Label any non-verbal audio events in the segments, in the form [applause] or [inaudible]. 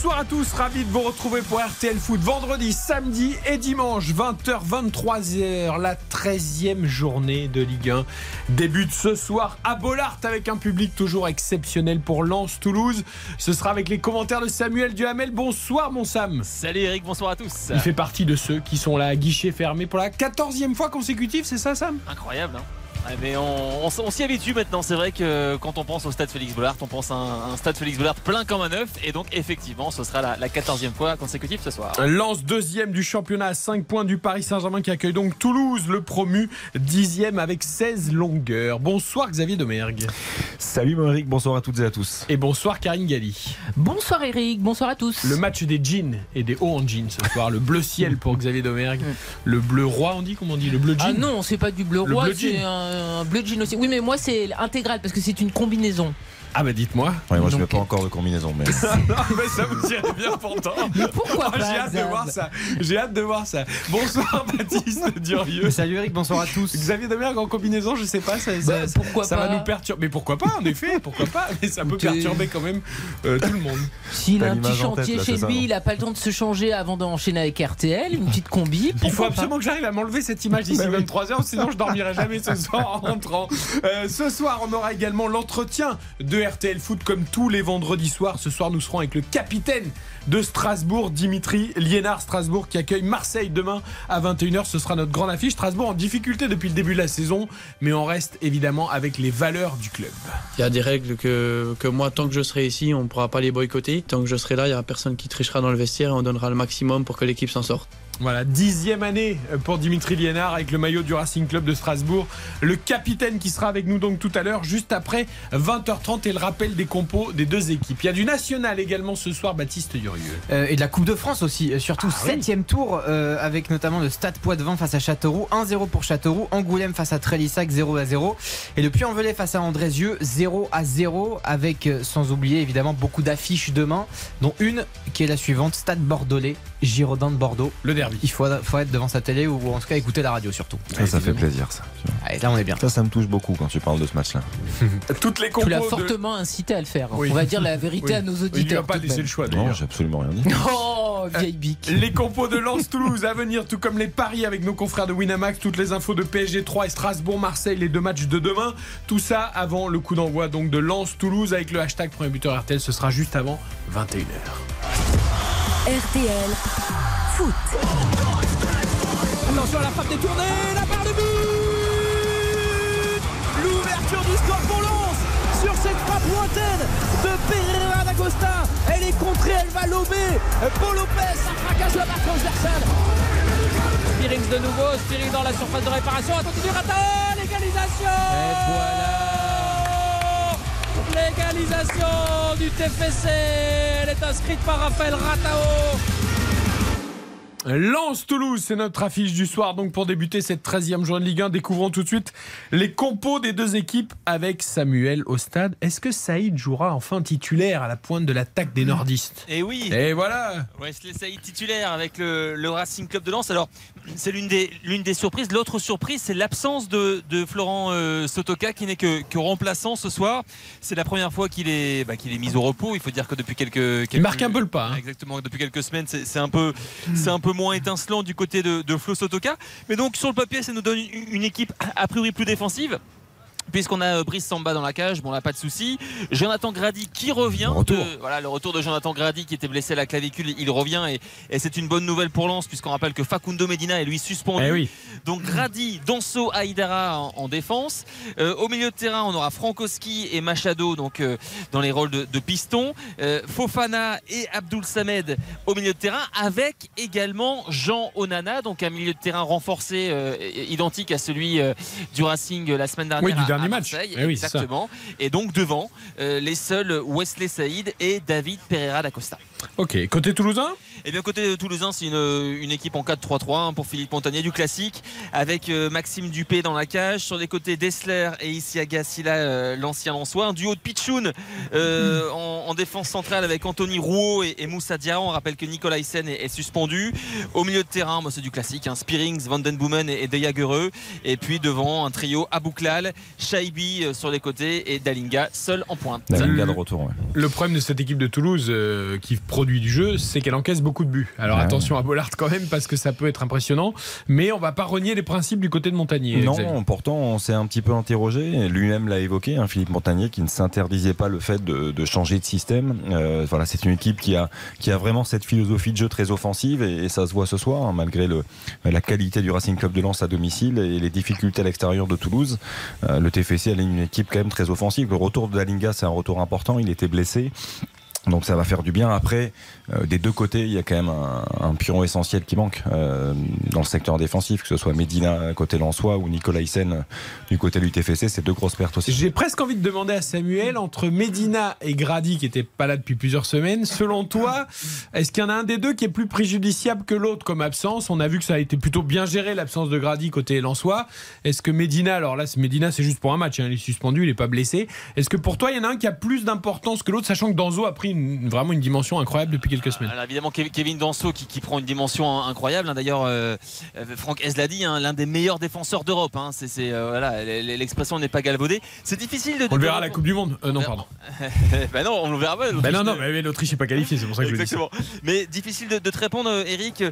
Bonsoir à tous, ravi de vous retrouver pour RTL Foot vendredi, samedi et dimanche 20h 23h la 13e journée de Ligue 1 débute ce soir à Bollard avec un public toujours exceptionnel pour Lens Toulouse. Ce sera avec les commentaires de Samuel Duhamel. Bonsoir mon Sam. Salut Eric, bonsoir à tous. Il fait partie de ceux qui sont là à guichet fermé pour la 14e fois consécutive, c'est ça Sam? Incroyable, hein mais on, on s- on s'y habitue maintenant. C'est vrai que quand on pense au stade Félix Bollard, on pense à un, un stade Félix Bollard plein comme un œuf. Et donc, effectivement, ce sera la, la 14e fois consécutive ce soir. Lance deuxième du championnat à 5 points du Paris Saint-Germain qui accueille donc Toulouse, le promu, dixième avec 16 longueurs. Bonsoir Xavier Domergue. Salut Eric, bonsoir à toutes et à tous. Et bonsoir Karine Galli. Bonsoir Eric, bonsoir à tous. Le match des jeans et des hauts en jeans ce soir. Le bleu ciel pour Xavier Domergue. Le bleu roi, on dit comment on dit Le bleu Ah jean non, c'est pas du bleu Le roi, c'est un, un bleu aussi. Oui, mais moi c'est intégral parce que c'est une combinaison. Ah bah dites-moi. Ouais, moi je Donc- mets pas encore de combinaison, mais [laughs] Non mais ça vous irait bien pourtant. Pourquoi Oh, pas J'ai hâte de voir ça. J'ai hâte de voir ça. Bonsoir [laughs] Baptiste Durieux. Salut Eric, bonsoir à tous. Xavier Domergue en combinaison, je sais pas, ça, ça- Bah, pourquoi ça pas va nous perturber. Mais pourquoi pas, en effet, pourquoi pas Mais ça peut perturber quand même euh, tout le monde. S'il a un petit tête, chantier là, chez ça, lui, il a pas le temps de se changer avant d'enchaîner avec RTL, une petite combi. Il faut absolument que j'arrive à m'enlever cette image d'ici 23h, sinon je dormirai jamais ce soir en rentrant. Euh, ce soir, on aura également l'entretien de RTL Foot comme tous les vendredis soirs. Ce soir, nous serons avec le capitaine de Strasbourg, Dimitri Liénard Strasbourg, qui accueille Marseille demain à 21h. Ce sera notre grande affiche. Strasbourg en difficulté depuis le début de la saison, mais on reste évidemment avec les valeurs du club. Il y a des règles que, que moi, tant que je serai ici, on ne pourra pas les boycotter. Tant que je serai là, il n'y aura personne qui trichera dans le vestiaire et on donnera le maximum pour que l'équipe s'en sorte. Voilà, dixième année pour Dimitri Liénard avec le maillot du Racing Club de Strasbourg. Le capitaine qui sera avec nous donc tout à l'heure, juste après 20h30 et le rappel des compos des deux équipes. Il y a du national également ce soir, Baptiste Durieux. Euh, et de la Coupe de France aussi, euh, surtout Ah oui. septième tour euh, avec notamment le Stade Poitvin face à Châteauroux, 1-0 pour Châteauroux, Angoulême face à Trélissac 0-0 et le Puy-en-Velay face à Andrézieux 0-0 avec sans oublier évidemment beaucoup d'affiches demain dont une qui est la suivante Stade Bordelais, Girondin de Bordeaux. Le derby. Il faut, faut être devant sa télé ou en tout cas écouter la radio surtout. ça, ça fait plaisir ça. Allez, là on est bien. Ça, ça me touche beaucoup quand tu parles de ce match-là. [laughs] Toutes les Tu l'as de- fortement incité à le faire. Oui. On va dire la [laughs] vérité Oui. à nos Il lui a auditeurs. pas tout de laissé même. le choix Non, j'ai absolument rien dit. [laughs] Oh, vieille bique. Les compos de Lens Toulouse à venir, tout comme les paris avec nos confrères de Winamax, toutes les infos de PSG 3 et Strasbourg Marseille, les deux matchs de demain. Tout ça avant le coup d'envoi donc de Lens Toulouse avec le hashtag premier buteur RTL. Ce sera juste avant 21h. RTL Foot. Attention à la frappe détournée, la barre de but L'ouverture du score pour Lens sur cette frappe lointaine de Pereira d'Agosta. Elle est contrée, elle va lober. Paul Lopez, ça fracasse la barre transversale. Spirings de nouveau, Spirings dans la surface de réparation. Attention du Rata, l'égalisation L'égalisation du TFC, elle est inscrite par Raphaël Ratao. Lens Toulouse, c'est notre affiche du soir. Donc pour débuter cette 13e journée de Ligue 1, découvrons tout de suite les compos des deux équipes avec Samuel au stade. Est-ce que Saïd jouera enfin titulaire à la pointe de l'attaque des nordistes? Et oui, Et voilà Wesley Saïd titulaire avec le, le Racing Club de Lens. Alors, c'est l'une des, l'une des surprises. L'autre surprise, c'est l'absence de, de Florent euh, Sotoka qui n'est que, que remplaçant ce soir. C'est la première fois qu'il est, bah, qu'il est mis au repos. Il faut dire que depuis quelques. quelques Il marque un peu le pas. hein. Exactement, depuis quelques semaines, c'est c'est un peu, c'est un peu moins étincelant du côté de, de Flo Sotoka. Mais donc sur le papier, ça nous donne une, une équipe a priori plus défensive. Puisqu'on a euh, Brice Samba dans la cage, bon, on n'a pas de souci. Jonathan Grady qui revient. Le retour. de- voilà, le retour de Jonathan Grady qui était blessé à la clavicule, il revient et, et c'est une bonne nouvelle pour Lens puisqu'on rappelle que Facundo Medina est lui suspendu. Eh oui. Donc Grady, Danso, Aïdara en, en défense. Euh, au milieu de terrain, on aura Frankowski et Machado donc euh, dans les rôles de, de piston. Euh, Fofana et Abdul Samed au milieu de terrain, avec également Jean Onana, donc un milieu de terrain renforcé, identique à celui du Racing la semaine dernière. Oui, dernier match. Eh oui, exactement. Et donc devant, euh, les seuls Wesley Saïd et David Pereira d'Acosta. Ok, côté toulousain? Et bien côté toulousain, c'est une, une équipe en 4-3-3 hein, pour Philippe Montagnier du classique avec euh, Maxime Dupé dans la cage. Sur les côtés Dessler et Isiaga Silla, euh, l'ancien Lançois. Un duo de Pichoun euh, en, en défense centrale avec Anthony Rouault et, et Moussa Dia. On rappelle que Nicolas Hyssen est, est suspendu. Au milieu de terrain, moi, c'est du classique. Hein, Spearings, Van Den Boomen et, et De Jagereux. Et puis devant, un trio Abouklal, Shaibi sur les côtés et Dalinga seul en pointe. Dalinga de retour, ouais. Le problème de cette équipe de Toulouse euh, qui produit du jeu, c'est qu'elle encaisse beaucoup de buts. Alors attention à Bollard quand même parce que ça peut être impressionnant, mais on va pas renier les principes du côté de Montagnier. Xavier. Non, pourtant on s'est un petit peu interrogé. Lui-même l'a évoqué, hein, Philippe Montagnier, qui ne s'interdisait pas le fait de, de changer de système. Euh, voilà, c'est une équipe qui a qui a vraiment cette philosophie de jeu très offensive et, et ça se voit ce soir, hein, malgré le, la qualité du Racing Club de Lens à domicile et les difficultés à l'extérieur de Toulouse. Euh, le TFC a une équipe quand même très offensive. Le retour de Dalinga, c'est un retour important. Il était blessé. Donc ça va faire du bien. Après, euh, des deux côtés, il y a quand même un, un pion essentiel qui manque euh, dans le secteur défensif, que ce soit Medina côté Lensois ou Nicolas Hyssen euh, du côté du TFC, c'est deux grosses pertes aussi. J'ai presque envie de demander à Samuel, entre Medina et Grady, qui n'étaient pas là depuis plusieurs semaines, selon toi, est-ce qu'il y en a un des deux qui est plus préjudiciable que l'autre comme absence? On a vu que ça a été plutôt bien géré, l'absence de Grady côté Lensois. Est-ce que Medina, alors là, Medina, c'est juste pour un match, hein, il est suspendu, il n'est pas blessé. Est-ce que pour toi, il y en a un qui a plus d'importance que l'autre, sachant que Danzo a pris une- vraiment une dimension incroyable depuis quelques semaines Alors évidemment Kev- Kevin Danso qui, qui prend une dimension in- incroyable. hein. D'ailleurs, euh, euh, Franck Hez l'a dit, hein, l'un des meilleurs défenseurs d'Europe. hein. C'est, c'est, euh, voilà, l'expression n'est pas galvaudée. C'est difficile de. On le verra à la Coupe du Monde. Euh, non, pardon. [laughs] bah non, on le verra pas. Ben non, non, mais l'Autriche n'est pas qualifiée, c'est pour ça que je le dis. ça. Mais difficile de, de te répondre, Eric.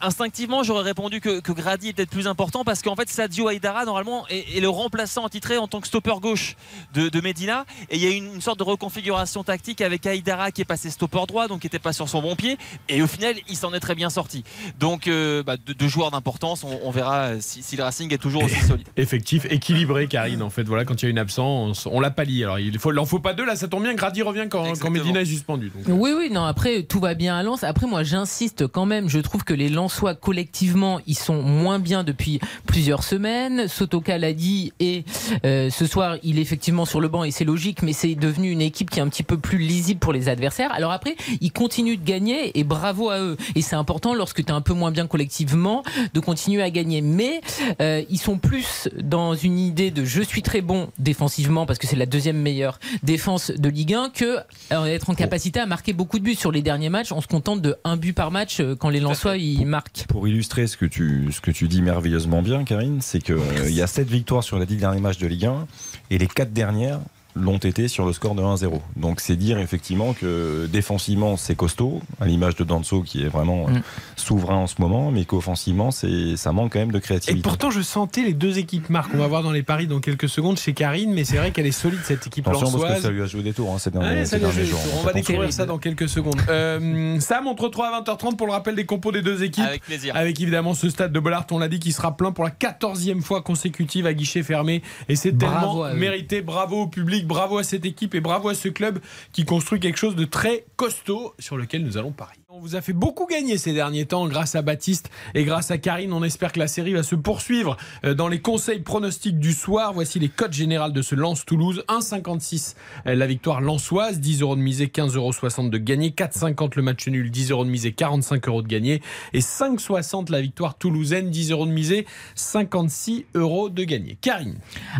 Instinctivement, j'aurais répondu que, que Grady est peut-être plus important parce qu'en fait, Sadio Aïdara, normalement, est, est le remplaçant titré en tant que stopper gauche de, de Medina. Et il y a une, une sorte de reconfiguration tactique avec Aïdara qui est passé stopper droit, donc qui n'était pas sur son bon pied. Et au final, il s'en est très bien sorti. Donc, euh, bah, deux, deux joueurs d'importance. On, on verra euh, si, si le Racing est toujours aussi solide. Effectif, équilibré, Karine. En fait, voilà, quand il y a une absence, on, on l'a pas lié. Alors, il faut, faut pas deux. Là, ça tombe bien. Grady revient quand. Medina est suspendu. donc. Oui, oui, non, après, tout va bien à Lens. Après, moi, j'insiste quand même. Je trouve que les Lensois, collectivement, ils sont moins bien depuis plusieurs semaines. Sotoka l'a dit et euh, ce soir, il est effectivement sur le banc et c'est logique, mais c'est devenu une équipe qui est un petit peu plus lisible pour les adversaires. Alors après, ils continuent de gagner et bravo à eux. Et c'est important lorsque tu es un peu moins bien collectivement de continuer à gagner. Mais euh, ils sont plus dans une idée de je suis très bon défensivement parce que c'est la deuxième meilleure défense de Ligue 1 que euh, être en capacité à marquer beaucoup de buts sur les derniers matchs. On se contente de un but par match euh, quand les Lensois ils marquent. Pour illustrer ce que tu, ce que tu dis merveilleusement bien, Karine, c'est qu'il y a 7 victoires sur les 10 derniers matchs de Ligue 1 et les 4 dernières l'ont été sur le score de 1-0. Donc c'est dire effectivement que défensivement c'est costaud, à l'image de Danso qui est vraiment euh, Mm. souverain en ce moment, mais qu'offensivement c'est ça manque quand même de Et créativité. pourtant, je sentais les deux équipes marques. On va voir dans les paris dans quelques secondes chez Karine, mais c'est vrai qu'elle est solide cette équipe Attention parce que ça lui a joué des tours hein, ces derniers, ces joué jours. des tours. On Faut va découvrir ça dans quelques secondes. Euh, Sam, entre 3 et 20h30 pour le rappel des compos des deux équipes. Avec plaisir. Avec évidemment ce stade de Bollard, on l'a dit, qui sera plein pour la 14e fois consécutive à guichet fermé. Et c'est tellement à mérité. Bravo au public, bravo à cette équipe et bravo à ce club qui construit quelque chose de très costaud sur lequel nous allons parier. On vous a fait beaucoup gagner ces derniers temps grâce à Baptiste et grâce à Karine. On espère que la série va se poursuivre euh, dans les conseils pronostics du soir. Voici les codes générales de ce Lens Toulouse. 1,56 euh, la victoire lensoise, 10 euros de misée, 15,60 euros de gagné, 4,50 le match nul, 10 euros de misée, 45 euros de gagné et 5,60 la victoire toulousaine, 10 euros de misée, 56 euros de gagné. Karine.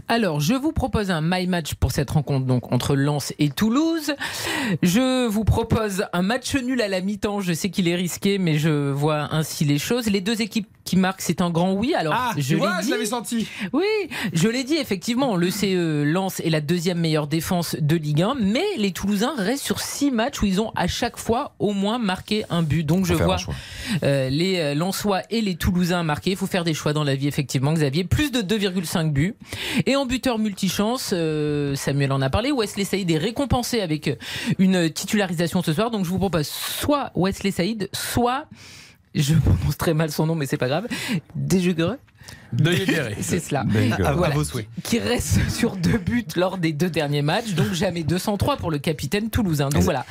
Alors, je vous propose un my match pour cette rencontre donc entre Lens et Toulouse. Je vous propose un match nul à la mi-temps. Je sais qu'il est risqué, mais je vois ainsi les choses. Les deux équipes qui marquent, c'est un grand oui. Alors, Ah, je vois, dit. je l'avais senti. Oui, je l'ai dit effectivement, le CE Lens est la deuxième meilleure défense de Ligue 1, mais les Toulousains restent sur six matchs où ils ont à chaque fois au moins marqué un but. Donc je vois euh, les euh, Lensois et les Toulousains marqués. Il faut faire des choix dans la vie effectivement, Xavier. Plus de 2,5 buts. Et en buteur multichance, euh, Samuel en a parlé, Wesley Saïd est récompensé avec une titularisation ce soir. Donc je vous propose soit Wesley Saïd, soit... Je prononce très mal son nom, mais c'est pas grave. Yégueré. [laughs] C'est cela. Ah, voilà. vos souhaits. Qui reste sur deux buts lors des deux derniers matchs, donc jamais 203 pour le capitaine toulousain. Donc voilà.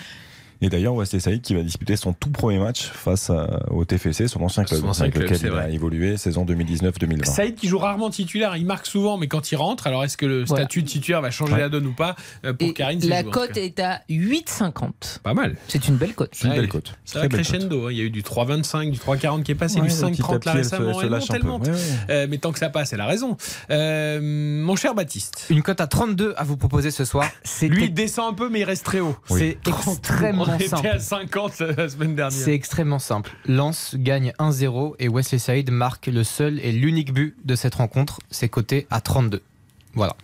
Et d'ailleurs, Wesley Saïd qui va disputer son tout premier match face à- au TFC, son ancien club, Son ancien avec club, lequel il a évolué saison 2019-2020. Saïd qui joue rarement titulaire, il marque souvent, mais quand il rentre, alors est-ce que le Voilà. statut de titulaire va changer Ouais. la donne ou pas Euh, Pour Et Karine, c'est la cote est à 8,50. pas mal. C'est une belle cote. C'est une belle cote. C'est cote. crescendo, hein. il y a eu du 3,25, du 3,40 qui est passé, Ouais, du petit à 5,30 là récemment. Elle monte, un elle peu. monte. Ouais. Euh, mais tant que ça passe, elle a raison. Euh, mon cher Baptiste, Une cote à 32 à vous proposer ce soir. C'est lui il descend un peu, mais il reste très haut. c'est extrêmement Simple. à 50 la semaine dernière. C'est extrêmement simple. Lens gagne 1-0 et Wesley Saïd marque le seul et l'unique but de cette rencontre. C'est coté à 32. Voilà.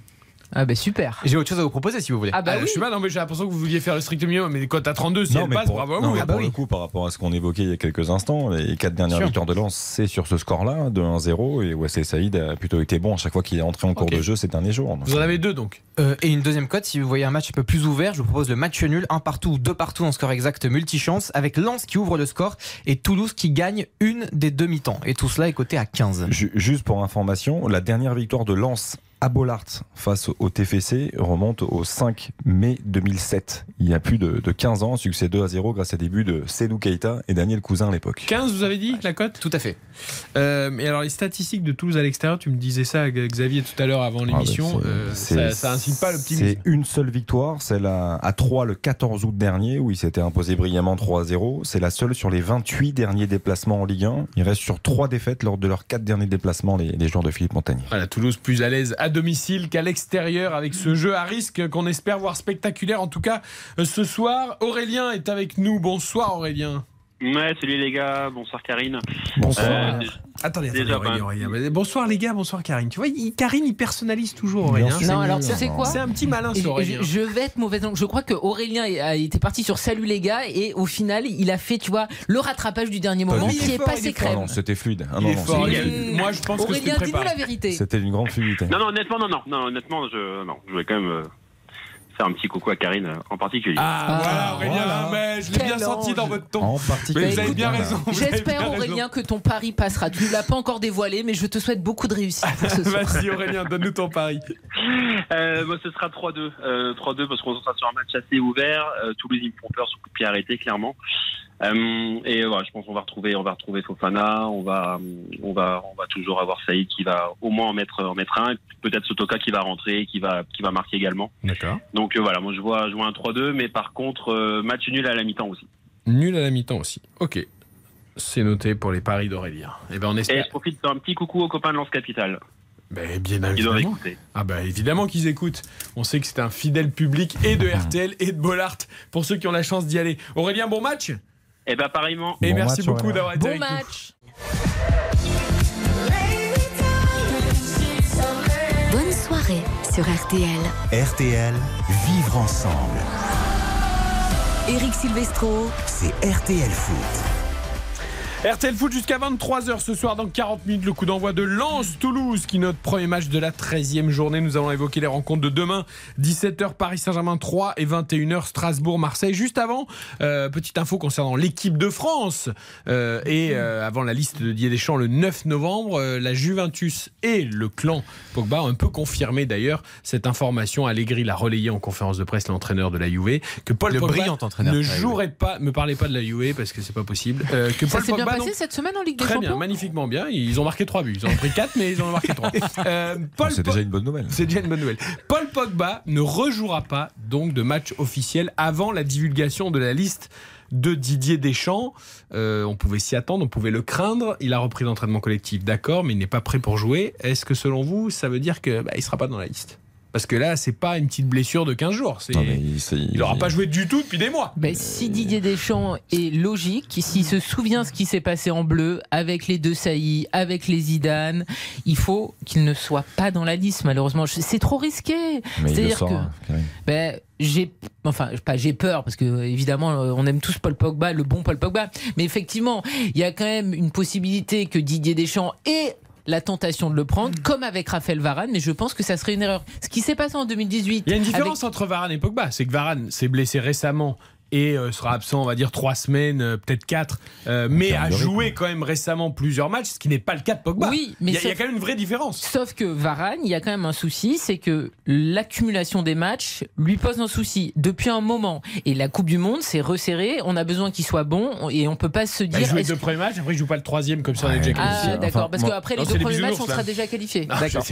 Ah bah super. J'ai autre chose à vous proposer si vous voulez. Ah bah Ah, oui. Je sais pas, non, mais j'ai l'impression que vous vouliez faire le strict minimum, mais quand à 32, si Non, elle mais passe, pour, bravo non, mais Ah pour bah le oui. coup, par rapport à ce qu'on évoquait il y a quelques instants, les quatre dernières victoires de Lens, c'est sur ce score-là, de 1-0, et Wesley Saïd a plutôt été bon à chaque fois qu'il est entré en cours de jeu ces derniers jours. Donc, Vous en avez deux donc. Euh, et une deuxième cote, si vous voyez un match un peu plus ouvert, je vous propose le match nul, un partout ou deux partout en score exact multichance, avec Lens qui ouvre le score et Toulouse qui gagne une des demi-temps. Et tout cela est coté à 15. Ju- Juste pour information, la dernière victoire de Lens à Bollard face au TFC remonte au 5 mai 2007. Il y a plus de, de 15 ans, succès 2 à 0 grâce à des buts de Sedou Keita et Daniel Cousin à l'époque. 15, vous avez dit la cote Tout à fait. Euh, mais alors les statistiques de Toulouse à l'extérieur, tu me disais ça Xavier tout à l'heure avant Ah, l'émission, bah, c'est- euh, ça, ça incite pas l'optimisme. C'est une seule victoire, celle à, à 3 le 14 août dernier où il s'était imposé brillamment 3 à 0. C'est la seule sur les 28 derniers déplacements en Ligue 1. Il reste sur 3 défaites lors de leurs 4 derniers déplacements les, les joueurs de Philippe Montagnier. Voilà, Toulouse plus à l'aise à domicile qu'à l'extérieur avec ce jeu à risque qu'on espère voir spectaculaire. En tout cas, euh, ce soir, Aurélien est avec nous. Bonsoir Aurélien. Ouais, salut les gars, bonsoir Karine. Bonsoir. Euh, Attendez, Déjà, attendez, Aurélien, Aurélien. Bonsoir les gars, bonsoir Karine. Tu vois, il- Karine, il personnalise toujours Aurélien. Non, alors C'est tu sais quoi C'est un petit malin je, ce Aurélien. je- je vais être mauvaise langue. Je crois que Aurélien a été parti sur Salut les gars et au final il a fait, tu vois, le rattrapage du dernier moment qui est fort, passé il est fort. Ah crème. non, c'était fluide. Ah non, non, fort, est- Moi, je pense que Aurélien, dis-nous la vérité. C'était une grande fluidité. Non, non, honnêtement, non, non, non, honnêtement, je, non, je voulais quand même euh, faire un petit coucou à Karine euh, en particulier. Ah, Ah, voilà Aurélien, voilà. mais je l'ai bien senti dans votre ton. En Mais particulier. vous avez bien raison. J'espère. Aurélien que ton pari passera. Tu ne l'as pas encore dévoilé, mais je te souhaite beaucoup de réussite pour ce [laughs] soir. Vas-y Aurélien, donne-nous ton pari. Euh, moi, ce sera 3-2. Euh, 3-2 parce qu'on sera sur un match assez ouvert. Euh, Toulouse, ils me font peur sur coup de pied arrêté, clairement. Euh, et voilà, je pense qu'on va retrouver, on va retrouver Fofana, on va, on va, on va toujours avoir Saïd qui va au moins en mettre, en mettre un. Peut-être Sotoka qui va rentrer, qui va, qui va marquer également. D'accord. Donc euh, voilà, moi je vois, je vois un 3-2, mais par contre euh, match nul à la mi-temps aussi. Nul à la mi-temps aussi. Ok. C'est noté pour les paris d'Aurélien. Et ben on Et espère. je profite de faire un petit coucou aux copains de Lance Capital. Ben, bien évidemment. Ah bah évidemment qu'ils écoutent. On sait que c'est un fidèle public et de RTL et de Bollard pour ceux qui ont la chance d'y aller. Aurélien, bon match? Et bah pareillement. et Bon merci match, beaucoup d'avoir été Bon avec nous. match. Bonne soirée sur RTL. RTL, vivre ensemble. Éric Silvestro, C'est RTL Foot. RTL Foot jusqu'à 23h ce soir dans 40 minutes le coup d'envoi de Lens-Toulouse qui est notre premier match de la 13e journée. Nous allons évoquer les rencontres de demain 17h Paris Saint-Germain 3 et 21h Strasbourg-Marseille. Juste avant, euh, petite info concernant l'équipe de France euh, et euh, avant la liste de Didier Deschamps le 9 novembre, euh, la Juventus et le clan Pogba ont un peu confirmé d'ailleurs cette information. Allegri l'a relayé en conférence de presse l'entraîneur de la Juve que Paul Le Pogba brillant entraîneur ne jouerait pas, me parlez pas de la Juve parce que c'est pas possible. Euh, que Paul bien Pogba passé cette semaine en Ligue des Très bien, Champions magnifiquement bien. Ils ont marqué 3 buts. Ils en ont pris 4, mais ils en ont marqué 3. [laughs] Paul C'est déjà une bonne nouvelle. c'est déjà une bonne nouvelle. Paul Pogba ne rejouera pas donc de match officiel avant la divulgation de la liste de Didier Deschamps. Euh, on pouvait s'y attendre, on pouvait le craindre. Il a repris l'entraînement collectif, d'accord, mais il n'est pas prêt pour jouer. Est-ce que selon vous, ça veut dire que bah, il sera pas dans la liste? Parce que là, c'est pas une petite blessure de 15 jours. C'est... Non, mais il, n'aura pas joué du tout depuis des mois. Ben, si Didier Deschamps est logique, s'il se souvient ce qui s'est passé en bleu avec les deux saillies, avec les Zidane, il faut qu'il ne soit pas dans la liste. Malheureusement, c'est trop risqué. Mais il le C'est-à-dire sort. que- hein. Ben, j'ai, enfin, pas j'ai peur parce que évidemment, on aime tous Paul Pogba, le bon Paul Pogba. Mais effectivement, il y a quand même une possibilité que Didier Deschamps ait la tentation de le prendre, comme avec Raphaël Varane. Mais je pense que ça serait une erreur. Ce qui s'est passé en 2018. Il y a une avec- différence entre Varane et Pogba. C'est que Varane s'est blessé récemment et sera absent, on va dire, trois semaines, peut-être quatre, mais a joué quand même récemment plusieurs matchs, ce qui n'est pas le cas de Pogba. Oui, mais il y, a quand même une vraie différence. Sauf que Varane, il y a quand même un souci, c'est que l'accumulation des matchs lui pose un souci depuis un moment. Et la Coupe du Monde, c'est resserré. On a besoin qu'il soit bon et on peut pas se dire. il joue les deux premiers matchs, après il joue pas le troisième comme ça on est déjà qualifié. Ah, d'accord, parce qu'après les deux premiers matchs, on sera déjà qualifié. D'accord.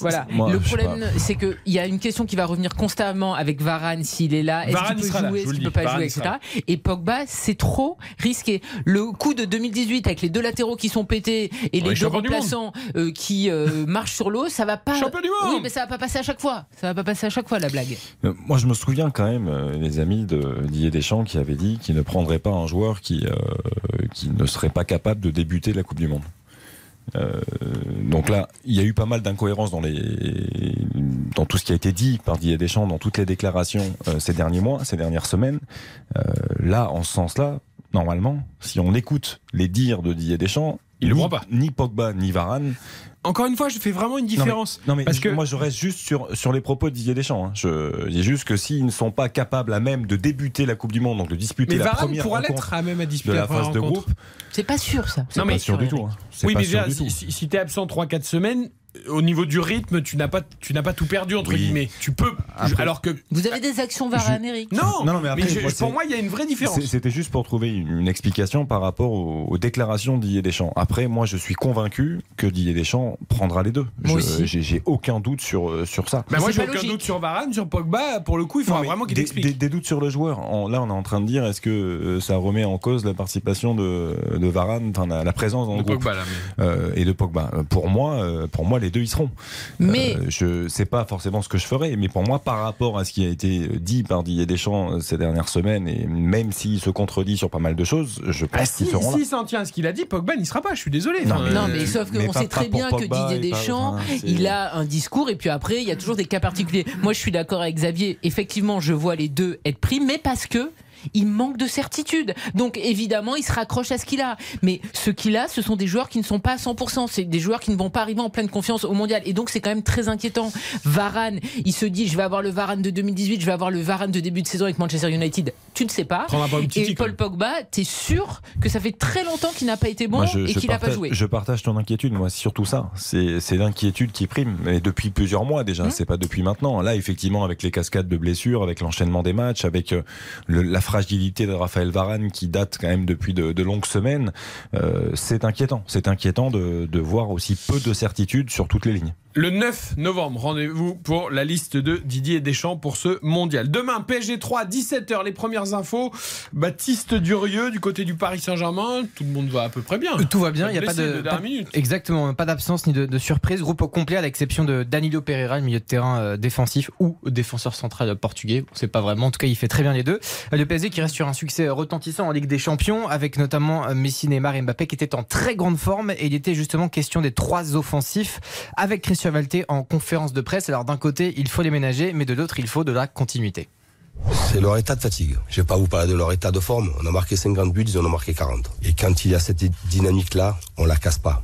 Voilà. le problème, c'est qu'il y a une question qui va revenir constamment avec Varane s'il est là. Est-ce qu'il peut jouer, est-ce qu'il peut pas jouer, etc. Et Pogba, c'est trop risqué. Le coup de 2018 avec les deux latéraux qui sont pétés et les deux remplaçants euh, qui euh, [laughs] marchent sur l'eau, ça va pas. Champion du monde. Oui, mais ça va pas passer à chaque fois. Ça va pas passer à chaque fois la blague. Euh, moi, je me souviens quand même, les amis de Didier Deschamps qui avait dit qu'il ne prendrait pas un joueur qui qui ne serait pas capable de débuter la Coupe du Monde. Euh, donc là, il y a eu pas mal d'incohérences dans, les, dans tout ce qui a été dit par Didier Deschamps, dans toutes les déclarations euh, ces derniers mois, ces dernières semaines. Euh, là, en ce sens-là, normalement, si on écoute les dires de Didier Deschamps, il ni, le pas. Ni Pogba, ni Varane encore une fois, je fais vraiment une différence. Non mais, parce que moi je reste juste sur, sur les propos de Didier Deschamps. Hein. Je dis juste que s'ils ne sont pas capables à même de débuter la Coupe du Monde, donc de disputer mais la Varane première pourra l'être à même à disputer de la, phase de groupe, c'est pas sûr ça. C'est pas sûr du tout. Hein. Oui, mais déjà, si, si tu es absent 3-4 semaines, au niveau du rythme, tu n'as pas, tu n'as pas tout perdu entre guillemets. Tu peux. alors que vous avez des actions Varane, Eric. Non, non, mais, pour moi, il y a une vraie différence. C'était juste pour trouver une, explication par rapport aux, déclarations d'Ier Deschamps. Après, moi, je suis convaincu que Didier Deschamps prendra les deux. J'ai aucun doute sur euh, sur ça. moi, j'ai aucun doute sur Varane, sur Pogba. Pour le coup, il faut vraiment qu'il explique. Des, doutes sur le joueur. là, on est en train de dire, est-ce que euh, ça remet en cause la participation de, de Varane, enfin la, présence dans le groupe Pogba, euh, et de Pogba. Pour moi, pour moi, les deux y seront. Mais euh, je sais pas forcément ce que je ferai, mais pour moi, par rapport à ce qui a été dit par Didier Deschamps euh, ces dernières semaines, et même s'il se contredit sur pas mal de choses, je pense ah, qu'ils si, seront si s'en tient à ce qu'il a dit, Pogba n'y sera pas. Je suis désolé. Non, mais, sauf qu'on sait très bien que Didier Deschamps, il a un discours et puis après, il y a toujours des cas particuliers. Moi, je suis d'accord avec Xavier. Effectivement, je vois les deux être pris, mais parce que il manque de certitude. Donc évidemment, il se raccroche à ce qu'il a. Mais ce qu'il a, ce sont des joueurs qui ne sont pas à 100%. C'est des joueurs qui ne vont pas arriver en pleine confiance au mondial. Et donc c'est quand même très inquiétant. Varane, il se dit, je vais avoir le Varane de 2018, je vais avoir le Varane de début de saison avec Manchester United. Tu ne sais pas. Et Paul Pogba, tu es sûr que ça fait très longtemps qu'il n'a pas été bon et qu'il n'a pas joué. Je partage ton inquiétude, moi, surtout ça. C'est l'inquiétude qui prime. Mais depuis plusieurs mois déjà, mmh. c'est pas depuis maintenant. Là, effectivement, avec les cascades de blessures, avec l'enchaînement des matchs, avec euh, le, la fragilité de Raphaël Varane qui date quand même depuis de, longues semaines, euh, c'est inquiétant. C'est inquiétant de, de voir aussi peu de certitude sur toutes les lignes. Le 9 novembre, rendez-vous pour la liste de Didier Deschamps pour ce mondial. Demain, PSG 3, 17h, les premières infos. Baptiste Durieux du côté du Paris Saint-Germain. Tout le monde va à peu près bien. Tout va bien, il n'y a pas de. exactement, pas d'absence ni de, surprise. Groupe au complet à l'exception de Danilo Pereira, le milieu de terrain euh, défensif ou défenseur central portugais. On ne sait pas vraiment. En tout cas, il fait très bien les deux. Le PSG qui reste sur un succès retentissant en Ligue des Champions avec notamment euh, Messi, Neymar et Mbappé qui étaient en très grande forme. Et il était justement question des trois offensifs avec Christian Chevalté en conférence de presse. Alors d'un côté, il faut les ménager, mais de l'autre, il faut de la continuité. C'est leur état de fatigue. Je vais pas vous parler de leur état de forme. On a marqué 50 buts, ils en ont marqué 40. Et quand il y a cette dynamique-là, on la casse pas.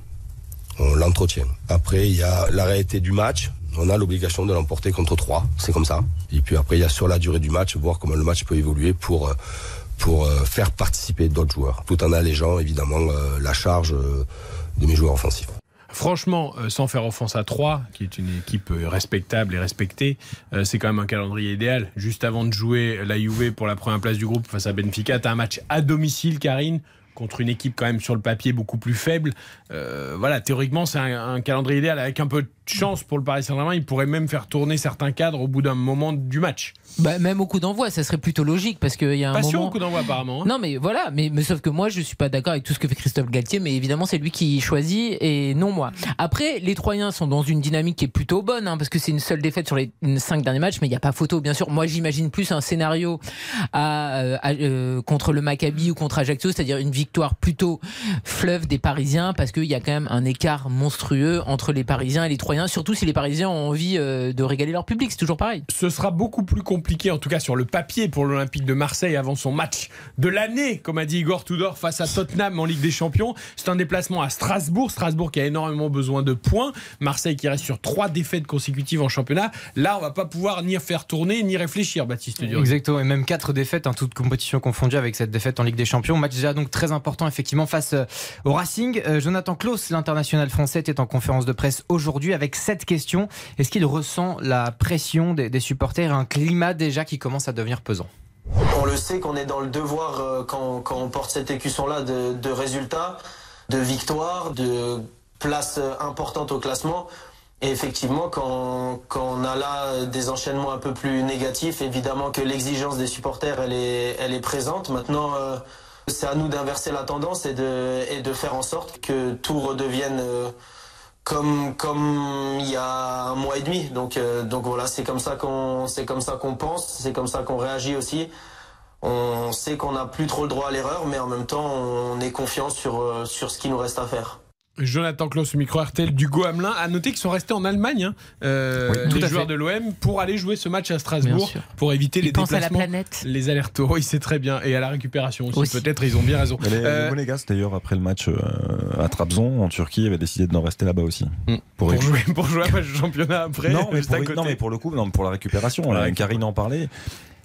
On l'entretient. Après, il y a la réalité du match. On a l'obligation de l'emporter contre 3. C'est comme ça. Et puis après, il y a sur la durée du match, voir comment le match peut évoluer pour, euh, pour euh, faire participer d'autres joueurs. Tout en allégeant, évidemment, euh, la charge de mes joueurs offensifs. Franchement, euh, sans faire offense à 3, qui est une équipe euh, respectable et respectée, euh, c'est quand même un calendrier idéal. Juste avant de jouer la Juve pour la première place du groupe face à Benfica, tu as un match à domicile, Karine contre une équipe quand même sur le papier beaucoup plus faible. voilà, théoriquement, c'est un, calendrier idéal avec un peu de chance pour le Paris Saint-Germain. Il pourrait même faire tourner certains cadres au bout d'un moment du match. Bah, même au coup d'envoi, ça serait plutôt logique parce qu'il y a un Pas moment. au coup d'envoi apparemment. Hein. Non mais voilà, mais, mais, sauf que moi je suis pas d'accord avec tout ce que fait Christophe Galtier, mais évidemment c'est lui qui choisit et non moi. Après, les Troyens sont dans une dynamique qui est plutôt bonne hein, parce que c'est une seule défaite sur les cinq derniers matchs, mais il n'y a pas photo bien sûr. Moi j'imagine plus un scénario à, euh, euh, contre le Maccabi ou contre Ajaccio, c'est-à-dire une victoire plutôt fleuve des Parisiens parce qu'il y a quand même un écart monstrueux entre les Parisiens et les Troyens rien, surtout si les Parisiens ont envie de régaler leur public. C'est toujours pareil. Ce sera beaucoup plus compliqué, en tout cas sur le papier, pour l'Olympique de Marseille avant son match de l'année, comme a dit Igor Tudor, face à Tottenham en Ligue des Champions. C'est un déplacement à Strasbourg. Strasbourg qui a énormément besoin de points. Marseille qui reste sur trois défaites consécutives en championnat. Là, on va pas pouvoir ni faire tourner ni réfléchir, Baptiste Durieux. Exactement, et même quatre défaites, en hein, toutes compétitions confondues avec cette défaite en Ligue des Champions. Match déjà donc très important effectivement face euh, au Racing. Euh, Jonathan Klaus, l'international français, était en conférence de presse aujourd'hui avec cette question. Est-ce qu'il ressent la pression des, supporters un climat déjà qui commence à devenir pesant? On le sait qu'on est dans le devoir euh, quand, on porte cette écusson-là de, résultats, de victoires, de places importantes au classement. Et effectivement, quand, on a là des enchaînements un peu plus négatifs, évidemment que l'exigence des supporters, elle est, présente. Maintenant, euh, c'est à nous d'inverser la tendance et de, faire en sorte que tout redevienne euh, comme, comme il y a un mois et demi. Donc, euh, donc voilà, c'est comme ça qu'on, c'est comme ça qu'on pense, c'est comme ça qu'on réagit aussi. On sait qu'on n'a plus trop le droit à l'erreur, mais en même temps, on est confiant sur, sur ce qu'il nous reste à faire. Jonathan Klaus, micro RTL du Hamelin. A noter qu'ils sont restés en Allemagne, hein, euh, les joueurs de l'OM, pour aller jouer ce match à Strasbourg, pour éviter les déplacements, les allers-retours. Oui, c'est très bien, et à la récupération aussi. Peut-être, ils ont bien raison. Les, euh, Monégas, d'ailleurs, après le match euh, à Trabzon, en Turquie, avaient décidé de n'en rester là-bas aussi. Mm. Pour, jouer, pour jouer un match de championnat après. Non, mais, pour, non mais pour, le coup, non, pour la récupération. Karine en parlait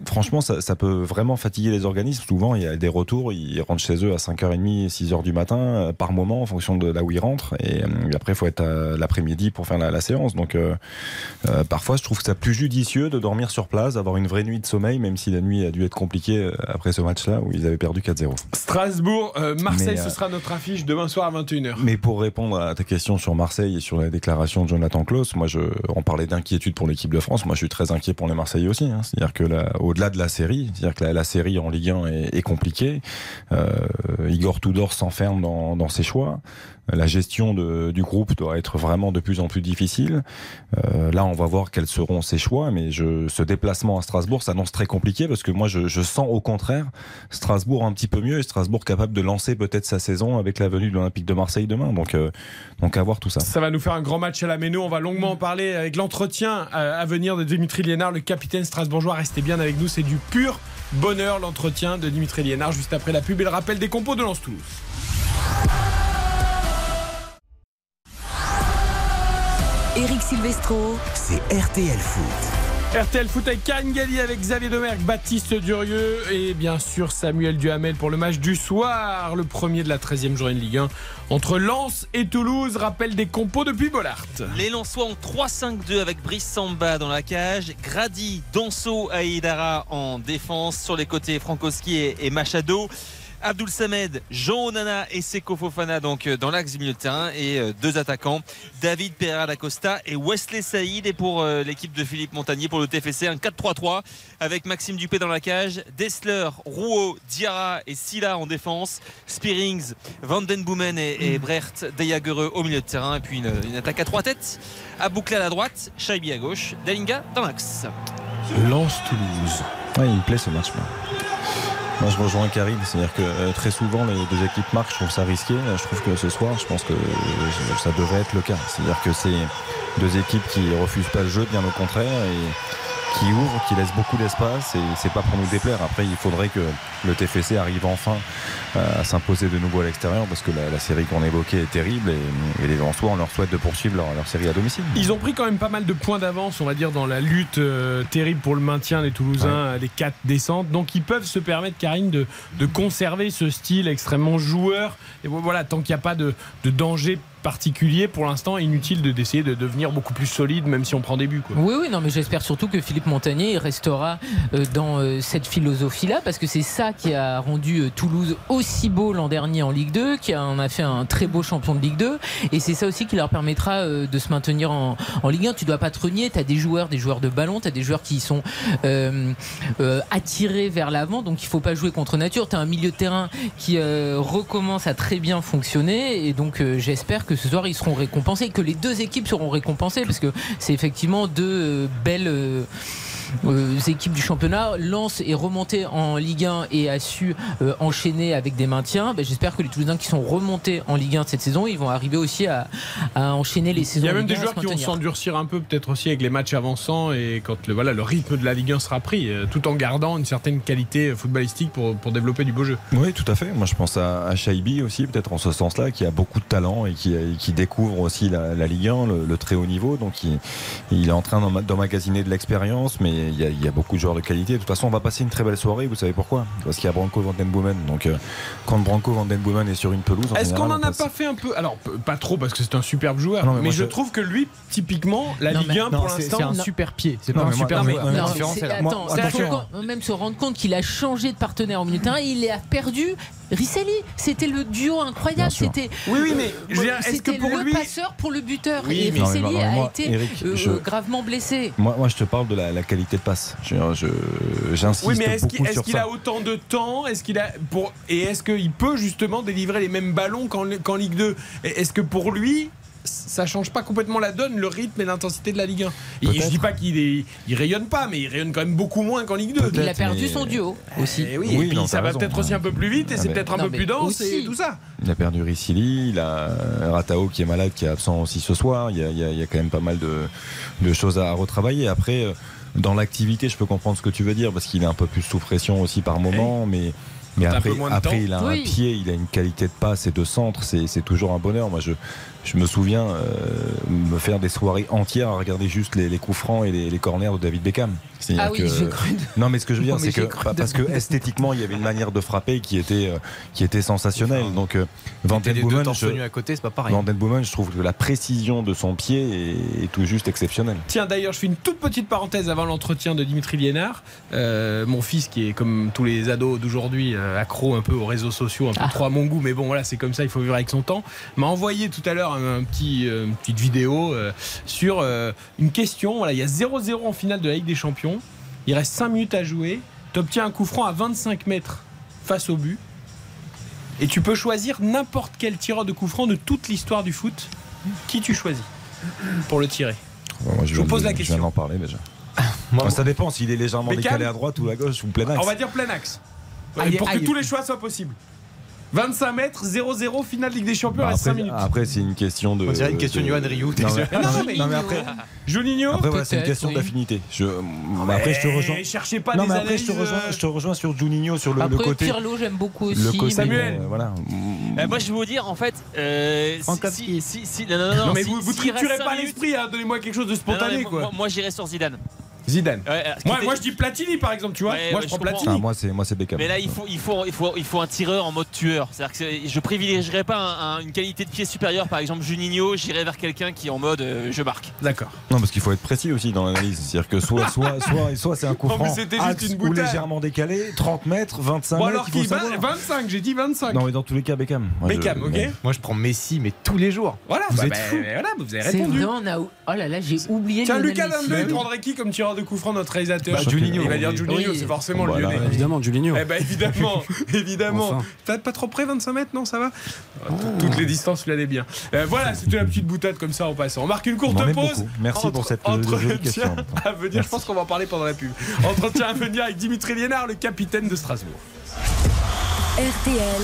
franchement, ça, peut vraiment fatiguer les organismes. Souvent, il y a des retours, ils rentrent chez eux à 5h30, 6h du matin euh, par moment en fonction de là où ils rentrent. Et, euh, après, il faut être l'après-midi pour faire la, séance. Donc, euh, parfois, je trouve que c'est plus judicieux de dormir sur place, d'avoir une vraie nuit de sommeil, même si la nuit a dû être compliquée après ce match-là où ils avaient perdu 4-0. Strasbourg, Marseille, ce sera notre affiche demain soir à 21h. Mais pour répondre à ta question sur Marseille et sur la déclaration de Jonathan Klaus, moi, je, on parlait d'inquiétude pour l'équipe de France. Moi, je suis très inquiet pour les Marseillais aussi. Hein. C'est-à-dire que là, au-delà de la série, c'est-à-dire que la, série en Ligue 1 est, est compliquée. Euh, Igor Tudor s'enferme dans, dans, ses choix la gestion de, du groupe doit être vraiment de plus en plus difficile. Euh, là, on va voir quels seront ses choix, mais je, ce déplacement à Strasbourg s'annonce très compliqué parce que moi, je, je, sens au contraire Strasbourg un petit peu mieux et Strasbourg capable de lancer peut-être sa saison avec la venue de l'Olympique de Marseille demain. Donc, euh, donc à voir tout ça. Ça va nous faire un grand match à la Méno. On va longuement en parler avec l'entretien à venir de Dimitri Liénard, le capitaine strasbourgeois. Restez bien avec nous, c'est du pur bonheur l'entretien de Dimitri Liénard juste après la pub et le rappel des compos de Lance Eric Silvestro. C'est RTL Foot. RTL Foot avec Karine Galli, avec Xavier Domergue, Baptiste Durieux et bien sûr Samuel Duhamel pour le match du soir, le premier de la 13e journée de Ligue 1 entre Lens et Toulouse. Rappel des compos depuis Bollard. Les Lensois ont 3-5-2 avec Brice Samba dans la cage, Grady, Danso, Aïdara en défense, sur les côtés Frankowski et Machado. Abdul Samed, Jean Onana et Seko Fofana donc euh, dans l'axe du milieu de terrain. Et euh, deux attaquants David Pereira da Costa et Wesley Saïd. Et pour euh, l'équipe de Philippe Montagnier pour le TFC un 4-3-3 avec Maxime Dupé dans la cage Dessler, Rouault, Diarra et Silla en défense Spearings, Van Den Boomen et, et Brecht Deyagereux au milieu de terrain. Et puis une, attaque à trois têtes à boucler à la droite Shaibi à gauche Dalinga dans l'axe. Lance Toulouse il me plaît ce match là moi, je rejoins Karim, c'est-à-dire que euh, très souvent les deux équipes marquent, je trouve ça risqué. Je trouve que ce soir, je pense que ça devrait être le cas. C'est-à-dire que c'est deux équipes qui refusent pas le jeu, bien au contraire, et qui ouvre, qui laisse beaucoup d'espace et c'est pas pour nous déplaire. Après, il faudrait que le TFC arrive enfin euh, à s'imposer de nouveau à l'extérieur parce que la, série qu'on évoquait est terrible et, les Lensois, on leur souhaite de poursuivre leur, série à domicile. Ils ont pris quand même pas mal de points d'avance, on va dire, dans la lutte euh, terrible pour le maintien des Toulousains, des quatre descentes. Donc, ils peuvent se permettre, Karine, de, de conserver ce style extrêmement joueur. Et voilà, tant qu'il n'y a pas de, de danger particulier pour l'instant inutile de d'essayer de devenir beaucoup plus solide même si on prend des buts Oui oui non mais j'espère surtout que Philippe Montagnier restera euh, dans euh, cette philosophie là parce que c'est ça qui a rendu Toulouse aussi beau l'an dernier en Ligue 2 qui en a fait un très beau champion de Ligue 2 et c'est ça aussi qui leur permettra de se maintenir en, Ligue 1 tu dois pas te renier. Tu as des joueurs des joueurs de ballon. Tu as des joueurs qui sont attirés vers l'avant. Donc il faut pas jouer contre nature. Tu as un milieu de terrain qui recommence à très bien fonctionner. Et donc j'espère que ce soir ils seront récompensés, que les deux équipes seront récompensées. Parce que c'est effectivement deux euh, belles euh, euh, équipes du championnat. Lens est remonté en Ligue 1 et a su euh, enchaîner avec des maintiens. Ben, J'espère que les Toulousains qui sont remontés en Ligue 1 cette saison, ils vont arriver aussi à, à enchaîner les saisons. Il y a même des 1 à joueurs qui vont s'endurcir un peu, peut-être aussi avec les matchs avançants et quand le, voilà, le rythme de la Ligue 1 sera pris, euh, tout en gardant une certaine qualité footballistique pour, pour développer du beau jeu. Oui, tout à fait. Moi, je pense à, à Shaibi aussi, peut-être en ce sens-là, qui a beaucoup de talent et qui, et qui découvre aussi la, la Ligue 1, le, le très haut niveau. Donc, il, il est en train d'emma- d'emmagasiner de l'expérience, mais il y, a, il y a beaucoup de joueurs de qualité. De toute façon, on va passer une très belle soirée. Vous savez pourquoi? Parce qu'il y a Branco Van Den Boomen. Donc, euh, quand Branco Van Den Boomen est sur une pelouse, en Est-ce qu'on n'en a passe- pas fait un peu? Alors, pas trop parce que c'est un superbe joueur, Non, mais je, je- trouve que lui, typiquement, la Non, Ligue mais- 1 non, pour c'est- l'instant. c'est un non. super pied. C'est Non, pas un super non, mais- joueur. attends, moi, il faut attention. quand même se rendre compte qu'il a changé de partenaire au milieu de terrain. Il a perdu Risselli. C'était le duo incroyable. C'était Oui, oui, mais est-ce c'était que pour le lui- passeur pour le buteur. Oui, et Risselli a moi, été Eric, euh, je- gravement blessé. Moi, moi, je te parle de la, la qualité de passe. J'insiste Oui, mais est-ce qu'il a autant de temps? Est-ce qu'il a pour et est-ce qu'il peut justement délivrer les mêmes ballons qu'en Ligue 2 Et Est-ce que pour lui ça change pas complètement la donne, le rythme et l'intensité de la Ligue 1 Et Je dis pas qu'il est, il rayonne pas, mais il rayonne quand même beaucoup moins qu'en Ligue 2. Peut-être. Il a perdu mais- son duo aussi. Et oui, Oui, et puis non, ça va peut-être aussi un peu plus vite et Ah, c'est peut-être un peu plus dense et tout ça. Il a perdu Ricili, il a Ratao qui est malade, qui est absent aussi ce soir. Il y a, il y a- il y a quand même pas mal de, de choses à retravailler. Après, euh, dans l'activité, je peux comprendre ce que tu veux dire parce qu'il est un peu plus sous pression aussi par moment, mais. Mais après, il a Oui. un pied, il a une qualité de passe et de centre, c'est c'est toujours un bonheur. Moi, je, je me souviens euh, me faire des soirées entières à regarder juste les, les coups francs et les, les corners de David Beckham. Ah oui, que- j'ai cru. non, mais ce que je veux dire, c'est que parce que esthétiquement, il y avait une manière de frapper qui était euh, qui était sensationnelle. Donc, euh, Van T'es Den les deux Boomen, je- à côté, c'est pas pareil. Van Den Boomen, je trouve que la précision de son pied est, est tout juste exceptionnelle. Tiens, d'ailleurs, je fais une toute petite parenthèse avant l'entretien de Dimitri Liénard. Euh, mon fils, qui est comme tous les ados d'aujourd'hui, accro un peu aux réseaux sociaux, un peu Ah. trop à mon goût, mais bon, voilà, c'est comme ça, il faut vivre avec son temps, m'a envoyé tout à l'heure un, un petit, une petite vidéo euh, sur euh, une question. Voilà, il y a 0-0 en finale de la Ligue des Champions. Il reste 5 minutes à jouer. Tu obtiens un coup franc à 25 mètres face au but. Et tu peux choisir n'importe quel tireur de coup franc de toute l'histoire du foot. Qui tu choisis pour le tirer Bon, moi, Je vous pose de- la Je question. viens d'en parler déjà. [laughs] Moi, Enfin, ça dépend s'il est légèrement Beckham décalé à droite ou à gauche ou plein axe. On va dire plein axe. Aïe, pour que tous les choix soient possibles. 25 mètres, 0-0, finale Ligue des Champions, Bah, reste 5 après, minutes. après, c'est une question de. On dirait une question de Johan Rioux, Non, t'es mais, [laughs] non, mais- non, mais après, Juninho après voilà, c'est une question oui. d'affinité. Je, mais après, je te rejoins. Cherchez pas Non, des mais après, je te rejoins, euh, je te rejoins sur Juninho, sur le, le Après, côté. Pirlo, j'aime beaucoup aussi. Le côté Samuel. euh, voilà. Euh, moi, je vais vous dire, en fait, euh, si, si, si, si- non, non, non, Non, mais si- vous, triturez cinq pas l'esprit, hein, donnez-moi quelque chose de Non, non, spontané quoi. moi, moi, j'irais sur Zidane. Zidane. Ouais, alors, Moi, je dis Platini par exemple, tu vois. Ouais, moi ouais, je prends. Platini. Ah, moi, c'est moi, c'est Beckham. Mais là, il faut, il faut, il faut, il faut un tireur en mode tueur. C'est-à-dire que je privilégierais pas un- un- une qualité de pied supérieure. Par exemple, Juninho, j'irais vers quelqu'un qui est en mode euh, je marque. D'accord. Non, parce qu'il faut être précis aussi dans l'analyse. C'est-à-dire que soit, soit, [laughs] soit, soit c'est un coup franc ou légèrement décalé, 30 mètres, 25 Bon mètres. alors il faut savoir. 25, j'ai dit 25. Non, mais dans tous les cas, Beckham. Moi, je- Beckham, ok Moi, je prends Messi, mais tous les jours. Voilà, Vous bah, êtes bah, fous. voilà, vous avez répondu. vrai, on a. Oh là là, j'ai oublié Tiens, Lucas. Lambert, il prendrait qui comme tireur de coup franc, notre réalisateur Bah, Juninho. Il va dire Juninho, Oui. c'est forcément le Voilà. lyonnais. Évidemment, Julinho. Eh ben évidemment, [laughs] évidemment. Enfin. T'as pas trop près 25 mètres, non Ça va Toutes les distances, tu l'as bien. Euh, voilà, c'était la petite boutade comme ça en passant. On marque une courte pause. beaucoup. Merci pour cette entretien question. [laughs] à venir. Je pense qu'on va en parler pendant la pub. Entretien à venir avec Dimitri Liénard, le capitaine de Strasbourg. RTL,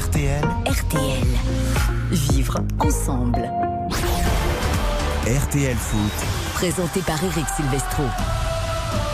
RTL, RTL. Vivre ensemble. RTL Foot. Présenté par Eric Silvestro.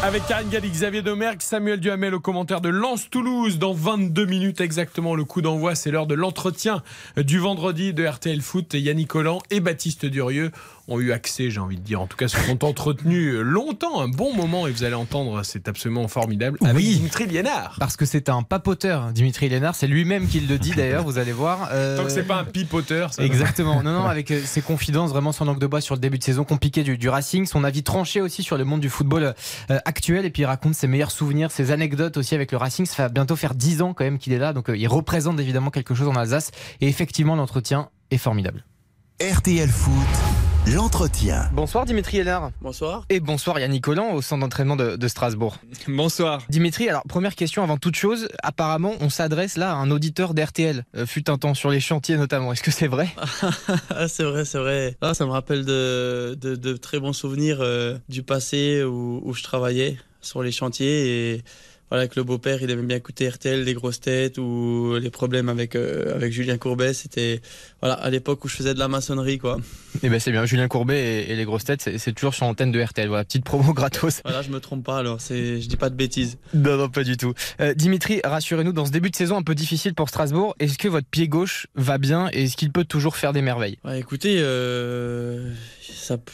Avec Karine Galli, Xavier Domergue, Samuel Duhamel au commentaire de Lens-Toulouse. Dans 22 minutes exactement, le coup d'envoi, c'est l'heure de l'entretien du vendredi de RTL Foot. Yannick Collant et Baptiste Durieux ont eu accès, j'ai envie de dire, en tout cas se sont entretenus longtemps, un bon moment, et vous allez entendre, c'est absolument formidable, avec Oui. Dimitri Liénard. Parce que c'est un papoteur, Dimitri Lénard. C'est lui-même qui le dit d'ailleurs, vous allez voir. Euh, [laughs] Tant que c'est pas un pipoteur, ça va. Exactement. Non, non, avec euh, ses confidences, vraiment son langue de bois sur le début de saison compliqué du, du Racing, son avis tranché aussi sur le monde du football euh, actuel, et puis il raconte ses meilleurs souvenirs, ses anecdotes aussi avec le Racing. Ça va bientôt faire 10 ans quand même qu'il est là, donc euh, il représente évidemment quelque chose en Alsace, et effectivement l'entretien est formidable. RTL Foot. L'entretien. Bonsoir Dimitri Hénard. Bonsoir. Et bonsoir Yannick Collant au centre d'entraînement de, de Strasbourg. Bonsoir. Dimitri, alors première question avant toute chose, apparemment on s'adresse là à un auditeur d'RTL, euh, fut un temps sur les chantiers notamment, est-ce que c'est vrai? [laughs] Ah, c'est vrai, c'est vrai. Ah, ça me rappelle de, de, de très bons souvenirs euh, du passé où, où je travaillais sur les chantiers et voilà, avec le beau-père, il aimait bien écouter RTL, les grosses têtes ou les problèmes avec, euh, avec Julien Courbet. C'était voilà, à l'époque où je faisais de la maçonnerie. quoi. Eh ben c'est bien, Julien Courbet et, et les grosses têtes, c'est toujours sur l'antenne de RTL. Voilà, petite promo gratos. Voilà, je me trompe pas alors, c'est, je dis pas de bêtises. Non, non, pas du tout. Euh, Dimitri, rassurez-nous, dans ce début de saison un peu difficile pour Strasbourg, est-ce que votre pied gauche va bien et est-ce qu'il peut toujours faire des merveilles? Ouais, écoutez, euh,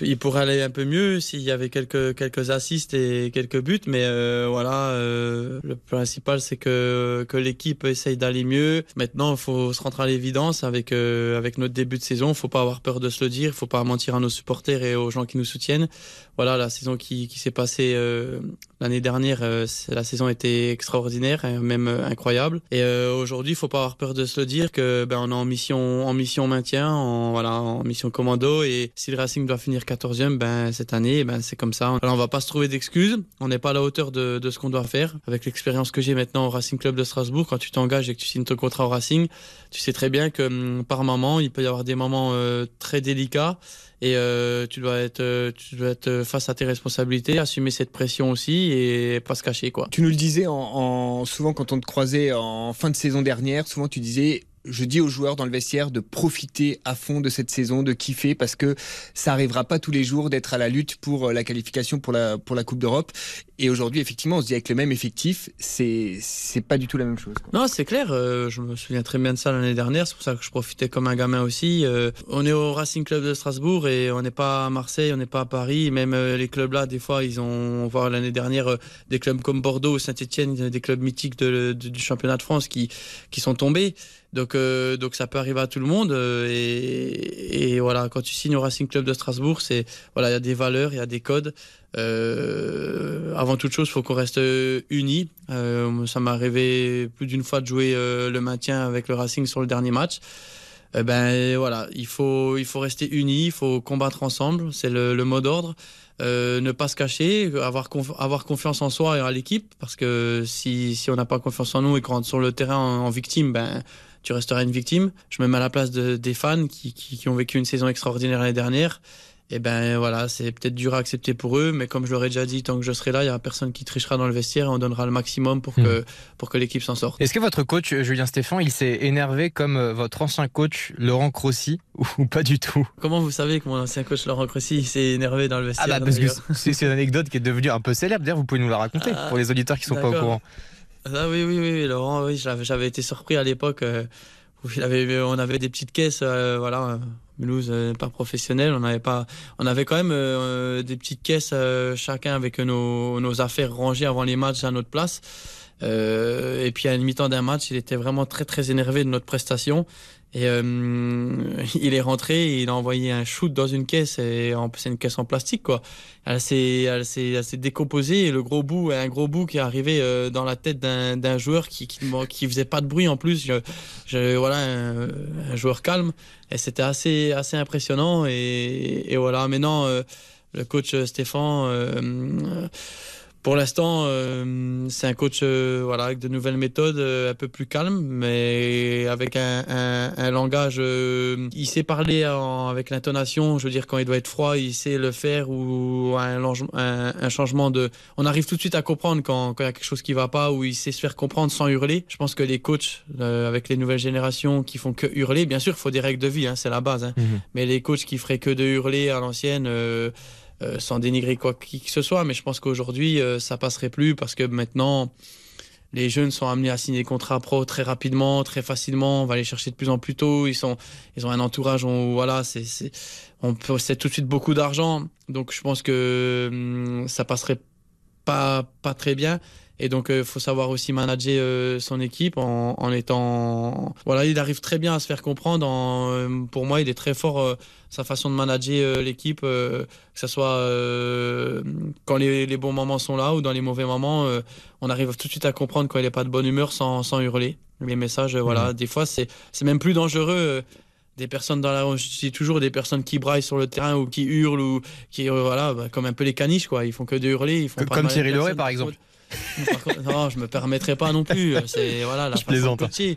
il pourrait aller un peu mieux s'il y avait quelques, quelques assists et quelques buts, mais euh, voilà, euh, le principal c'est que, que l'équipe essaye d'aller mieux. Maintenant, il faut se rentrer à l'évidence avec, euh, avec notre début de saison. Faut pas avoir peur de se le dire, faut pas mentir à nos supporters et aux gens qui nous soutiennent. Voilà, la saison qui, qui s'est passée euh, l'année dernière, euh, la saison était extraordinaire, même euh, incroyable. Et euh, aujourd'hui, il faut pas avoir peur de se le dire que ben on est en mission, en mission maintien, en voilà, en mission commando. Et si le Racing doit finir 14e, ben cette année, ben c'est comme ça. Alors on va pas se trouver d'excuses. On n'est pas à la hauteur de, de ce qu'on doit faire. Avec l'expérience que j'ai maintenant au Racing Club de Strasbourg, quand tu t'engages et que tu signes ton contrat au Racing, tu sais très bien que hum, par moment, il peut y avoir des moments euh, très délicats et euh, tu dois être euh, tu dois être face à tes responsabilités, assumer cette pression aussi et pas se cacher quoi. Tu nous le disais en, en- souvent quand on te croisait en fin de saison dernière, souvent tu disais je dis aux joueurs dans le vestiaire de profiter à fond de cette saison, de kiffer parce que ça arrivera pas tous les jours d'être à la lutte pour euh, la qualification pour la pour la Coupe d'Europe. Et aujourd'hui, effectivement, on se dit avec le même effectif, c'est c'est pas du tout la même chose. Non, c'est clair. euh, je me souviens très bien de ça l'année dernière. C'est pour ça que je profitais comme un gamin aussi. Euh, on est au Racing Club de Strasbourg et on n'est pas à Marseille, on n'est pas à Paris. Même les clubs là, des fois, ils ont on voit l'année dernière des clubs comme Bordeaux, Saint-Etienne, des clubs mythiques du championnat de France qui qui sont tombés. Donc, euh, donc ça peut arriver à tout le monde. euh, et, voilà, quand tu signes au Racing Club de Strasbourg, c'est voilà, il y a des valeurs, il y a des codes. Euh, avant toute chose, faut qu'on reste unis. Ça m'est arrivé plus d'une fois de jouer le maintien avec le Racing sur le dernier match. Eh ben voilà, il faut il faut rester unis, il faut combattre ensemble, c'est le, mot d'ordre. Ne pas se cacher, avoir avoir confiance en soi et à l'équipe, parce que si si on n'a pas confiance en nous et qu'on rentre sur le terrain en, en victime, ben tu resteras une victime. Je me mets à la place de, des fans qui, qui, qui ont vécu une saison extraordinaire l'année dernière. Et ben voilà, c'est peut-être dur à accepter pour eux, mais comme je l'aurais déjà dit, tant que je serai là, il y a personne qui trichera dans le vestiaire et on donnera le maximum pour que pour que l'équipe s'en sorte. Est-ce que votre coach Julien Stéphan, il s'est énervé comme euh, votre ancien coach Laurent Crossi [laughs] ou, pas du tout? Comment vous savez que mon ancien coach Laurent Cressy s'est énervé dans le Ah vestiaire bah parce que c'est une anecdote qui est devenue un peu célèbre. D'ailleurs, vous pouvez nous la raconter Ah, pour les auditeurs qui sont pas au courant. Ah oui, oui, oui, Laurent, oui, j'avais, été surpris à l'époque euh, où avait, on avait des petites caisses, euh, voilà, Mulhouse euh, pas professionnel, on n'avait pas, on avait quand même euh, des petites caisses chacun avec nos, nos affaires rangées avant les matchs à notre place. Et puis à la mi-temps d'un match, il était vraiment très très énervé de notre prestation. Et euh, [laughs] il est rentré, il a envoyé un shoot dans une caisse, et c'est une caisse en plastique quoi. Elle s'est, décomposée et le gros bout, un gros bout qui est arrivé euh, dans la tête d'un, joueur qui, qui, qui faisait pas de bruit en plus. Je, voilà, un, joueur calme et c'était assez, assez impressionnant et, voilà. Maintenant, euh, le coach Stéphane. Pour l'instant, euh, c'est un coach euh, voilà, avec de nouvelles méthodes, euh, un peu plus calme, mais avec un, un, un langage. il sait parler en- avec l'intonation. Je veux dire, quand il doit être froid, il sait le faire ou un, changement de. On arrive tout de suite à comprendre quand, quand il y a quelque chose qui va pas ou il sait se faire comprendre sans hurler. Je pense que les coachs avec les nouvelles générations qui font que hurler, bien sûr, il faut des règles de vie, hein, c'est la base. hein. Mais les coachs qui feraient que de hurler à l'ancienne. Euh, sans dénigrer quoi qui que ce soit, mais je pense qu'aujourd'hui euh, ça passerait plus parce que maintenant les jeunes sont amenés à signer des contrats pro très rapidement, très facilement. On va les chercher de plus en plus tôt. Ils sont, ils ont un entourage. On, voilà, c'est, c'est, on possède tout de suite beaucoup d'argent. Donc je pense que hum, ça passerait pas, pas très bien. Et donc, il faut savoir aussi manager euh, son équipe en, en étant. Voilà, il arrive très bien à se faire comprendre. En, euh, pour moi, il est très fort euh, sa façon de manager euh, l'équipe, euh, que ce soit euh, quand les, les bons moments sont là ou dans les mauvais moments. euh, on arrive tout de suite à comprendre quand il n'est pas de bonne humeur sans, sans hurler. Les messages, euh, voilà, des fois, c'est c'est même plus dangereux. euh, des personnes dans la je dis toujours des personnes qui braillent sur le terrain ou qui hurlent ou qui euh, voilà bah, comme un peu les caniches quoi ils font que de hurler ils font Comme- pas comme Thierry personne. par exemple. Contre, non je me permettrai pas non plus c'est voilà la Je plaisante. coacher.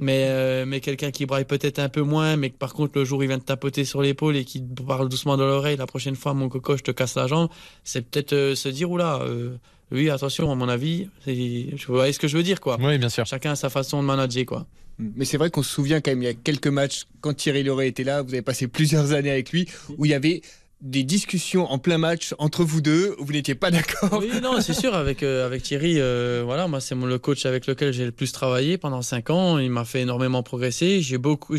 mais euh, mais quelqu'un qui braille peut-être un peu moins mais que par contre le jour il vient te tapoter sur l'épaule et qui te parle doucement dans l'oreille la prochaine fois mon coco je te casse la jambe c'est peut-être euh, se dire oula euh, oui attention à mon avis c'est- vous voyez ce que je veux dire quoi? Oui, bien sûr. chacun a sa façon de manager quoi Mais c'est vrai qu'on se souvient quand même, il y a quelques matchs, quand Thierry Loret était là, vous avez passé plusieurs années avec lui, où il y avait des discussions en plein match entre vous deux, où vous n'étiez pas d'accord. Oui, non, c'est sûr. Avec, euh, avec Thierry, euh, voilà, moi, c'est le coach avec lequel j'ai le plus travaillé pendant cinq ans. Il m'a fait énormément progresser. J'ai beaucoup,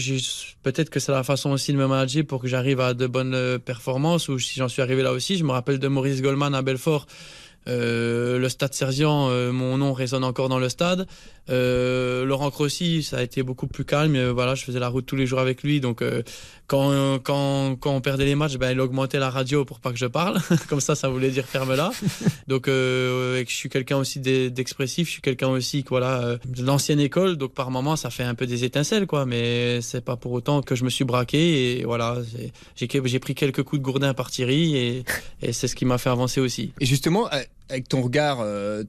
peut-être que c'est la façon aussi de me manager pour que j'arrive à de bonnes performances ou si j'en suis arrivé là aussi. Je me rappelle de Maurice Goldman à Belfort. Euh, le stade Serzian, euh, mon nom résonne encore dans le stade. Euh, Laurent Crossi, ça a été beaucoup plus calme. Voilà, je faisais la route tous les jours avec lui. Donc, euh, quand, quand, quand on perdait les matchs, ben, il augmentait la radio pour pas que je parle. [laughs] Comme ça, ça voulait dire ferme-la. donc, euh, je suis quelqu'un aussi d'e- d'expressif. Je suis quelqu'un aussi voilà, de l'ancienne école. Donc, par moment, ça fait un peu des étincelles, quoi. Mais c'est pas pour autant que je me suis braqué. Et voilà, j'ai pris quelques coups de gourdin par Thierry. Et, et c'est ce qui m'a fait avancer aussi. Et justement, avec ton regard,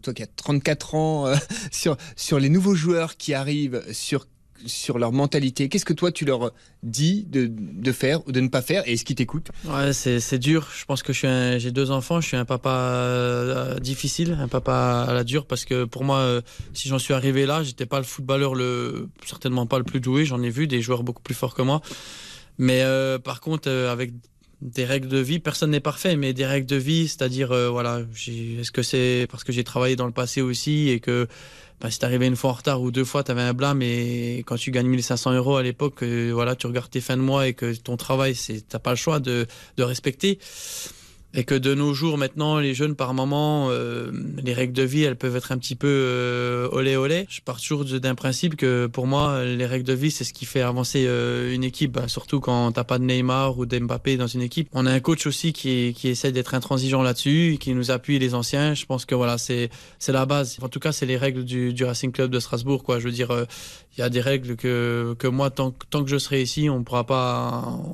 toi qui as 34 ans, [laughs] sur, sur les nouveaux joueurs qui arrivent, sur, sur leur mentalité, qu'est-ce que toi tu leur dis de, de faire ou de ne pas faire et est-ce qu'ils t'écoutent? Ouais, c'est dur. Je pense que j'ai deux enfants. Je suis un papa euh, difficile, un papa à la dure parce que pour moi, euh, si j'en suis arrivé là, j'étais pas le footballeur le certainement pas le plus doué. J'en ai vu des joueurs beaucoup plus forts que moi. Mais euh, par contre, avec des règles de vie, personne n'est parfait, mais des règles de vie, c'est-à-dire, euh, voilà, est-ce que c'est parce que j'ai travaillé dans le passé aussi et que bah, si t'arrivais une fois en retard ou deux fois, t'avais un blâme et quand tu gagnes 1500 euros à l'époque, euh, voilà, tu regardes tes fins de mois et que ton travail, c'est, t'as pas le choix de, de respecter. Et que de nos jours, maintenant, les jeunes, par moment, euh, les règles de vie, elles peuvent être un petit peu euh, olé olé. Je pars toujours d'un principe que pour moi, les règles de vie, c'est ce qui fait avancer euh, une équipe, bah, surtout quand t'as pas de Neymar ou d'Mbappé dans une équipe. On a un coach aussi qui, qui essaie d'être intransigeant là-dessus, qui nous appuie les anciens. Je pense que voilà, c'est la base. En tout cas, c'est les règles du, du Racing Club de Strasbourg, quoi. Je veux dire, euh, il y a des règles que, que moi, tant, tant que je serai ici, on pourra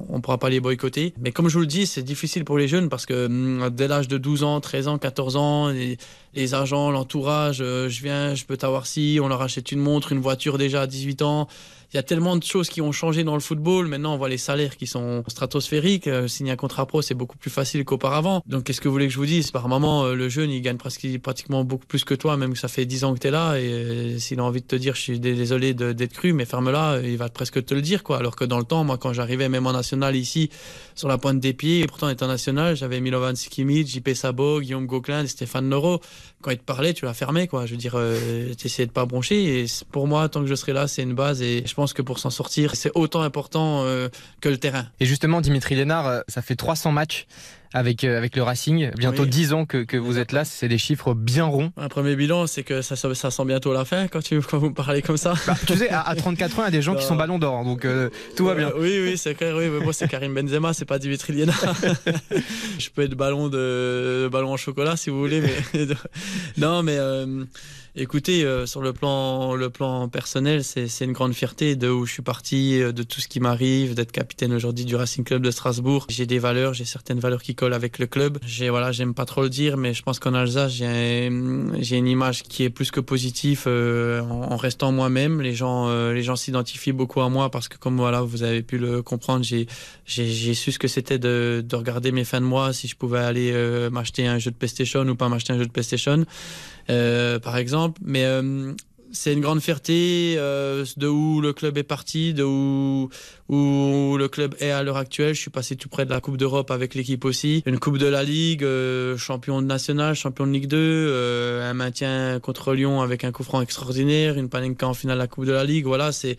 on pourra pas les boycotter. Mais comme je vous le dis, c'est difficile pour les jeunes parce que hum, dès l'âge de 12 ans, 13 ans, 14 ans, les, les agents, l'entourage, euh, je viens, je peux t'avoir si, on leur achète une montre, une voiture déjà à 18 ans. Il y a tellement de choses qui ont changé dans le football. Maintenant, on voit les salaires qui sont stratosphériques. Euh, signer un contrat pro, c'est beaucoup plus facile qu'auparavant. Donc, qu'est-ce que vous voulez que je vous dise? Par moment, euh, le jeune, il gagne pratiquement beaucoup plus que toi, même que ça fait 10 ans que tu es là. Et euh, s'il a envie de te dire, je suis dé- désolé d'être cru, mais ferme-la, il va presque te le dire. quoi. Alors que dans le temps, moi, quand j'arrivais même en national ici, sur la pointe des pieds, et pourtant étant national, j'avais Milovan Sikimic, JP Sabo, Guillaume Gauquelin, Stéphane Noro. Quand ils te parlaient, tu la fermais. Quoi. Je veux dire, euh, t'essayais de pas broncher. Et pour moi, tant que je serai là, c'est une base. Pense que pour s'en sortir, c'est autant important euh, que le terrain. Et justement, Dimitri Lénard, euh, ça fait 300 matchs avec, euh, avec le Racing. Bientôt Oui. 10 ans que, que vous êtes là. C'est des chiffres bien ronds. Un premier bilan, c'est que ça, sent bientôt la fin quand, tu, quand vous me parlez comme ça. Bah, tu sais, à, à 34 ans, il y a des gens qui sont ballons d'or. Donc euh, tout va bien. Oui, oui, c'est clair. Oui, mais moi, c'est Karim Benzema, c'est pas Dimitri Liénard. [laughs] je peux être ballon de ballon en chocolat si vous voulez, mais [laughs] non, mais écoutez, euh, sur le plan personnel, c'est une grande fierté de où je suis parti, euh, de tout ce qui m'arrive, d'être capitaine aujourd'hui du Racing Club de Strasbourg. J'ai des valeurs, j'ai certaines valeurs qui collent avec le club. J'ai voilà, j'aime pas trop le dire, mais je pense qu'en Alsace, j'ai un- j'ai une image qui est plus que positive euh, en, restant moi-même. Les gens les gens s'identifient beaucoup à moi parce que comme voilà, vous avez pu le comprendre, j'ai su ce que c'était de, de regarder mes fins de mois, si je pouvais aller m'acheter un jeu de PlayStation ou pas m'acheter un jeu de PlayStation, par Mais euh, c'est une grande fierté euh, de où le club est parti, de où, le club est à l'heure actuelle. Je suis passé tout près de la Coupe d'Europe avec l'équipe aussi. Une Coupe de la Ligue, euh, champion de national, champion de Ligue 2, euh, un maintien contre Lyon avec un coup franc extraordinaire, une Panenka en finale de la Coupe de la Ligue. Voilà, c'est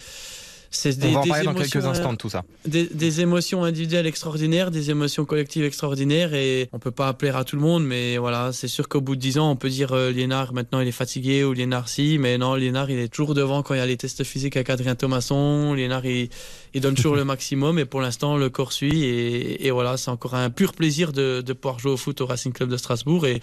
c'est On des, va en des parler dans émotions, quelques euh, instants de tout ça. des, des émotions individuelles extraordinaires, des émotions collectives extraordinaires et on peut pas appeler à tout le monde, mais voilà, c'est sûr qu'au bout de 10 ans, on peut dire euh, Liénard maintenant il est fatigué ou Liénard si, mais non, Liénard il est toujours devant quand il y a les tests physiques avec Adrien Thomasson, Liénard il, il donne toujours le maximum et pour l'instant le corps suit et, voilà, c'est encore un pur plaisir de, pouvoir jouer au foot au Racing Club de Strasbourg et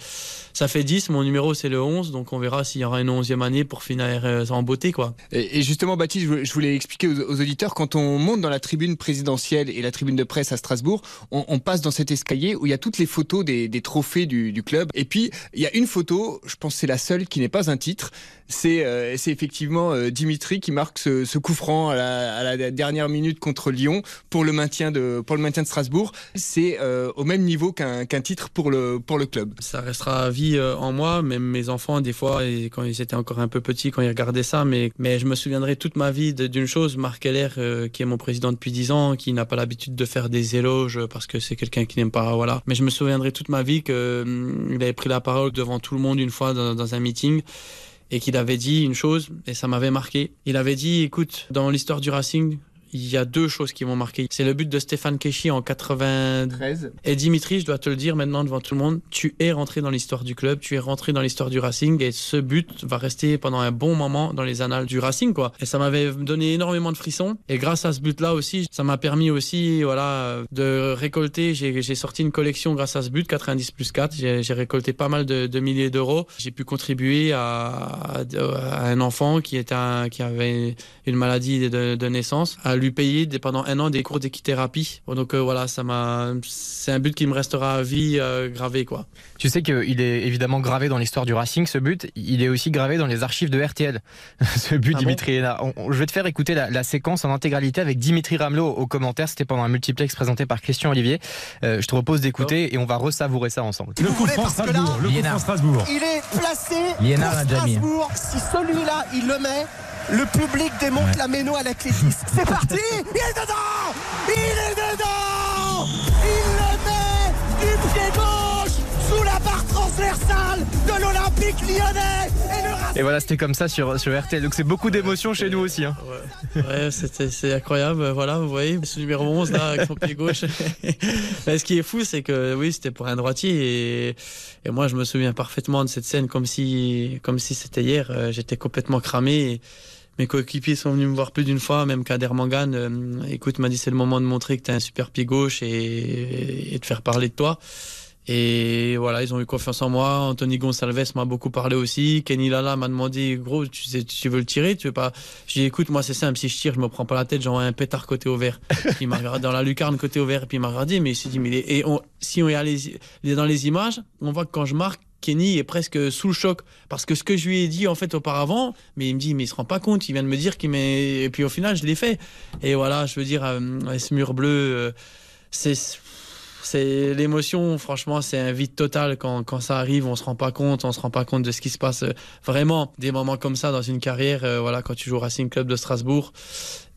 ça fait 10, mon numéro c'est le 11, donc on verra s'il y aura une 11e année pour finir euh, en beauté quoi. Et, justement, Baptiste, je voulais- expliquer aux auditeurs, quand on monte dans la tribune présidentielle et la tribune de presse à Strasbourg, on, passe dans cet escalier où il y a toutes les photos des, trophées du, du club. Et puis, il y a une photo, je pense c'est la seule qui n'est pas un titre. C'est euh, effectivement euh, Dimitri qui marque ce, ce coup franc à la, à la dernière minute contre Lyon pour le maintien de, pour le maintien de Strasbourg. C'est euh, au même niveau qu'un qu'un titre pour le, pour le club. Ça restera à vie euh, en moi, même mes enfants, des fois, quand ils étaient encore un peu petits, quand ils regardaient ça, mais, mais je me souviendrai toute ma vie d'une chose, Marc Heller, euh, qui est mon président depuis 10 ans, qui n'a pas l'habitude de faire des éloges parce que c'est quelqu'un qui n'aime pas, voilà. Mais je me souviendrai toute ma vie que hum, il avait pris la parole devant tout le monde une fois dans, dans un meeting et qu'il avait dit une chose, et ça m'avait marqué. Il avait dit, écoute, dans l'histoire du Racing, il y a deux choses qui m'ont marqué. C'est le but de Stéphane Keshi en 93. Et Dimitri, je dois te le dire maintenant devant tout le monde, tu es rentré dans l'histoire du club, tu es rentré dans l'histoire du Racing et ce but va rester pendant un bon moment dans les annales du Racing, quoi. Et ça m'avait donné énormément de frissons. Et grâce à ce but-là aussi, ça m'a permis aussi, voilà, de récolter. J'ai sorti une collection grâce à ce but, 90 plus 4. J'ai récolté pas mal de, de milliers d'euros. J'ai pu contribuer à, à, à un enfant qui était un- qui avait une maladie de, de naissance, à lui payer pendant un an des cours d'équithérapie. Donc euh, voilà, ça m'a, c'est un but qui me restera à vie euh, gravé, quoi. Tu sais qu'il est évidemment gravé dans l'histoire du Racing, ce but. Il est aussi gravé dans les archives de RTL. [laughs] ce but, Ah Dimitri Hénard. On- on- Je vais te faire écouter la, la séquence en intégralité avec Dimitri Ramelot au commentaire. C'était pendant un multiplex présenté par Christian Olivier. Euh, je te propose d'écouter et on va resavourer ça ensemble. Le coup franc Strasbourg. Le coup Strasbourg. Il est placé pour mis. Strasbourg. Si celui-là, il le met, le public démonte la méno à l'athlétisme. C'est parti Il est dedans Il est dedans Il le met du pied gauche sous la barre transversale de l'Olympique lyonnais et le Et voilà, c'était comme ça sur, sur RTL. Donc c'est beaucoup d'émotions chez nous aussi. hein. Ouais, c'était- c'est incroyable. Voilà, vous voyez, ce numéro 11 là, avec son pied gauche. [laughs] Mais ce qui est fou, c'est que oui, c'était pour un droitier et, et moi, je me souviens parfaitement de cette scène comme si, comme si c'était hier. Euh, J'étais complètement cramé. Et mes coéquipiers sont venus me voir plus d'une fois, même Kader Mangan. euh, écoute, m'a dit c'est le moment de montrer que tu as un super pied gauche et, et de faire parler de toi. Et voilà, ils ont eu confiance en moi. Anthony Gonsalves m'a beaucoup parlé aussi. Kenny Lala m'a demandé, gros, tu, sais, tu veux le tirer Tu veux pas? J'ai dit, écoute, moi c'est simple, si je tire, je me prends pas la tête, j'envoie un pétard côté au vert. [laughs] Il m'a regardé dans la lucarne côté au vert, et puis il m'a regardé, mais il s'est dit, mais et on- si on est dans les images, on voit que quand je marque, Kenny est presque sous le choc parce que ce que je lui ai dit en fait auparavant, mais il me dit mais il se rend pas compte, il vient de me dire qu'il met et puis au final je l'ai fait et voilà je veux dire euh, ce mur bleu euh, c'est c'est l'émotion, franchement, c'est un vide total quand, quand ça arrive. On se rend pas compte, on se rend pas compte de ce qui se passe. euh, Vraiment, des moments comme ça dans une carrière, voilà, quand tu joues au Racing Club de Strasbourg,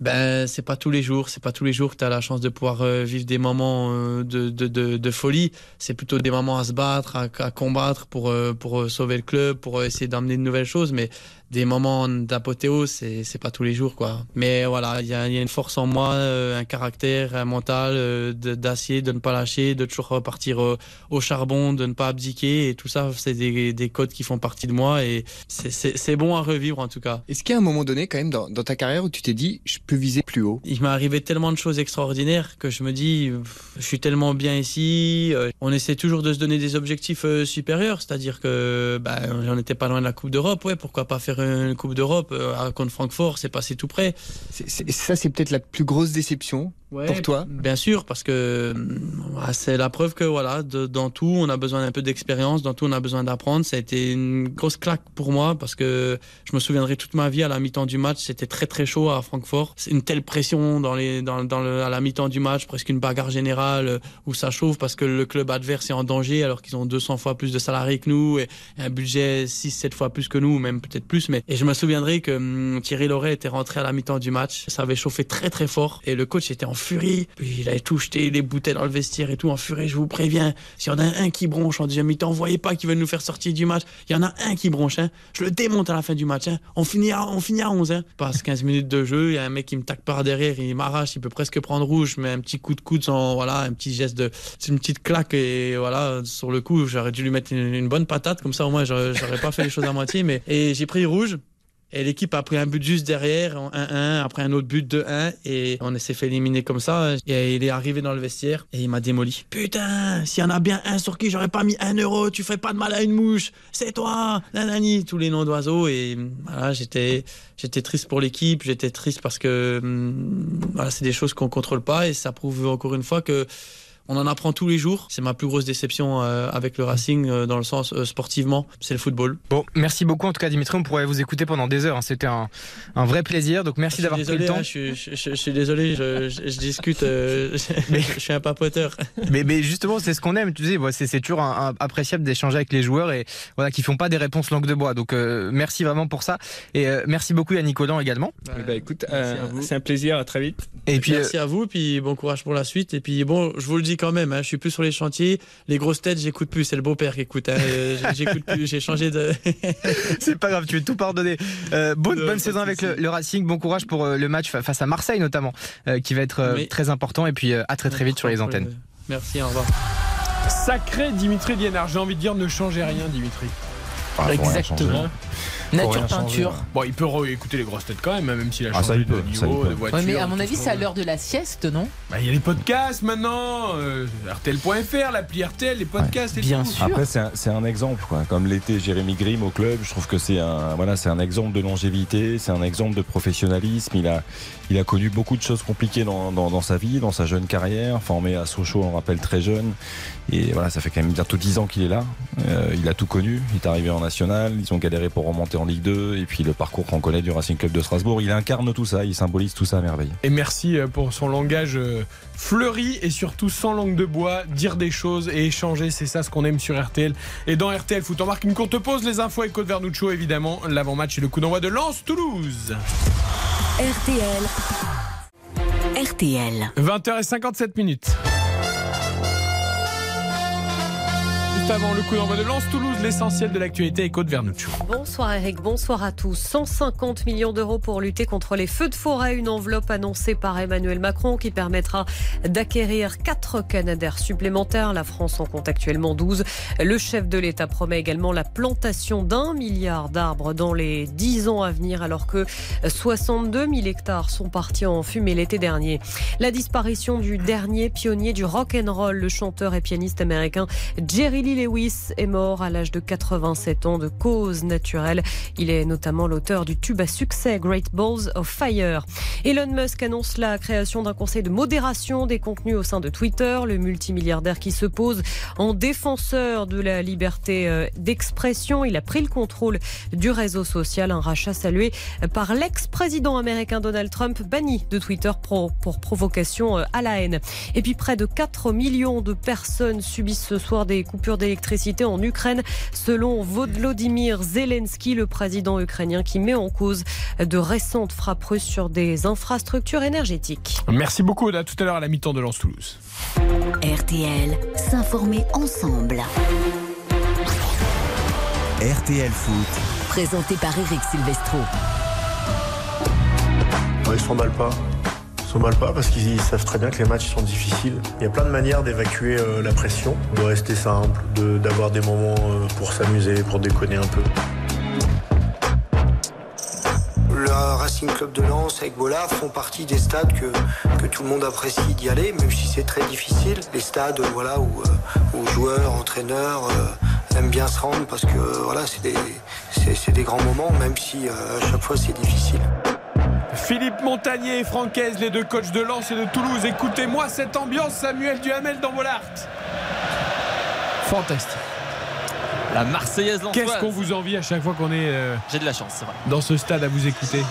ben c'est pas tous les jours, c'est pas tous les jours que tu as la chance de pouvoir euh, vivre des moments euh, de, de, de, folie. C'est plutôt des moments à se battre, à, combattre pour euh, pour sauver le club, pour essayer d'amener de nouvelles choses. Mais des moments d'apothéose, c'est c'est pas tous les jours, quoi. Mais voilà, il y a, une force en moi, un caractère, un mental d'acier, de ne pas lâcher, de toujours repartir au charbon, de ne pas abdiquer. Et tout ça, c'est des, des codes qui font partie de moi. Et c'est- bon à revivre, en tout cas. Est-ce qu'il y a un moment donné, quand même, dans, ta carrière où tu t'es dit, viser plus haut Il m'est arrivé tellement de choses extraordinaires que je me dis, je suis tellement bien ici. euh, On essaie toujours de se donner des objectifs euh, supérieurs, c'est-à-dire que bah, j'en étais pas loin de la Coupe d'Europe. Ouais, pourquoi pas faire une Coupe d'Europe euh, à- contre Francfort C'est passé tout près. Ça, c'est peut-être la plus grosse déception Ouais, pour toi Bien sûr, parce que hum, ouais, c'est la preuve que voilà, de- dans tout, on a besoin d'un peu d'expérience, dans tout, on a besoin d'apprendre. Ça a été une grosse claque pour moi parce que je me souviendrai toute ma vie à la mi-temps du match, c'était très très chaud à Francfort. C'est une telle pression dans les, dans, dans le, à la mi-temps du match, presque une bagarre générale euh, où ça chauffe parce que le club adverse est en danger alors qu'ils ont 200 fois plus de salariés que nous et un budget 6-7 fois plus que nous, même peut-être plus. Mais et je me souviendrai que hum, Thierry Loret était rentré à la mi-temps du match, ça avait chauffé très très fort et le coach était en furie. Puis il avait tout jeté, les bouteilles dans le vestiaire et tout en furie. Je vous préviens, s'il y en a un qui bronche en deuxième mi-temps, voyez pas qu'ils veulent nous faire sortir du match. Il y en a un qui bronche, hein. je le démonte à la fin du match. Hein. On finit à, on finit à 11. Hein. Passe 15 minutes de jeu, il y a un mec qui me tape par derrière, il m'arrache, il peut presque prendre rouge, mais un petit coup de coude voilà, un petit geste de, c'est une petite claque et voilà, sur le coup, j'aurais dû lui mettre une, une bonne patate, comme ça au moins j'aurais pas fait les choses à moitié, mais, et j'ai pris rouge. Et l'équipe a pris un but juste derrière, en 1-1, après un autre but de 1 et on s'est fait éliminer comme ça. Et il est arrivé dans le vestiaire et il m'a démoli. Putain, s'il y en a bien un sur qui j'aurais pas mis un euro, tu fais pas de mal à une mouche, c'est toi, nanani, tous les noms d'oiseaux. Et voilà, j'étais, j'étais triste pour l'équipe, j'étais triste parce que hum, voilà, c'est des choses qu'on contrôle pas et ça prouve encore une fois que on en apprend tous les jours. C'est ma plus grosse déception euh, avec le Racing euh, dans le sens euh, sportivement, c'est le football. Bon, merci beaucoup en tout cas Dimitri, on pourrait vous écouter pendant des heures. hein. C'était un, un vrai plaisir, donc merci d'avoir pris le temps. hein, je, suis- je- je suis désolé, je, je- je discute, euh, [laughs] je, je suis un papoteur. mais, mais justement, c'est ce qu'on aime. Tu sais, voilà, c'est toujours un- un- appréciable d'échanger avec les joueurs et voilà qui font pas des réponses langue de bois. Donc euh, merci vraiment pour ça et euh, merci beaucoup à Nicolas également. Bah, écoute, euh, c'est un plaisir, à très vite. Et puis Merci à vous, puis bon courage pour la suite. Et puis bon, je vous le dis quand même, hein, je suis plus sur les chantiers. Les grosses têtes, j'écoute plus. C'est le beau-père qui écoute. hein, euh, j'écoute plus. J'ai changé de. [laughs] C'est pas grave, tu es tout pardonné. Euh, bonne bonne saison avec le, le Racing. Bon courage pour euh, le match fa- face à Marseille notamment, euh, qui va être euh, Oui. très important. Et puis euh, à très très vite sur les antennes. Merci, au revoir. Sacré Dimitri Liénard. J'ai envie de dire ne changez rien, Dimitri. Ah, Exactement. Nature peinture. hein. Bon, il peut écouter les grosses têtes quand même, hein, même s'il a Ah, ça, changé il de niveau, de voiture. Ouais, mais à mon avis, c'est à l'heure de la sieste, non? Bah, il y a les podcasts maintenant, euh, RTL.fr, l'appli RTL, les podcasts et Bien tout. sûr. Après, c'est un, exemple, quoi. Comme l'était Jérémy Grimm au club, je trouve que c'est un, voilà, c'est un exemple de longévité, c'est un exemple de professionnalisme. Il a, il a connu beaucoup de choses compliquées dans, dans, dans sa vie, dans sa jeune carrière, formé à Sochaux, on le rappelle, très jeune. Et voilà, ça fait quand même bientôt 10 ans qu'il est là. Euh, il a tout connu. Il est arrivé en national. Ils ont galéré pour remonter en Ligue 2. Et puis le parcours qu'on connaît du Racing Club de Strasbourg. Il incarne tout ça. Il symbolise tout ça à merveille. Et merci euh, pour son langage euh, fleuri et surtout sans langue de bois, dire des choses et échanger, c'est ça ce qu'on aime sur RTL. Et dans RTL Foot, on marque une courte pause, les infos avec Côte Vernuccio évidemment, l'avant-match et le coup d'envoi de Lens-Toulouse. RTL. RTL. 20h57 minutes. Avant le coup d'envoi de Lens-Toulouse, l'essentiel de l'actualité avec Côte Vernuccio. Bonsoir Eric, bonsoir à tous. 150 millions d'euros pour lutter contre les feux de forêt, une enveloppe annoncée par Emmanuel Macron qui permettra d'acquérir 4 Canadaires supplémentaires. La France en compte actuellement 12. Le chef de l'État promet également la plantation d'un milliard d'arbres dans les 10 ans à venir alors que 62 000 hectares sont partis en fumée l'été dernier. La disparition du dernier pionnier du rock and roll, le chanteur et pianiste américain Jerry Lee Lewis est mort à l'âge de 87 ans de cause naturelle. Il est notamment l'auteur du tube à succès Great Balls of Fire. Elon Musk annonce la création d'un conseil de modération des contenus au sein de Twitter, le multimilliardaire qui se pose en défenseur de la liberté euh, d'expression. Il a pris le contrôle du réseau social, un rachat salué par l'ex-président américain Donald Trump, banni de Twitter pour provocation euh, à la haine. Et puis près de 4 millions de personnes subissent ce soir des coupures d'électricité en Ukraine, selon Volodymyr Zelensky, le président ukrainien, qui met en cause de récentes frappes russes sur des infrastructures énergétiques. Merci beaucoup, à tout à l'heure à la mi-temps de Lens-Toulouse. RTL. S'informer ensemble. RTL Foot. Présenté par Eric Silvestro. Ouais, ils s'emballent pas? Ils s'emballent pas parce qu'ils savent très bien que les matchs sont difficiles. Il y a plein de manières d'évacuer euh, la pression. On doit rester simple, de- d'avoir des moments euh, pour s'amuser, pour déconner un peu. Le Racing Club de Lens avec Bollard font partie des stades que, que tout le monde apprécie d'y aller, même si c'est très difficile. Les stades voilà, où, euh, où joueurs, entraîneurs euh, aiment bien se rendre parce que euh, voilà, c'est des, des grands moments, même si euh, à chaque fois c'est difficile. Philippe Montagnier et Francaise, les deux coachs de Lens et de Toulouse. Écoutez-moi cette ambiance, Samuel Duhamel dans Bollard. Fantastique. La Marseillaise lensoise. Qu'est-ce qu'on vous envie à chaque fois qu'on est euh, J'ai de la chance, c'est vrai. dans ce stade à vous écouter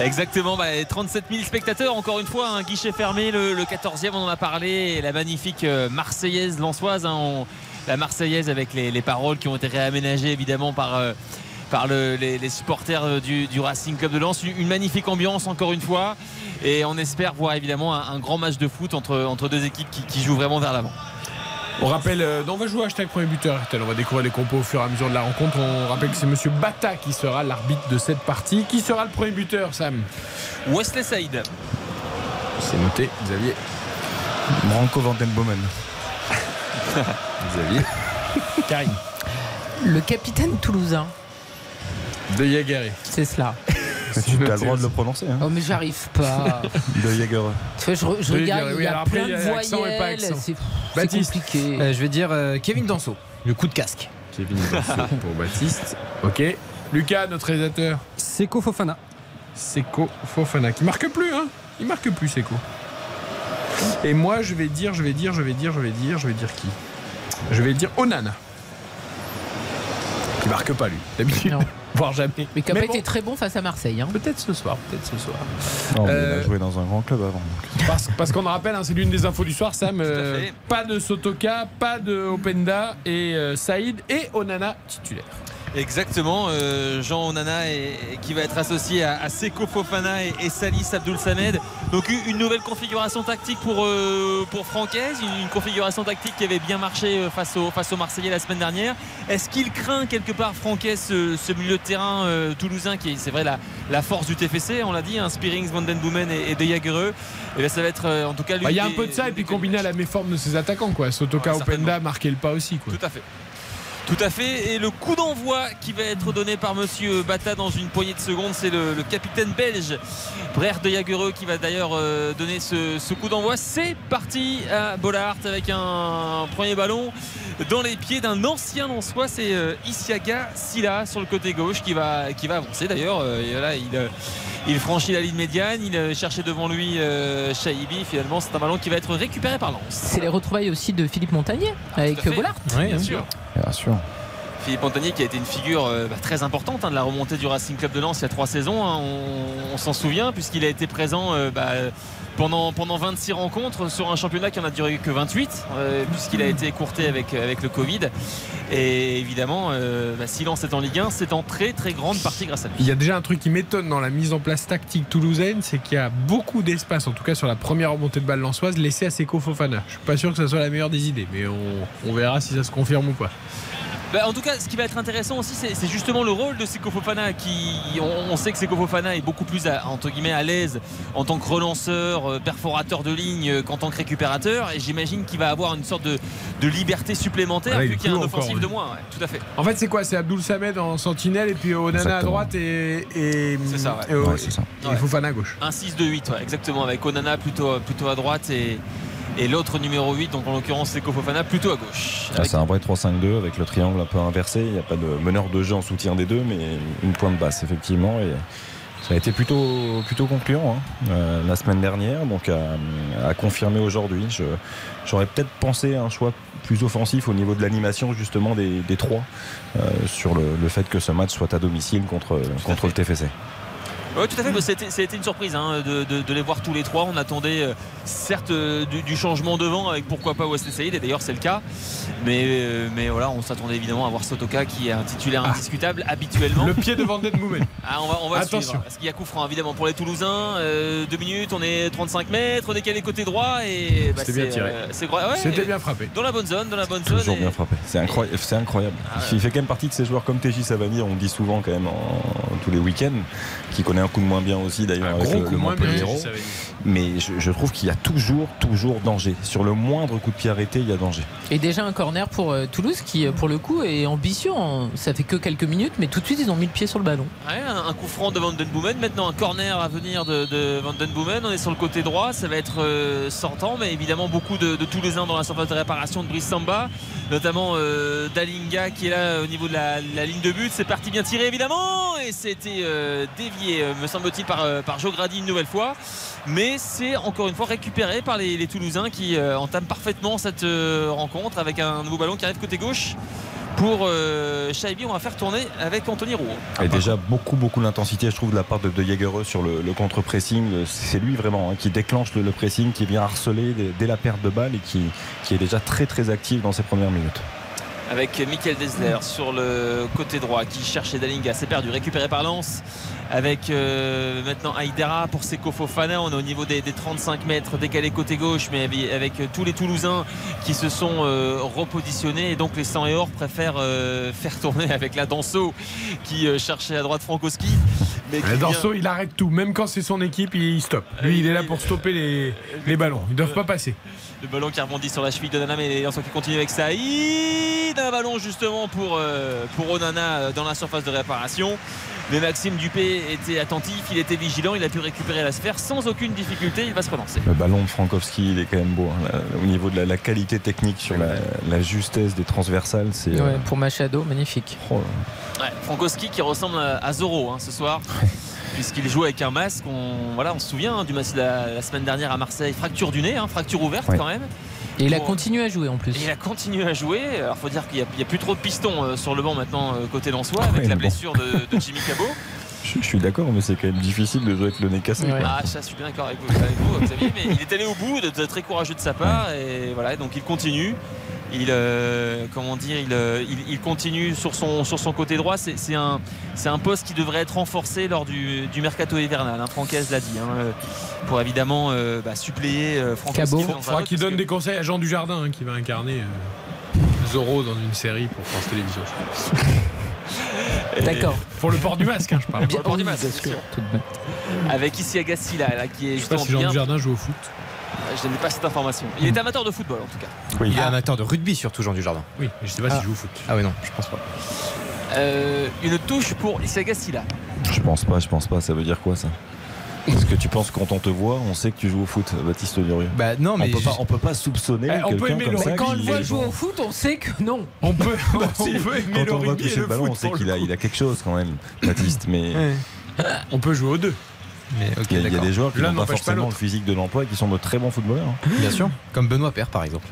Exactement, bah, 37 000 spectateurs, encore une fois, un guichet fermé, le, le 14e, on en a parlé, et la magnifique euh, Marseillaise lensoise, hein, on- la Marseillaise avec les, les paroles qui ont été réaménagées évidemment par, euh, par le- les, les supporters euh, du, du Racing Club de Lens. Une, une magnifique ambiance, encore une fois, et on espère voir évidemment un, un grand match de foot entre, entre deux équipes qui, qui jouent vraiment vers l'avant. On rappelle, euh, on va jouer hashtag premier buteur RTL. On va découvrir les compos au fur et à mesure de la rencontre. On rappelle que c'est Monsieur Bata qui sera l'arbitre de cette partie. Qui sera le premier buteur, Sam? Wesley Saïd. C'est noté, Xavier. Branco Vandenbomen. [laughs] Xavier. Karim. Le capitaine toulousain. De Jaguerre. C'est cela. Tu as le droit de le prononcer. Hein. Oh, mais j'arrive pas. De Jaeger. Tu vois, je, re- je De regarde, il oui, y a plein de voyelles. C'est compliqué. Euh, je vais dire euh, Kevin Danso, le coup de casque. Kevin Danso pour Baptiste. Ok. Lucas, notre réalisateur. Seko Fofana. Seko Fofana. Qui marque plus, hein Il marque plus, Seko. Et moi, je vais dire, je vais dire, je vais dire, je vais dire, je vais dire qui? Je vais dire Onana. Qui marque pas, lui, d'habitude. [laughs] Voire jamais. Mais qui n'a pas bon, été très bon face à Marseille. hein. Peut-être ce soir, peut-être ce soir. Non, mais il Euh, a joué dans un grand club avant. donc. Parce, parce qu'on le rappelle, hein, c'est l'une des infos du soir, Sam. euh, pas de Sotoka, pas de Openda et euh, Saïd et Onana titulaire. Exactement, euh, Jean Onana est- qui va être associé à, à Seko Fofana et, et Salis Abdoul Samed. Donc une nouvelle configuration tactique pour, euh, pour Francaise, une, une configuration tactique qui avait bien marché euh, face, au, face aux Marseillais la semaine dernière. Est-ce qu'il craint quelque part Francaise ce, ce milieu de terrain euh, toulousain qui est c'est vrai la, la force du TFC, on l'a dit, hein, Spearings, Van Den Boomen et, et De Jagereux. Et bien, ça va être en tout cas Bah, Il y a un peu de ça et puis combiné à la méforme de ses attaquants, quoi. Sotoka, Ouais, Openda marquaient le pas aussi, quoi. Tout à fait. Tout à fait. Et le coup d'envoi qui va être donné par Monsieur Bata dans une poignée de secondes, c'est le, le capitaine belge Brère de Jagereux qui va d'ailleurs euh, donner ce, ce coup d'envoi. C'est parti à Bollard avec un premier ballon dans les pieds d'un ancien soi C'est euh, Isiaga Silla sur le côté gauche qui va, qui va avancer d'ailleurs. Euh, et là, il, euh, il franchit la ligne médiane. Il cherchait devant lui euh, Shaibi. Finalement, c'est un ballon qui va être récupéré par Lens. C'est les retrouvailles aussi de Philippe Montagnier avec à fait. Bollard. bien sûr. Bien sûr. Philippe Montagnier qui a été une figure euh, bah, très importante hein, de la remontée du Racing Club de Lens il y a trois saisons. hein. on, on s'en souvient puisqu'il a été présent euh, bah, pendant, pendant 26 rencontres sur un championnat qui en a duré que 28 euh, puisqu'il a été écourté avec, avec le Covid. Et évidemment, euh, bah, si Lens est en Ligue 1, c'est en très très grande partie grâce à lui. Il y a déjà un truc qui m'étonne dans la mise en place tactique toulousaine, c'est qu'il y a beaucoup d'espace, en tout cas sur la première remontée de balle lançoise, laissé à Seko Fofana. Je suis pas sûr que ce soit la meilleure des idées, mais on verra si ça se confirme ou pas. Bah, en tout cas, ce qui va être intéressant aussi, c'est justement le rôle de Seko Fofana. Qui, on, on sait que Seko Fofana est beaucoup plus à, entre guillemets à l'aise en tant que relanceur, euh, perforateur de ligne euh, qu'en tant que récupérateur. Et j'imagine qu'il va avoir une sorte de, de liberté supplémentaire Ah vu qu'il y a un offensif de moins. ouais, tout à fait. En fait, c'est quoi? C'est Abdoul Samed en sentinelle et puis Onana à droite et, et, C'est ça, ouais. et, Ouais, c'est ça. et Fofana à gauche. Un 6-2-8, ouais, exactement, avec Onana plutôt, plutôt à droite et, et l'autre numéro 8, donc en l'occurrence Seko Fofana, plutôt à gauche. Ah, c'est un vrai 3-5-2 avec le triangle un peu inversé. Il n'y a pas de meneur de jeu en soutien des deux, mais une pointe basse, effectivement. Et ça a été plutôt, plutôt concluant hein, euh, la semaine dernière, donc à, à confirmer aujourd'hui. J'aurais peut-être pensé à un choix plus offensif au niveau de l'animation, justement, des, des trois, euh, sur le, le fait que ce match soit à domicile contre, contre le TFC. Oui, tout à fait. C'était, ça a été une surprise hein, de, de- de les voir tous les trois. On attendait euh, certes euh, du, du changement devant avec pourquoi pas Wesley Saïd, et d'ailleurs c'est le cas. Mais, euh, mais voilà, on s'attendait évidemment à voir Sotoka qui est un titulaire indiscutable habituellement. Le pied de Van Den Boomen. [laughs] Ah, on va, on va Attention. suivre. Parce qu'il y a coup franc évidemment pour les Toulousains. Euh, deux minutes, on est 35 mètres, on est calé côté droit et bah, C'était bien tiré. euh, ouais, C'était bien frappé. Dans la bonne zone, dans la bonne zone. Toujours et- bien frappé. C'est incroyable. Incroyable. Ah ouais. Il fait quand même partie de ces joueurs comme TJ Savani, on le dit souvent quand même en, tous les week-ends, qui connaît un coup de moins bien aussi d'ailleurs avec gros le, coup le de moins bien, Montpellier. Mais je, je trouve qu'il y a toujours, toujours danger. Sur le moindre coup de pied arrêté, il y a danger. Et déjà un corner pour euh, Toulouse qui, euh, pour le coup, est ambitieux. hein. Ça fait que quelques minutes, mais tout de suite, ils ont mis le pied sur le ballon. Ouais, un, un coup franc de Van Den Boomen. Maintenant, un corner à venir de, de Van Den Boomen. On est sur le côté droit. Ça va être euh, sortant, mais évidemment, beaucoup de, de Toulousains dans la surface de réparation de Brice Samba, notamment euh, Dalinga qui est là au niveau de la, la ligne de but. C'est parti bien tiré, évidemment, et c'était euh, dévié, me semble-t-il, par, euh, par Joe Grady une nouvelle fois. Mais c'est encore une fois récupéré par les, Toulousains qui euh, entament parfaitement cette euh, rencontre avec un nouveau ballon qui arrive côté gauche. Pour euh, on va faire tourner avec Anthony Roux. Et déjà beaucoup, beaucoup d'intensité, je trouve, de la part de, de sur le, contre-pressing. C'est lui vraiment hein, qui déclenche le, pressing, qui vient harceler dès, dès la perte de balle et qui, qui est déjà très, très actif dans ses premières minutes. Avec Michael Desler sur le côté droit qui cherchait Dalinga, c'est perdu, récupéré par Lens avec euh, maintenant Aïdara pour Seko Fofana, on est au niveau des, des 35 mètres décalé côté gauche mais avec, avec tous les Toulousains qui se sont euh, repositionnés et donc les 100 et or préfèrent euh, faire tourner avec la Danso qui cherchait à droite Frankowski mais vient- Danso, il arrête tout. Même quand c'est son équipe, il stoppe. Lui, il est là pour stopper les, les ballons. Ils doivent pas passer. Le ballon qui rebondit sur la cheville de Nana mais Lens qui continue avec Saïd un ballon justement pour, euh, pour Onana euh, dans la surface de réparation. Mais Maxime Dupé était attentif, il était vigilant, il a pu récupérer la sphère sans aucune difficulté, il va se relancer. Le ballon de Frankowski, il est quand même beau. hein. Là, au niveau de la, la qualité technique sur la, la justesse des transversales, c'est. euh, pour Machado, magnifique. oh, Ouais, Frankowski qui ressemble à, à Zorro hein, ce soir. Puisqu'il joue avec un masque, on, voilà, on se souvient hein, du match de la, la semaine dernière à Marseille, fracture du nez, hein, fracture ouverte Ouais. quand même. Et il a continué à jouer en plus. Et il a continué à jouer. Alors faut dire qu'il n'y a, plus trop de pistons euh, sur le banc maintenant euh, côté Lensois avec Ouais, la bon. blessure de, de Jimmy Cabot. [laughs] je, je suis d'accord, mais c'est quand même difficile de jouer avec le nez cassé. Ah ça je suis bien d'accord avec vous, avec vous, Xavier, mais il est allé au bout, de, de très courageux de sa part et voilà donc il continue. Il euh, comment dire il, euh, il, il continue sur son sur son côté droit. C'est un c'est un poste qui devrait être renforcé lors du, du mercato hivernal. Hein, Francaise l'a dit hein, euh, pour évidemment euh, bah, suppléer euh, Il un faudra autre, qu'il donne que- des conseils à Jean Dujardin hein, qui va incarner euh, Zorro dans une série pour France Télévisions. [laughs] D'accord. Pour le port du masque, hein, je parle. Pour le port du masque, bien sûr. Avec ici Agassi là, là, qui est Je sais pas Jean bien. Dujardin joue au foot. Je n'ai pas cette information. Il est amateur de football en tout cas. Il est amateur de rugby surtout, Jean Dujardin. Oui, mais je sais pas Ah. s'il joue au foot. Ah oui, non, je pense pas. Euh, une touche pour Agassi là. Je pense pas, je pense pas. Ça veut dire quoi ça? Parce que tu penses que quand on te voit, on sait que tu joues au foot, Baptiste Durieux. Bah non, mais on peut je- pas, on peut pas soupçonner Eh, on peut quelqu'un aimer comme le ça. Quand on le voit jouer au foot, on sait que non. [laughs] On peut, on Si. peut aimer Quand le on voit toucher le le ballon, foot on sait qu'il il a quelque chose quand même, Baptiste. Mais On peut jouer aux deux. Mais il y a- des joueurs qui n'ont pas forcément le physique de l'emploi et qui sont de très bons footballeurs. hein. Bien sûr, comme Benoît Père par exemple.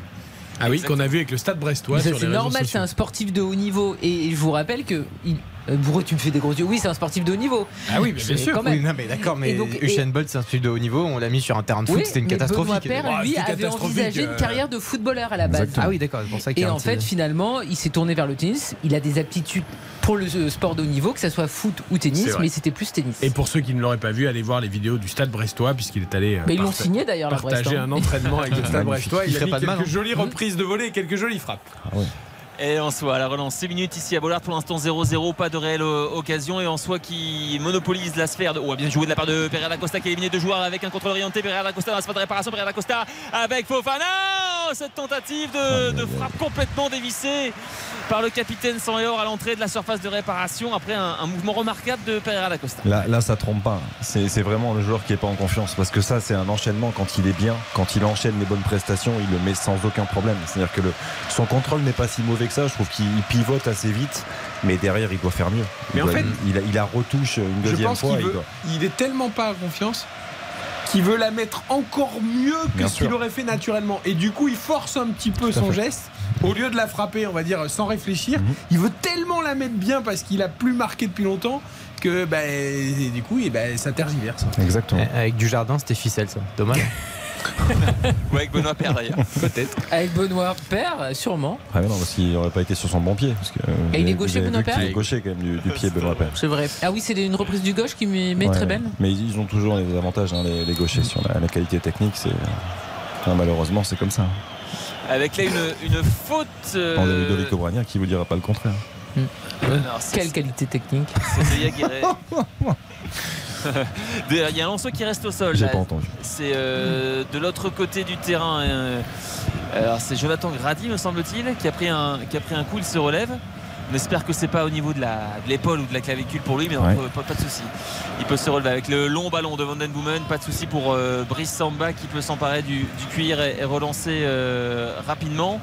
Ah oui, qu'on a vu avec le Stade Brestois. C'est normal, c'est un sportif de haut niveau. Et je vous rappelle que. Il... euh, Bourreau, tu me fais des gros yeux. Oui, c'est un sportif de haut niveau. Ah oui, bien sûr. quand même. Oui, non, mais d'accord, mais donc- et- Usain Bolt, c'est un sujet de haut niveau. On l'a mis sur un terrain de foot, Oui, c'était une Ah, lui, c'était avait envisagé une euh, carrière de footballeur à la base. Exactement. Ah oui, d'accord, c'est pour ça qu'il Et en fait, petit- finalement, il s'est tourné vers le tennis. Il a des aptitudes pour le euh, sport de haut niveau, que ce soit foot ou tennis, mais c'était plus tennis. Et pour ceux qui ne l'auraient pas vu, allez voir les vidéos du Stade Brestois puisqu'il est allé. Mais ils l'ont signé d'ailleurs, Partager un entraînement avec le [laughs] Stade Magnifique. Brestois. Il Il, a ferait mis pas de quelques mal, hein. jolies reprises de volée et quelques jolies frappes. Et en soi, la relance, 6 minutes ici à Bollard. Pour l'instant, 0-0, pas de réelle euh, occasion. Et en soi, qui monopolise la sphère. De... Oh, bien joué de la part de Pereira Costa qui a éliminé deux joueurs avec un contrôle orienté. Pereira Costa dans la sphère de réparation. Pereira Costa avec Fofana. Oh, Cette tentative de frappe complètement dévissée par le capitaine Sanleor à l'entrée de la surface de réparation après un, un mouvement remarquable de Pereira Costa. Là, là, ça trompe pas. C'est c'est vraiment le joueur qui est pas en confiance. Parce que ça, c'est un enchaînement. Quand il est bien, quand il enchaîne les bonnes prestations, il le met sans aucun problème. C'est-à-dire que le, son contrôle n'est pas si mauvais que ça. Je trouve qu'il pivote assez vite. Mais derrière, il doit faire mieux. Il, Mais en doit- fait, il, a, il a retouche une Je deuxième pense fois. qu'il il veut. doit- Il est tellement pas en confiance qu'il veut la mettre encore mieux que Bien ce qu'il aurait fait naturellement. Et du coup, il force un petit peu son fait. geste. Au lieu de la frapper, on va dire, sans réfléchir, Mhm. il veut tellement la mettre bien parce qu'il a plus marqué depuis longtemps que bah, et du coup, et bah, ça tergiverse. Exactement. Eh, Avec du jardin, c'était ficelle ça. Dommage. [laughs] Ou avec Benoît Père d'ailleurs. Peut-être. Avec Benoît Père, sûrement. Ah, mais non, parce qu'il n'aurait pas été sur son bon pied. Parce que, euh, Et il est gaucher, Benoît qu'il Paire est gaucher quand même du, du pied, Benoît Paire. C'est vrai. Ah oui, c'est une reprise du gauche qui Ouais, très belle. Mais ils ont toujours les avantages, hein, les, les gauchers, sur la, la qualité technique. C'est enfin, malheureusement, c'est comme ça. Avec là une, une faute. euh, On a Ludovic Obrania qui vous dira pas le contraire. alors, c'est- Quelle qualité technique. C'est. [laughs] Il y a un lanceau qui reste au sol. J'ai pas entendu. C'est euh, de l'autre côté du terrain. euh, alors c'est Jonathan Grady, me semble-t-il, qui a pris un qui a pris un coup. Il se relève. On espère que c'est pas au niveau de la de l'épaule ou de la clavicule pour lui, mais pas, pas de souci. Il peut se relever avec le long ballon de Vandenboomen. Pas de souci pour euh, Brice Samba qui peut s'emparer du, du cuir et, et relancer euh, rapidement.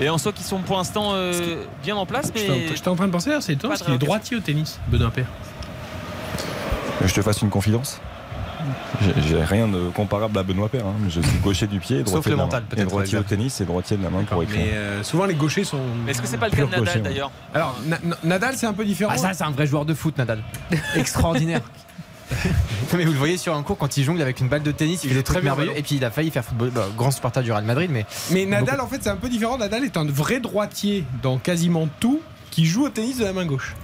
Et en soi, qui sont pour l'instant euh, bien en place, mais J'étais en- train de penser, c'est Pas parce qu'il est droitier au tennis, Benoît Paire. Que Je te fasse une confidence J'ai- rien de comparable à Benoît Paire. hein. Je suis gaucher du pied, droitier Sauf le de la mental, main. peut-être, Et droitier au tennis et droitier de la main pour écrire. Mais euh, souvent, les gauchers sont. Est-ce que c'est pas le cas de Nadal d'ailleurs Alors, Na- Na- Nadal, c'est un peu différent. Ah ça, c'est un vrai joueur de foot, Nadal. [laughs] Extraordinaire. [laughs] Mais vous le voyez sur un cours quand il jongle avec une balle de tennis, il, trucs très merveilleux et puis il a failli faire football. bah, grand supporter du Real Madrid, mais Mais Nadal, en fait, c'est un peu différent. Nadal est un vrai droitier dans quasiment tout qui joue au tennis de la main gauche.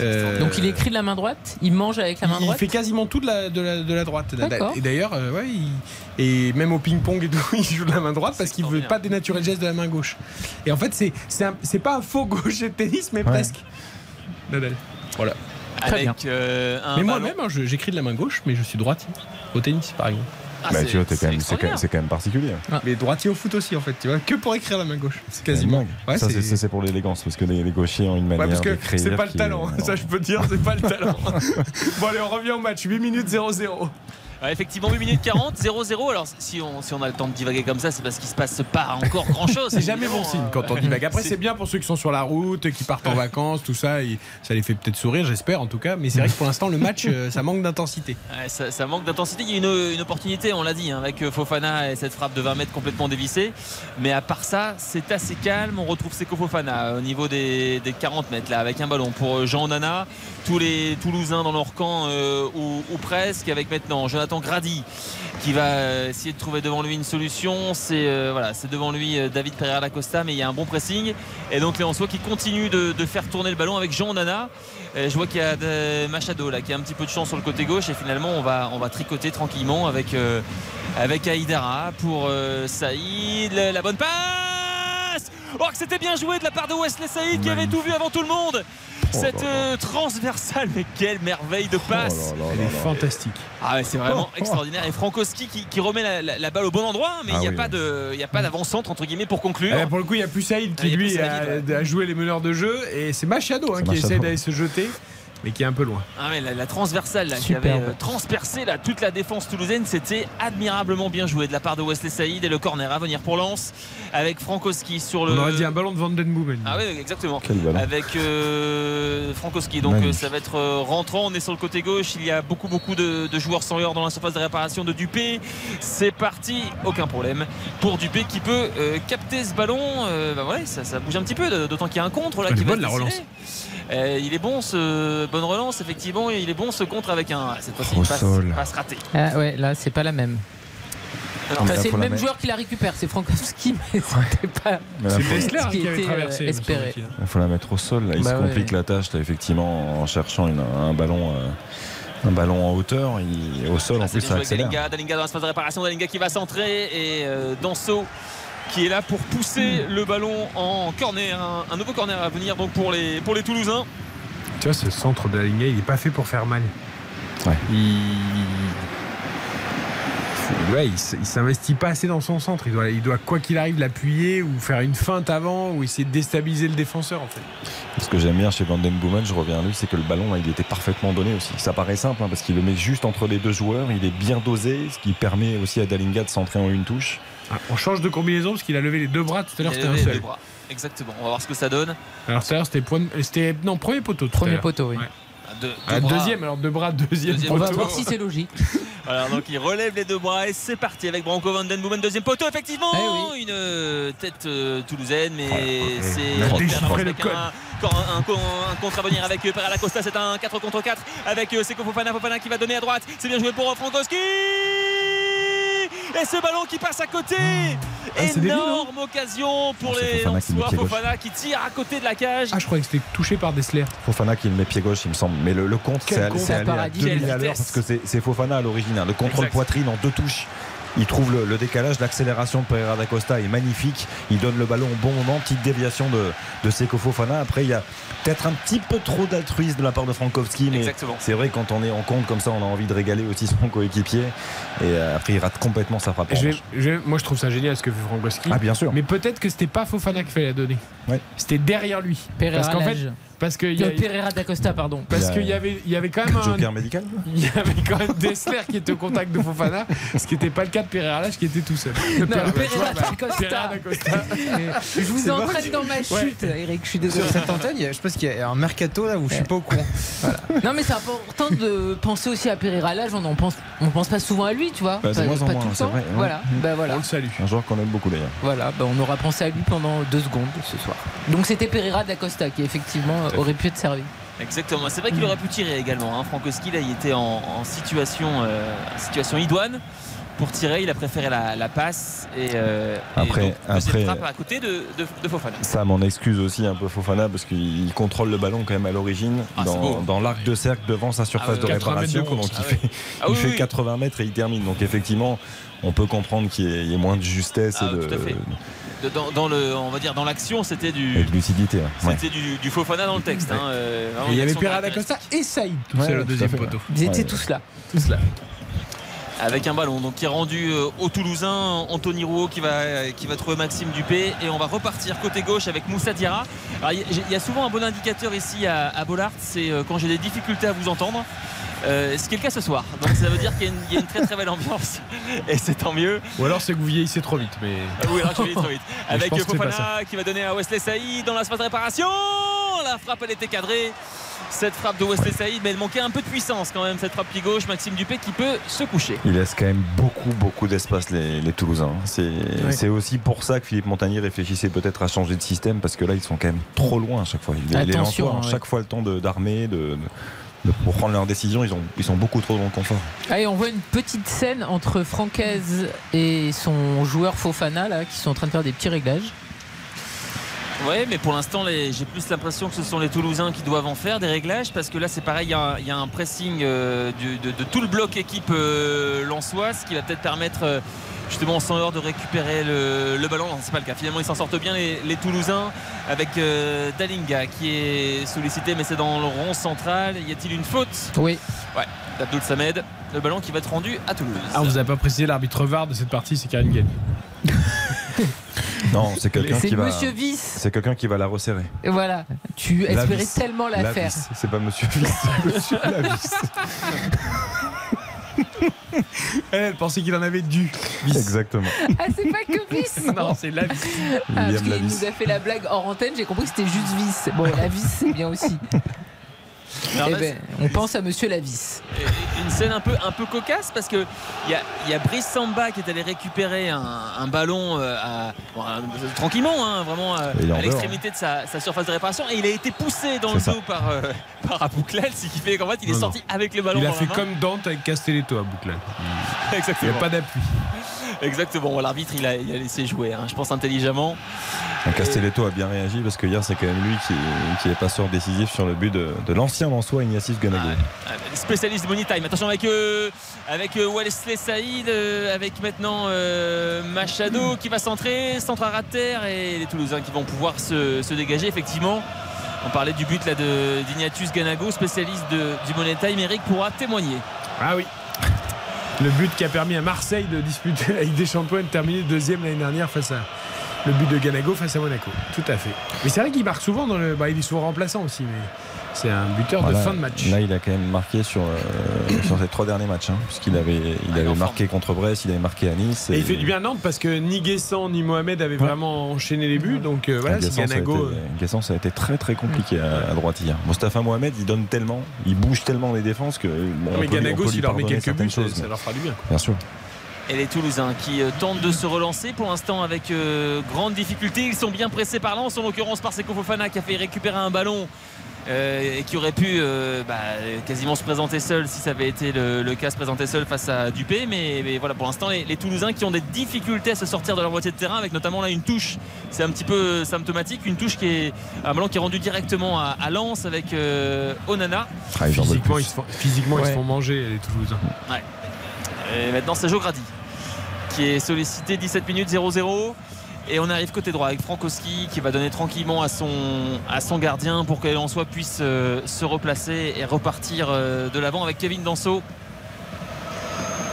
Euh, Donc il écrit de la main droite, il mange avec la main il droite. fait quasiment tout de la, de la, de la droite. Et d'ailleurs, euh, ouais, il- et même au ping-pong et tout, [laughs] il joue de la main droite parce qu'il veut pas dénaturer le geste de la main gauche. Et en fait, c'est c'est pas un faux gaucher de tennis, mais presque. Nadal. Voilà. Très bien. Euh, un mais moi-même, hein, j'écris de la main gauche, mais je suis droitier au tennis, par exemple. Ah, bah, tu vois, quand même- c'est quand, même particulier. Mais droitier au foot aussi, en fait, tu vois, que pour écrire la main gauche. C'est quasiment. Ouais, ça, c'est- pour l'élégance, parce que les, les gauchers ont une manière Ouais, parce que c'est pas le est- talent, [laughs] ça je peux te dire, c'est pas le talent. [laughs] bon, allez, on revient au match, 8 minutes 0-0. Ouais, effectivement, 8 minutes 40, 0-0. Alors, si on, si on a le temps de divaguer comme ça, c'est parce qu'il se passe pas encore grand chose. [laughs] C'est jamais bon signe quand on [laughs] divague. Après, c'est bien pour ceux qui sont sur la route, qui partent en vacances, tout ça. et ça les fait peut-être sourire, j'espère en tout cas. Mais c'est vrai que pour l'instant, le match, euh, ça manque d'intensité. Ouais, ça, ça manque d'intensité. Il y a une, une opportunité, on l'a dit, hein, avec euh, Fofana et cette frappe de 20 mètres complètement dévissée. Mais à part ça, c'est assez calme. On retrouve Seko Fofana au niveau des, des 40 mètres, là, avec un ballon pour euh, Jean Nana. Tous les Toulousains dans leur camp, euh, ou, ou presque, avec maintenant Jonathan Grady qui va essayer de trouver devant lui une solution. C'est euh, voilà, devant lui euh, David Pereira da Costa, mais il y a un bon pressing. Et donc Léon Sois qui continue de, faire tourner le ballon avec Jean Nana. Euh, je vois qu'il y a Machado là qui a un petit peu de chance sur le côté gauche et finalement on va, on va tricoter tranquillement avec, avec Aïdara pour Saïd. La bonne passe Oh que c'était bien joué de la part de Wesley Saïd qui avait tout vu avant tout le monde Cette euh, transversale, mais quelle merveille de passe Elle est fantastique. ah ouais, c'est vraiment Oh, oh. extraordinaire. Et Frankowski qui, qui remet la, la- la balle au bon endroit, mais il Ah n'y a, oui, pas oui. de- il y a pas d'avant-centre entre guillemets pour conclure. Eh, pour le coup, il n'y a plus Saïd qui a lui Saïd, a, ouais. a joué les meneurs de jeu. Et c'est Machado hein, qui Machado. essaie d'aller se jeter, mais qui est un peu loin. Ah ouais, la, la transversale là, qui avait euh, transpercé là, toute la défense toulousaine, c'était admirablement bien joué de la part de Wesley Saïd et le corner à venir pour Lens avec Frankowski sur le. On aurait dit un ballon de Van Den Boomen. Ah oui, exactement. Avec euh, Frankowski. Donc Magnifique. euh, ça va être rentrant. On est sur le côté gauche. Il y a beaucoup, beaucoup de, de joueurs sans heure dans la surface de réparation de Dupé. C'est parti, aucun problème pour Dupé qui peut euh, capter ce ballon. Euh, bah ouais, ça, ça bouge un petit peu, d'autant qu'il y a un contre là Elle qui est va bonne, la relance. Euh, il est bon ce bonne relance effectivement et il est bon ce contre avec un cette fois-ci une passe, sol. passe ratée. Ah ouais, là, c'est pas la même. Enfin, c'est le même joueur qui la récupère, c'est Frankowski, [laughs] mais c'était pas. Ce qui était, traversé. euh, espéré. Il faut la mettre au sol. Là. Il Bah se ouais. complique la tâche, là, effectivement, en cherchant une- un ballon. euh, un ballon en hauteur, il, au sol Ah, en c'est plus ça accélère. Dalinga, Dalinga dans l'espace de réparation, Dalinga qui va centrer et euh, Danso qui est là pour pousser le ballon en corner, un, un nouveau corner à venir donc pour les, pour les Toulousains. Tu vois, ce centre de la ligne, il n'est pas fait pour faire mal. Ouais. Il. Ouais, il s'investit pas assez dans son centre. Il doit, il doit quoi qu'il arrive, l'appuyer ou faire une feinte avant ou essayer de déstabiliser le défenseur en fait. Ce que j'aime bien chez Van Den Boomen, je reviens à lui, c'est que le ballon, là, il était parfaitement donné aussi. Ça paraît simple, hein, parce qu'il le met juste entre les deux joueurs, il est bien dosé, ce qui permet aussi à Dalinga de centrer en une touche. Ah, on change de combinaison parce qu'il a levé les deux bras tout à l'heure, c'était un les seul. bras. Exactement, on va voir ce que ça donne. Alors tout à l'heure, c'était point- non premier poteau. tout Premier poteau, oui. Ouais. Ah, Ah, deuxième, alors deux bras, deuxième, Deuxième On va poteau. voir si c'est logique. [laughs] Voilà, donc il relève les deux bras et c'est parti avec Branco Van Den Boomen, deuxième poteau, effectivement Eh Une euh, tête euh, toulousaine, mais c'est le code. un, contre à venir avec euh, Pereira Costa, c'est un 4 contre 4 avec Seko Fofana, Fofana qui va donner à droite, c'est bien joué pour Frankowski et ce ballon qui passe à côté Ah, des Énorme occasion pour Non, c'est les Fofana qui met Lensois. pied gauche. Fofana qui tire à côté de la cage. Ah, je croyais que c'était touché par Dessler. Fofana qui le met pied gauche, il me semble. Mais le, le contre, Quel c'est allé, à paradis. 2000 Quelle à l'heure parce que c'est- c'est Fofana à l'origine. hein. Le contrôle Exact. poitrine en deux touches. Il trouve le, le décalage, l'accélération de Pereira da Costa est magnifique. Il donne le ballon au bon moment. Petite déviation de, de Seko Fofana. Après, il y a peut-être un petit peu trop d'altruisme de la part de Frankowski. Mais Exactement. c'est vrai, quand on est en compte comme ça, on a envie de régaler aussi son coéquipier. Et euh, après, il rate complètement sa frappe. en Je vais- marche. je vais- moi, je trouve ça génial ce que fait Frankowski. Ah, bien sûr. Mais peut-être que c'était pas Fofana qui fallait la donner. Ouais. C'était derrière lui. Pereira Parce qu'en fait. Parce que il y a- Pereira d'Acosta, pardon. parce Il y a- qu'il y avait, il y avait quand même un, Joker médical [laughs] il y avait quand même Dessler qui était au contact de Fofana, ce qui n'était pas le cas de Pereira Lage qui était tout seul. Non, Pereira- d'Acosta. [laughs] Je vous entraîne dans ma chute, Eric. Je suis Sur désolé. cette antenne, je pense qu'il y a un mercato là où je suis pas au courant. Non, mais c'est important de penser aussi à Pereira Lage. On en pense, on pense pas souvent à lui, tu vois. Bah, pas pas moins, tout le temps. vrai, ouais. Voilà. Bah voilà. On le salue. Un joueur qu'on aime beaucoup d'ailleurs. Voilà, bah, on aura pensé à lui pendant deux secondes ce soir. Donc c'était Pereira d'Acosta qui effectivement aurait pu être servi. Exactement. C'est vrai qu'il aurait pu tirer également. Hein. Frankowski, là, il était en, en situation, euh, situation idoine. Pour tirer, il a préféré la, la passe et, euh, et Après- donc, après- frappe à côté de, de, de Fofana. Ça m'en excuse aussi un peu Fofana parce qu'il contrôle le ballon quand même à l'origine Ah, dans, dans l'arc de cercle devant sa surface Ah ouais, de 80 mètres de réparation. donc Ah il ouais. fait, Ah il oui, fait oui. 80 mètres et il termine. Donc effectivement, on peut comprendre qu'il y, y ait moins de justesse Ah, et, de, tout à fait. De- dans, dans le, on va dire dans l'action, c'était du, de lucidité. ouais. c'était du, du Fofana dans le texte. hein, euh, il y avait caractéristique. d'Acosta et Saïd tout Ouais, à deuxième poteau. Ils étaient Ouais. tous là. Tous là. Avec un ballon donc qui est rendu euh, au Toulousain Anthony Rouault qui va, qui va trouver Maxime Dupé et on va repartir côté gauche avec Moussa Diarra il y, a- il y a souvent un bon indicateur ici à, à Bollard c'est euh, quand j'ai des difficultés à vous entendre Euh, ce qui est le cas ce soir donc ça veut dire qu'il y, a une- il y a une très très belle ambiance [laughs] et c'est tant mieux Ou alors c'est que vous vieillissez trop vite. Mais... ah oui, alors je vais trop vite. [laughs] Avec Fofana qui va donner à Wesley Saïd dans l'espace de réparation. La frappe, elle était cadrée. Cette frappe de Wesley Saïd, mais elle manquait un peu de puissance quand même, cette frappe pied gauche. Maxime Dupé qui peut se coucher. Il laisse quand même beaucoup, beaucoup d'espace les, les Toulousains. C'est aussi pour ça que Philippe Montagnier réfléchissait peut-être à changer de système parce que là, ils sont quand même trop loin à chaque fois. Les Lensois ont ouais. chaque fois le temps d'armer, de, de- de- pour prendre leurs décisions. Ils, ont, ils sont beaucoup trop dans le confort. Allez, on voit une petite scène entre Francaise et son joueur Fofana là, qui sont en train de faire des petits réglages. Ouais, mais pour l'instant, les- j'ai plus l'impression que ce sont les Toulousains qui doivent en faire des réglages parce que là, c'est pareil, il y a un- il y, a un pressing euh, du- de, de tout le bloc équipe euh, lensoise qui va peut-être permettre. euh, Justement, sans heure de récupérer le, le ballon. Non, c'est pas le cas. Finalement, ils s'en sortent bien, les, les Toulousains, avec euh, Dalinga qui est sollicité, mais c'est dans le rond central. Y a-t-il une faute? Oui. Ouais, d'Abdoul Samed. Le ballon qui va être rendu à Toulouse. Ah, vous a pas précisé l'arbitre VAR de cette partie, c'est Karine Galli. [laughs] Non, c'est quelqu'un C'est qui va. Monsieur Vice. C'est quelqu'un qui va la resserrer. Et voilà, tu La espérais vis. tellement la, La faire. vis. C'est pas Monsieur Vice, c'est [laughs] Monsieur Lavis. [laughs] Elle pensait qu'il en avait du. Exactement. Ah, c'est pas que Vice non, c'est la vis. Ah, parce qu'il nous a fait la blague hors antenne, j'ai compris que c'était juste Vice. Bon, la vis, c'est bien aussi. Eh ben, on pense à Monsieur Lavis. Une scène un peu, un peu cocasse parce que il y a, y a Brice Samba qui est allé récupérer un, un ballon euh, à- bon, à- tranquillement, hein, vraiment euh, à l'extrémité de sa, sa surface de réparation et il a été poussé dans le ça. dos par, euh, [laughs] par Abouklal, ce qui fait qu'en fait il est Non, sorti avec le ballon Il a dans fait la main. comme Dante avec Castelletto à Bouclin. [laughs] Il n'y Exactement. a pas d'appui. Exactement. Bon, L'arbitre il a, il a laissé jouer, hein, je pense intelligemment. Castelletto a bien réagi parce que hier, c'est quand même lui qui, qui est passeur décisif sur le but de, de l'ancien Lançois Ignatius Ganago. Ah, Spécialiste de Money Time. Attention avec, euh, avec euh, Wesley Saïd, euh, avec maintenant euh, Machado qui va centrer, centre à terre et les Toulousains qui vont pouvoir se, se dégager. Effectivement, on parlait du but là de d'Ignatius Ganago, spécialiste de, du Money Time. Eric pourra témoigner. Ah oui. Le but qui a permis à Marseille de disputer la Ligue des Champions et de terminer deuxième l'année dernière face à le but de Ganago face à Monaco. Tout à fait. Mais c'est vrai qu'il marque souvent dans le. Bah, il est souvent remplaçant aussi, mais c'est un buteur Voilà, de fin de match. Là, il a quand même marqué sur, euh, sur ces trois derniers matchs, hein, puisqu'il avait, il avait marqué contre Brest, il avait marqué à Nice. Et il fait du bien à Nantes parce que ni Guessant ni Mohamed avaient vraiment enchaîné les buts. Donc euh, voilà, c'est Guessant, ça a Ganago. été- Guessant, ça a été très très compliqué à, à droite hier. Mostafa Mohamed, il donne tellement, il bouge tellement les défenses que. bon, Non, on mais Ganago, s'il leur met quelques buts, ça, choses, ça leur fera du bien. quoi. Bien sûr. Et les Toulousains qui euh, tentent de se relancer pour l'instant avec euh, grande difficulté. Ils sont bien pressés par Lens, en l'occurrence par Seko Fofana qui a fait récupérer un ballon euh, et qui aurait pu euh, bah, quasiment se présenter seul si ça avait été le, le cas, se présenter seul face à Dupé. Mais, mais voilà, pour l'instant, les, les Toulousains qui ont des difficultés à se sortir de leur moitié de terrain avec notamment là une touche, c'est un petit peu symptomatique, une touche qui est un ballon qui est rendu directement à, à Lens avec euh, Onana. Ah, Physiquement, ils se font, physiquement, ils se Ouais. font manger, les Toulousains. Ouais. Et maintenant, c'est Jogradi qui est sollicité 17 minutes 0-0. Et on arrive côté droit avec Frankowski qui va donner tranquillement à son, à son gardien pour que soit puisse euh, se replacer et repartir euh, de l'avant avec Kevin Danso.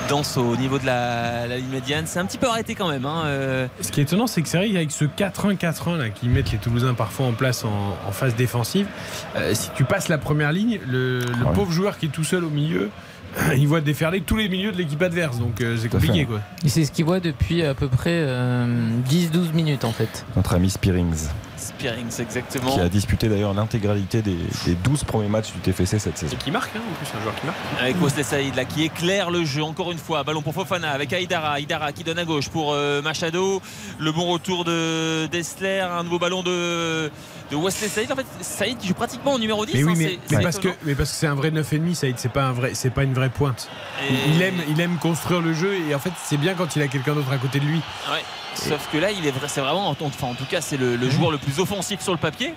Danso au niveau de la, la ligne médiane. C'est un petit peu arrêté quand même. hein, euh. Ce qui est étonnant, c'est que c'est vrai qu'avec ce 4-1-4-1 là, qui mettent les Toulousains parfois en place en, en phase défensive, euh, si tu passes la première ligne, le, le ouais. pauvre joueur qui est tout seul au milieu, [coughs] il voit déferler tous les milieux de l'équipe adverse. Donc euh, c'est compliqué quoi. Et c'est ce qu'il voit depuis à peu près euh, 10-12 minutes en fait. Notre ami Spearings, Spearings, exactement. qui a disputé d'ailleurs l'intégralité des, des 12 premiers matchs du TFC cette saison. Et qui marque, hein, en plus, un joueur qui marque. Avec Wesley Saïd là qui éclaire le jeu encore une fois ballon pour Fofana avec Aïdara Aïdara qui donne à gauche pour euh, Machado le bon retour de Dessler un nouveau ballon de, de Wesley Saïd en fait Saïd qui joue pratiquement au numéro 10 Mais oui, hein, mais, parce que, mais parce que c'est un vrai 9,5, Saïd, c'est pas, un vrai, c'est pas une vraie pointe. Et- Il, aime, il aime construire le jeu et en fait, c'est bien quand il a quelqu'un d'autre à côté de lui. Ouais. sauf que là il est vrai c'est vraiment enfin en tout cas c'est le, le joueur le plus offensif sur le papier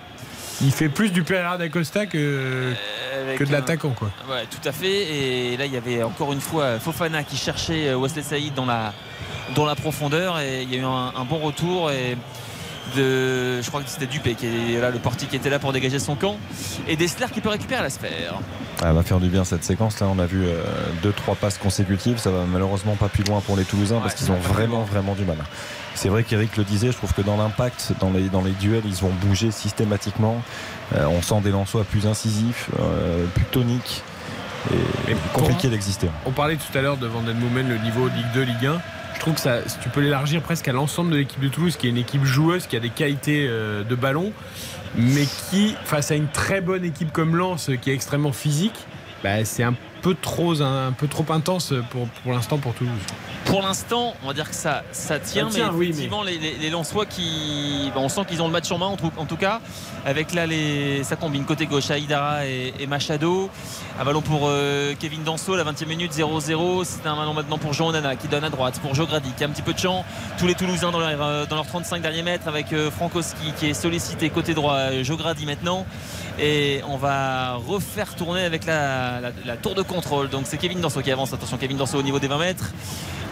Il fait plus du Pereira d'Acosta que, avec que de l'attaquant, quoi. Ouais, tout à fait. Et là, il y avait encore une fois Fofana qui cherchait euh, Wesley Saïd dans la, dans la profondeur. Et il y a eu un, un bon retour. Et de, je crois que c'était Dupé qui est là, le portier qui était là pour dégager son camp. Et Dessler qui peut récupérer la sphère. Elle va faire du bien cette séquence là. On a vu 2-3 passes consécutives. Ça va malheureusement pas plus loin pour les Toulousains parce qu'ils ont vraiment vraiment du mal. C'est vrai qu'Eric le disait, je trouve que dans l'impact, dans les, dans les duels, ils vont bouger systématiquement. Euh, on sent des Lensois plus incisifs, euh, plus toniques. Et, compliqué d'exister. On parlait tout à l'heure de Vandenmomen, le niveau Ligue 2, Ligue 1. Je trouve que ça, tu peux l'élargir presque à l'ensemble de l'équipe de Toulouse, qui est une équipe joueuse, qui a des qualités euh, de ballon, mais qui, face à une très bonne équipe comme Lens, qui est extrêmement physique, bah, c'est un peu trop, un, peu trop intense pour, pour l'instant pour Toulouse. Pour l'instant, on va dire que ça, ça tient, mais effectivement, les, les, Lensois qui. Bah, on sent qu'ils ont le match en main, en tout, cas. Avec là, les, ça combine côté gauche, Aïdara et, Machado. Un ballon pour euh, Kevin Danso, la 20e minute, 0-0. C'est un ballon maintenant pour Jean Nana qui donne à droite, pour Jogradi qui a un petit peu de champ. Tous les Toulousains dans, leur, euh, dans leurs 35 derniers mètres avec euh, Frankowski qui est sollicité côté droit, Jogradi maintenant. Et on va refaire tourner avec la, tour de contrôle. Donc c'est Kevin Danso qui avance. Attention, Kevin Danso au niveau des 20 mètres.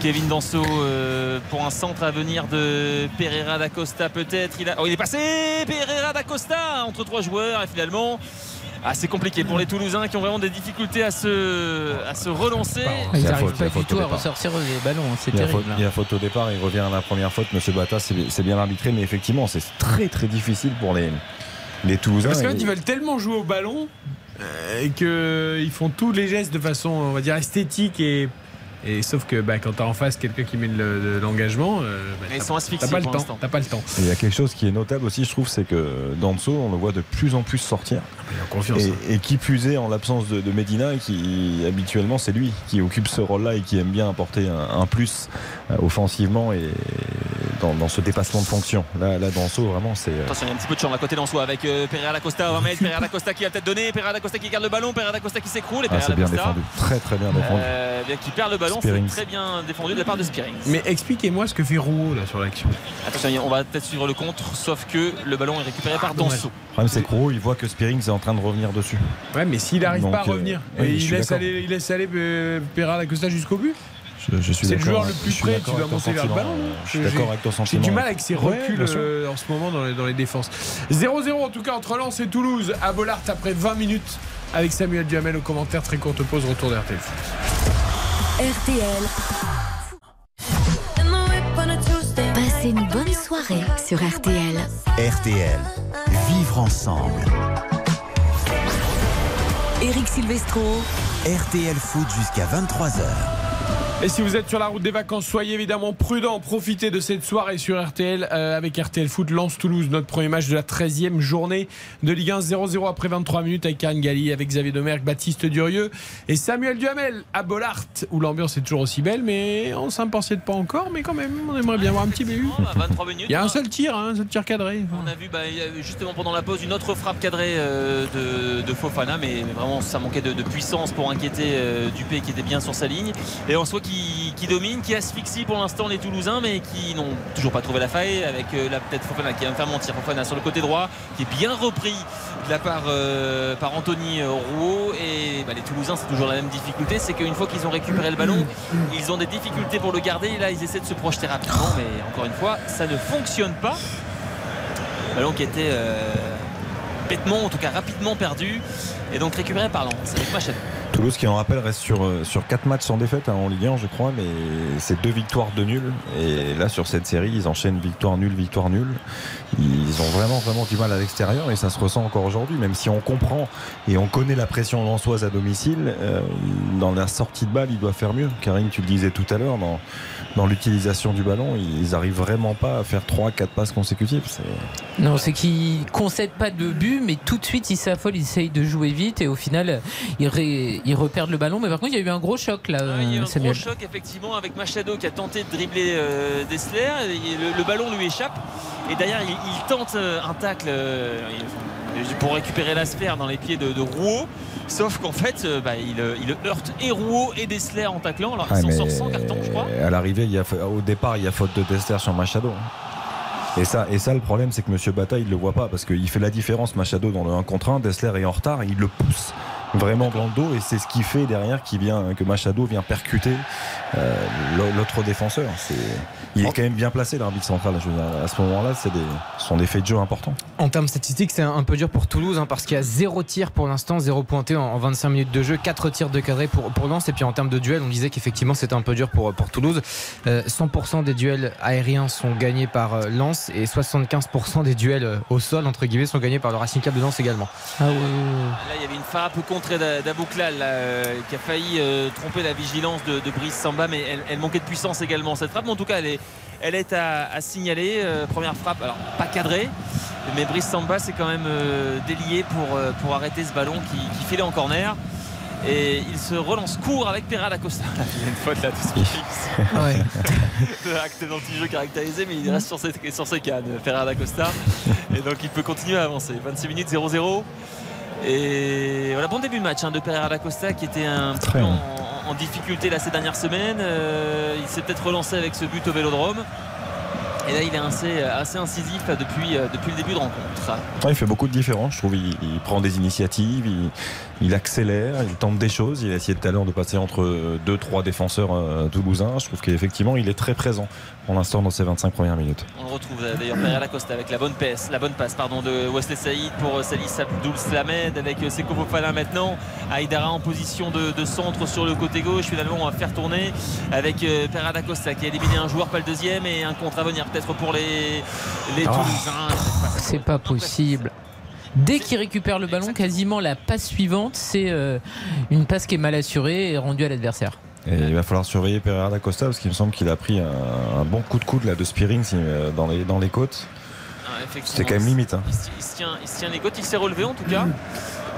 Kevin Danso euh, pour un centre à venir de Pereira d'Acosta peut-être. Il, a... oh, il est passé Pereira d'Acosta entre trois joueurs et finalement. Ah, c'est compliqué pour les Toulousains qui ont vraiment des difficultés à se, à se relancer. Ils n'arrivent pas du tout à ressortir les ballons, hein, c'est terrible. il y a faute au départ, il revient à la première faute. Monsieur Bata, c'est bien arbitré, mais effectivement, c'est très très difficile pour les, les Toulousains. Parce qu'ils veulent tellement jouer au ballon euh, et qu'ils font tous les gestes de façon, on va dire, esthétique et et sauf que bah, quand tu as en face quelqu'un qui met de l'engagement, euh, bah, ils sont asphyxiés. T'as pas, le temps, pas le temps. Il y a quelque chose qui est notable aussi, je trouve, c'est que Danso, on le voit de plus en plus sortir. Ah, confiance, et, hein. et, qui plus est en l'absence de, Medina, qui habituellement c'est lui qui occupe ce rôle-là et qui aime bien apporter un, plus euh, offensivement et dans, ce dépassement de fonction. Là, là Danso, vraiment, c'est. Euh, Attention, il y a un petit peu de champ à côté Danso avec euh, Pereira Lacosta, Pereira Lacosta qui a peut-être donné, Pereira Lacosta qui garde le ballon, Pereira Lacosta qui s'écroule et ah, Pereira bien défendu, très très bien défendu. bien qui perd le ballon, c'est très bien défendu de la part de Spearing. Mais expliquez-moi ce que fait Rouault là sur l'action. Attention, on va peut-être suivre le contre, sauf que le ballon est récupéré par Danso. Le problème, c'est que Rouault, il voit que Spearing est en train de revenir dessus. Ouais, mais s'il n'arrive pas à revenir, euh, il, laisse aller, il laisse aller Pereira Lacosta jusqu'au but c'est le joueur le plus près, tu vas monter vers le ballon. Je suis d'accord avec ton sentiment. J'ai du mal avec ses reculs euh, en ce moment dans les, dans les défenses. 0-0 en tout cas entre Lens et Toulouse à Bollard après 20 minutes avec Samuel Duhamel au commentaire. Très courte pause, retour d'RTL. RTL. Passez une bonne soirée sur RTL. RTL. Vivre ensemble. Eric Silvestro. RTL Foot jusqu'à 23h. Et si vous êtes sur la route des vacances, soyez évidemment prudents. Profitez de cette soirée sur RTL euh, avec RTL Foot Lance Toulouse, notre premier match de la 13e journée de Ligue 1 0-0 après 23 minutes avec Karine Galli, avec Xavier Domergue, Baptiste Durieux et Samuel Duhamel à Bollard où l'ambiance est toujours aussi belle, mais on de pas encore, mais quand même, on aimerait bien voir un petit but. Il y a un seul tir, hein, un seul tir cadré. On a vu bah, justement pendant la pause une autre frappe cadrée euh, de, Fofana, mais, vraiment ça manquait de, puissance pour inquiéter euh, Dupé qui était bien sur sa ligne. Et qui, domine, qui asphyxie pour l'instant les Toulousains, mais qui n'ont toujours pas trouvé la faille avec euh, la tête Fofana qui va me faire mentir. Fofana sur le côté droit, qui est bien repris de la part euh, par Anthony Rouault. Et bah, les Toulousains, c'est toujours la même difficulté, c'est qu'une fois qu'ils ont récupéré le ballon, ils ont des difficultés pour le garder. Et là, ils essaient de se projeter rapidement, mais encore une fois, ça ne fonctionne pas. ballon qui était euh, bêtement, en tout cas rapidement perdu, et donc récupéré par Lens avec Machado. Toulouse qui en rappelle reste sur, euh, sur 4 matchs sans défaite hein, en Ligue 1 je crois mais c'est deux victoires de nul. Et là sur cette série ils enchaînent victoire nulle victoire nulle. Ils ont vraiment vraiment du mal à l'extérieur et ça se ressent encore aujourd'hui. Même si on comprend et on connaît la pression lançoise à domicile euh, dans la sortie de balle il doit faire mieux. Karine tu le disais tout à l'heure dans, dans l'utilisation du ballon ils arrivent vraiment pas à faire 3-4 passes consécutives. Non c'est qu'ils concèdent pas de but mais tout de suite ils s'affolent ils essayent de jouer vite et au final ils, ils reperdent le ballon. Mais par contre, il y a eu un gros choc là. il y a eu un gros choc effectivement avec Machado qui a tenté de dribbler euh, Dessler. Le, ballon lui échappe et derrière il, tente euh, un tacle euh, pour récupérer la sphère dans les pieds de, Rouault. Sauf qu'en fait, bah, il, heurte et Rouault et Dessler en taclant. Alors il s'en sort sans carton, je crois. À l'arrivée, au départ, il y a faute de Dessler sur Machado. Et ça, et ça, le problème, c'est que M. Bata, il le voit pas parce qu'il fait la différence, Machado, dans le 1 contre 1. Dessler est en retard et il le pousse vraiment dans le dos et c'est ce qui fait derrière qui vient, que Machado vient percuter euh, l'autre défenseur. C'est, il est quand même bien placé l'arbitre central. Je veux dire, à ce moment-là, c'est des, sont des faits de jeu importants. En termes statistiques, c'est un peu dur pour Toulouse hein, parce qu'il y a zéro tir pour l'instant, zéro pointé en, en 25 minutes de jeu, 4 tirs de cadré pour, pour Lens. Et puis en termes de duel, on disait qu'effectivement c'était un peu dur pour, pour Toulouse. Euh, 100% des duels aériens sont gagnés par euh, Lens et 75% des duels euh, au sol, entre guillemets, sont gagnés par le Racing Club de Lens également. Ah ouais. Là, il y avait une frappe contrée d'A- d'Abouklal là, euh, qui a failli euh, tromper la vigilance de, de Brice Samba, mais elle, elle manquait de puissance également cette frappe. Mais en tout cas, elle est, elle est à, à signaler. Euh, première frappe, alors pas cadrée, mais Brice Samba s'est quand même euh, délié pour, euh, pour arrêter ce ballon qui, qui filait en corner. Et il se relance court avec Perra Costa. [laughs] Il y a une faute là, tout ce qui fixe. Le acte d'anti-jeu caractérisé, mais il reste sur ses, sur ses cannes, Costa. Et donc il peut continuer à avancer. 26 minutes 0-0. Et voilà, bon début de match hein, de Pereira da Costa qui était un petit peu en, en difficulté là ces dernières semaines. Euh, il s'est peut-être relancé avec ce but au vélodrome. Et là, il est assez, assez incisif depuis, euh, depuis le début de rencontre. Ouais, il fait beaucoup de différences, je trouve. Il, il prend des initiatives, il, il accélère, il tente des choses. Il a essayé tout à l'heure de passer entre deux, trois défenseurs euh, toulousains. Je trouve qu'effectivement, il est très présent pour l'instant dans ces 25 premières minutes. On le retrouve euh, d'ailleurs Pereira Costa avec la bonne passe, la bonne passe pardon, de Wesley Saïd pour euh, Salis Abdoul Slamed avec euh, Seko Fofana maintenant. Aïdara en position de, de centre sur le côté gauche. Finalement, on va faire tourner avec euh, Pereira Costa qui a éliminé un joueur, pas le deuxième, et un contre à venir peut-être pour les, les Oh. Toulousains. C'est pas possible. Dès qu'il récupère le ballon, quasiment la passe suivante, c'est euh, une passe qui est mal assurée et rendue à l'adversaire. Et il va falloir surveiller Pereira da Costa parce qu'il me semble qu'il a pris un, un bon coup de coude là, de Spearing euh, dans les, dans les côtes. Ah, C'était quand même limite. hein. Il, se- il se tient, il se tient les côtes, il s'est relevé en tout cas.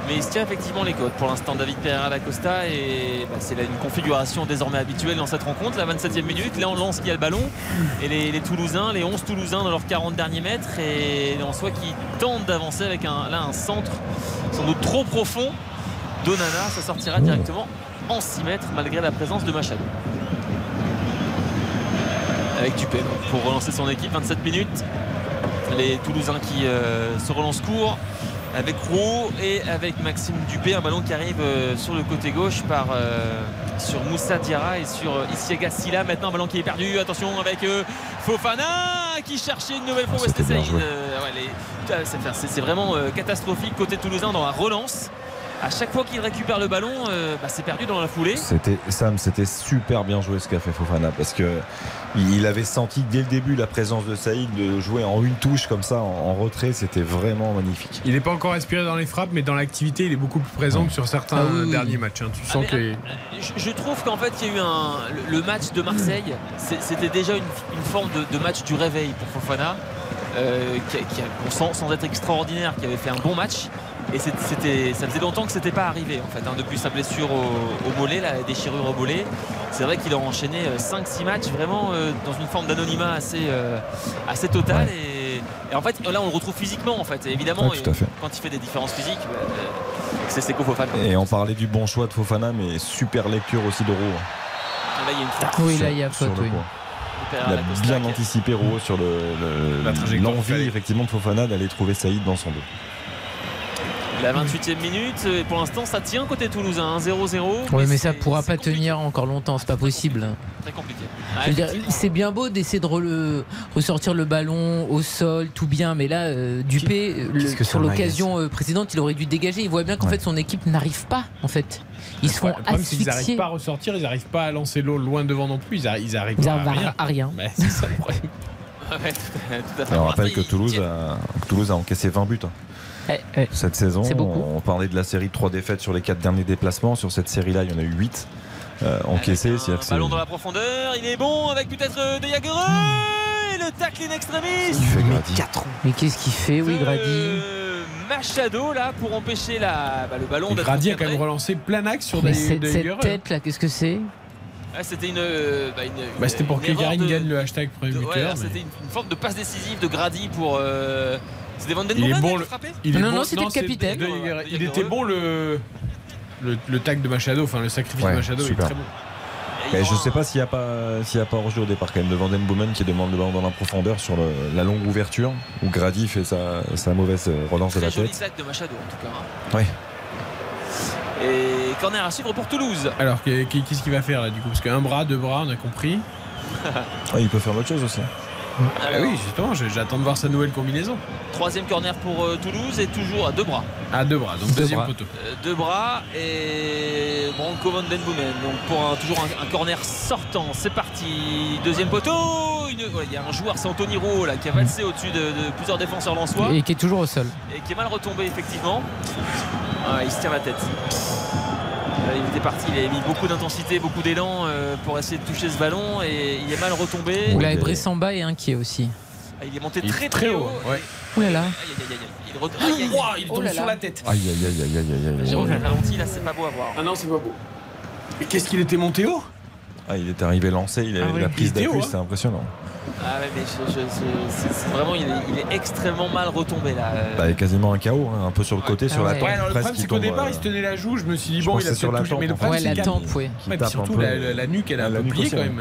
Mais il se tient effectivement les côtes. Pour l'instant David Pereira da Costa et bah, c'est une configuration désormais habituelle dans cette rencontre, la 27e minute, là on lance qui a le ballon. Et les, Toulousains, les 11 Toulousains dans leurs 40 derniers mètres. Et en soi qui tentent d'avancer avec un, là un centre sans doute trop profond. d'Onana, ça sortira directement en 6 mètres malgré la présence de Machado. Avec donc, pour relancer son équipe, 27 minutes. Les Toulousains qui euh, se relancent court avec Roux et avec Maxime Dupé, un ballon qui arrive euh, sur le côté gauche par euh, sur Moussa Diarra et sur euh, Isiaga Silla. Maintenant un ballon qui est perdu. Attention avec euh, Fofana qui cherchait une nouvelle fois Saïd. joué. Euh, ouais, c'est- vraiment catastrophique côté toulousain dans la relance. À chaque fois qu'il récupère le ballon, euh, bah, c'est perdu dans la foulée. C'était Sam, c'était super bien joué ce qu'a fait Fofana parce que il avait senti dès le début la présence de Saïd de jouer en une touche comme ça en, en retrait, c'était vraiment magnifique. Il n'est pas encore inspiré dans les frappes, mais dans l'activité, il est beaucoup plus présent que sur certains Ah oui, oui. derniers matchs. hein. Tu sens Ah, que. je, je trouve qu'en fait, il y a eu un, le, le match de Marseille, c'était déjà une, une forme de, de match du réveil pour Fofana, euh, qui, qui sans être extraordinaire, qui avait fait un bon match. Et c'était, ça faisait longtemps que c'était pas arrivé en fait, hein, depuis sa blessure au, au mollet, la déchirure au mollet. C'est vrai qu'il a enchaîné 5-6 matchs vraiment euh, dans une forme d'anonymat assez, euh, assez totale. Et, et en fait, là, on le retrouve physiquement en fait. Et évidemment, Ouais, tout à fait. quand il fait des différences physiques, bah, euh, c'est Seko Fofana. Et on parlait du bon choix de Fofana, mais super lecture aussi de Roux. Là, il y a une faute. Oui, Sur- là, il y a sur faute, le oui. point. Pereira Il a bien anticipé Roux sur le- le- l'envie effectivement de Fofana d'aller trouver Saïd dans son dos. La 28e minute, et pour l'instant ça tient côté toulousain, 1-0-0. Ouais, mais ça pourra pas tenir encore longtemps, c'est pas possible. Très compliqué. C'est bien beau d'essayer de re- ressortir le ballon au sol, tout bien, mais là, euh, Dupé, euh, le- sur l'occasion euh, précédente, il aurait dû dégager. Il voit bien qu'en fait son équipe n'arrive pas, en fait. Ils se font Le problème, c'est qu'ils n'arrivent pas à ressortir, ils n'arrivent pas à lancer l'eau loin devant non plus. Ils arrivent, ils arrivent Ils pas arrivent à à- rien. à rien. [laughs] Ouais, c'est ça le problème. [laughs] Ouais, tout à fait. tout à fait. Alors, on rappelle que l'instant, Toulouse a, que Toulouse a encaissé 20 buts hein, Eh, eh, cette saison. On parlait de la série de 3 défaites sur les 4 derniers déplacements. Sur cette série-là, il y en a eu 8 euh, encaissés. un que c'est- ballon dans la profondeur, il est bon avec peut-être euh, De Jagereux et le tacle in extremis. il fait Grady. Mais qu'est-ce qu'il fait, oui, de Grady Machado là pour empêcher la, bah, le ballon d'être Grady a quand même relancé plein axe sur Mais des, cette, des cette Jaeger. tête là, qu'est-ce que c'est Ah, c'était une, euh, bah, une- Bah, C'était pour une que de- gagne le hashtag premier ouais, buteur. mais- C'était une, une forme de passe décisive de Grady pour. Euh... C'était Van Den Il est Boomen bon, qui le- frappait Il est Non, bon- non, c'était le capitaine. Il était bon le, le, le tag de Machado, enfin le sacrifice Ouais, de Machado, il est super. très bon. Mais il je rend sais pas s'il n'y a pas s'il y a pas hors-jeu au départ quand même de Vanden Boomen qui demande le ballon dans la profondeur sur le- la longue ouverture où Grady fait sa, sa mauvaise euh, relance de la joli tête. tacle de Machado en tout cas. hein. Ouais. Et corner à suivre pour Toulouse. Alors, qu'est- qu'est-ce qu'il va faire là du coup? Parce qu'un bras, deux bras, on a compris. Ah, il peut faire autre chose aussi. Ah oui, justement, j'attends de voir sa nouvelle combinaison. Troisième corner pour euh, Toulouse et toujours à deux bras. À deux bras, donc Deux deuxième bras. poteau. Euh, deux bras et Branco Van Den Boomen. Donc pour un- toujours un, un corner sortant. C'est parti. Deuxième poteau. Une- voilà, Il y a un joueur, c'est Anthony Roux là, qui a valsé au-dessus de, de plusieurs défenseurs lensois Et qui est toujours au sol. et qui est mal retombé effectivement. Ah, il se tient la tête. Euh, Il était parti, il avait mis beaucoup d'intensité, beaucoup d'élan euh, pour essayer de toucher ce ballon et il est mal retombé. Oula, et Bressamba est inquiet aussi. Ah, Il est monté Il est très très très haut, haut. ouais. Ouh là là. Aïe, aïe, aïe, aïe. Il, re- aïe, aïe, aïe. Ouah, il tombe Oh là sur là. la tête. Aïe aïe aïe aïe aïe aïe aïe. Jérôme, ralenti là, c'est pas beau à voir. Ah non, c'est pas beau. Et qu'est-ce qu'il était monté haut? Ah, il est arrivé lancé, il a Ah ouais, la prise il d'appui, hein. c'était impressionnant. Ah ouais, mais je- je- je- c'est- c'est vraiment, il est, il est extrêmement mal retombé là. Euh, Bah, quasiment un KO, hein, un peu sur le côté, sur la Ouais, tempe, alors le problème c'est qu'au départ euh, il se tenait la joue, je me suis dit je bon il a sur la touché, mais le tempe, problème Ouais, la tempe, oui. Ouais, surtout peu. la, la- la nuque elle a Ah, un la peu plié quand ouais. même.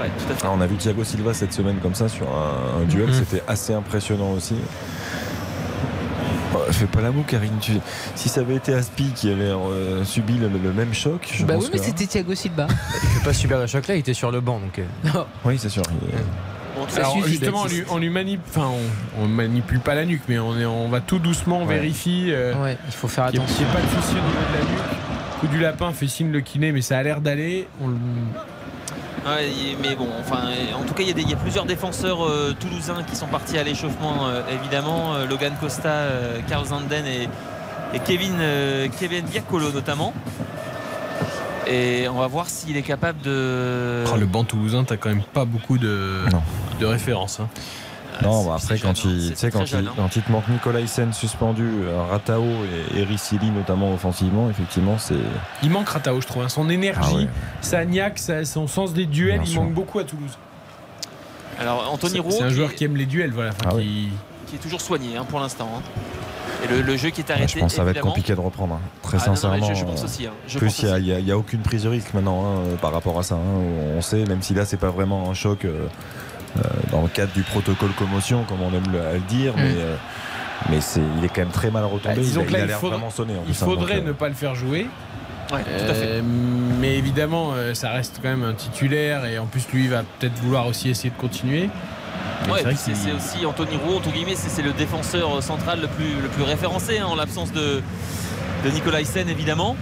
ouais, tout à fait. Ah, on a vu Thiago Silva cette semaine comme ça sur un, un duel, Mhm. c'était assez impressionnant aussi. Oh, fais pas la moue Karine, tu- si ça avait été Aspi qui avait euh, subi le, le même choc, je Bah pense oui, mais que- c'était Thiago Silva. Il fait pas super le choc là, il était sur le banc donc. euh, Oui, c'est sûr. il Alors justement on lui, on lui manip- enfin on, on manipule pas la nuque mais on, est, on va tout doucement on Ouais. vérifie euh, Ouais, il faut faire qu'il n'y ait, attention. pas de souci au niveau de la nuque. Coup du lapin fait signe le kiné mais ça a l'air d'aller. On le- Ouais, il- mais bon, enfin, en tout cas, il y a, des- il y a plusieurs défenseurs euh, toulousains qui sont partis à l'échauffement, euh, évidemment. Euh, Logan Costa, euh, Karl Zanden et, et Kevin, euh, Kevin Biacolo notamment. Et on va voir s'il est capable de. Oh, le banc toulousain t'as quand même pas beaucoup de, Non. de références. hein. Non, bah après, quand, jeune, hein. il, quand, jeune, il, hein. quand il te manque Nicolas Hyssen suspendu, euh, Ratao et Ericili notamment offensivement, effectivement, c'est. Il manque Ratao je trouve. hein. Son énergie, Ah ouais. sa niaque, sa- son sens des duels, Bien il sûr. manque beaucoup à Toulouse. Alors, Anthony Roux, c'est un joueur qui aime les duels voilà. enfin, Ah ouais. qui- qui est toujours soigné hein, pour l'instant. hein. Et le, le jeu qui est Ouais, arrêté. je pense que ça va être compliqué de reprendre, hein. très Ah, non, non, mais sincèrement. je- je pense aussi, hein. Je plus, pense il n'y a, aucune prise de risque maintenant hein, par rapport à ça. hein. On sait, même si là, c'est pas vraiment un choc euh, dans le cadre du protocole commotion, comme on aime le, à le dire, mais, euh, mais c'est, il est quand même très mal retombé. Bah, disons il a, que là, il a il l'air faudra- vraiment sonné. en Il plus, hein, donc, faudrait euh, ne pas le faire jouer. Ouais, tout à fait. Euh, mais évidemment, euh, ça reste quand même un titulaire et en plus, lui, va peut-être vouloir aussi essayer de continuer. Ouais, c'est vrai puis c'est qu'il- c'est aussi Anthony Roux, entre guillemets, c'est c'est le défenseur central le plus, le plus référencé hein, en l'absence de, de Nicolas Hyssen évidemment.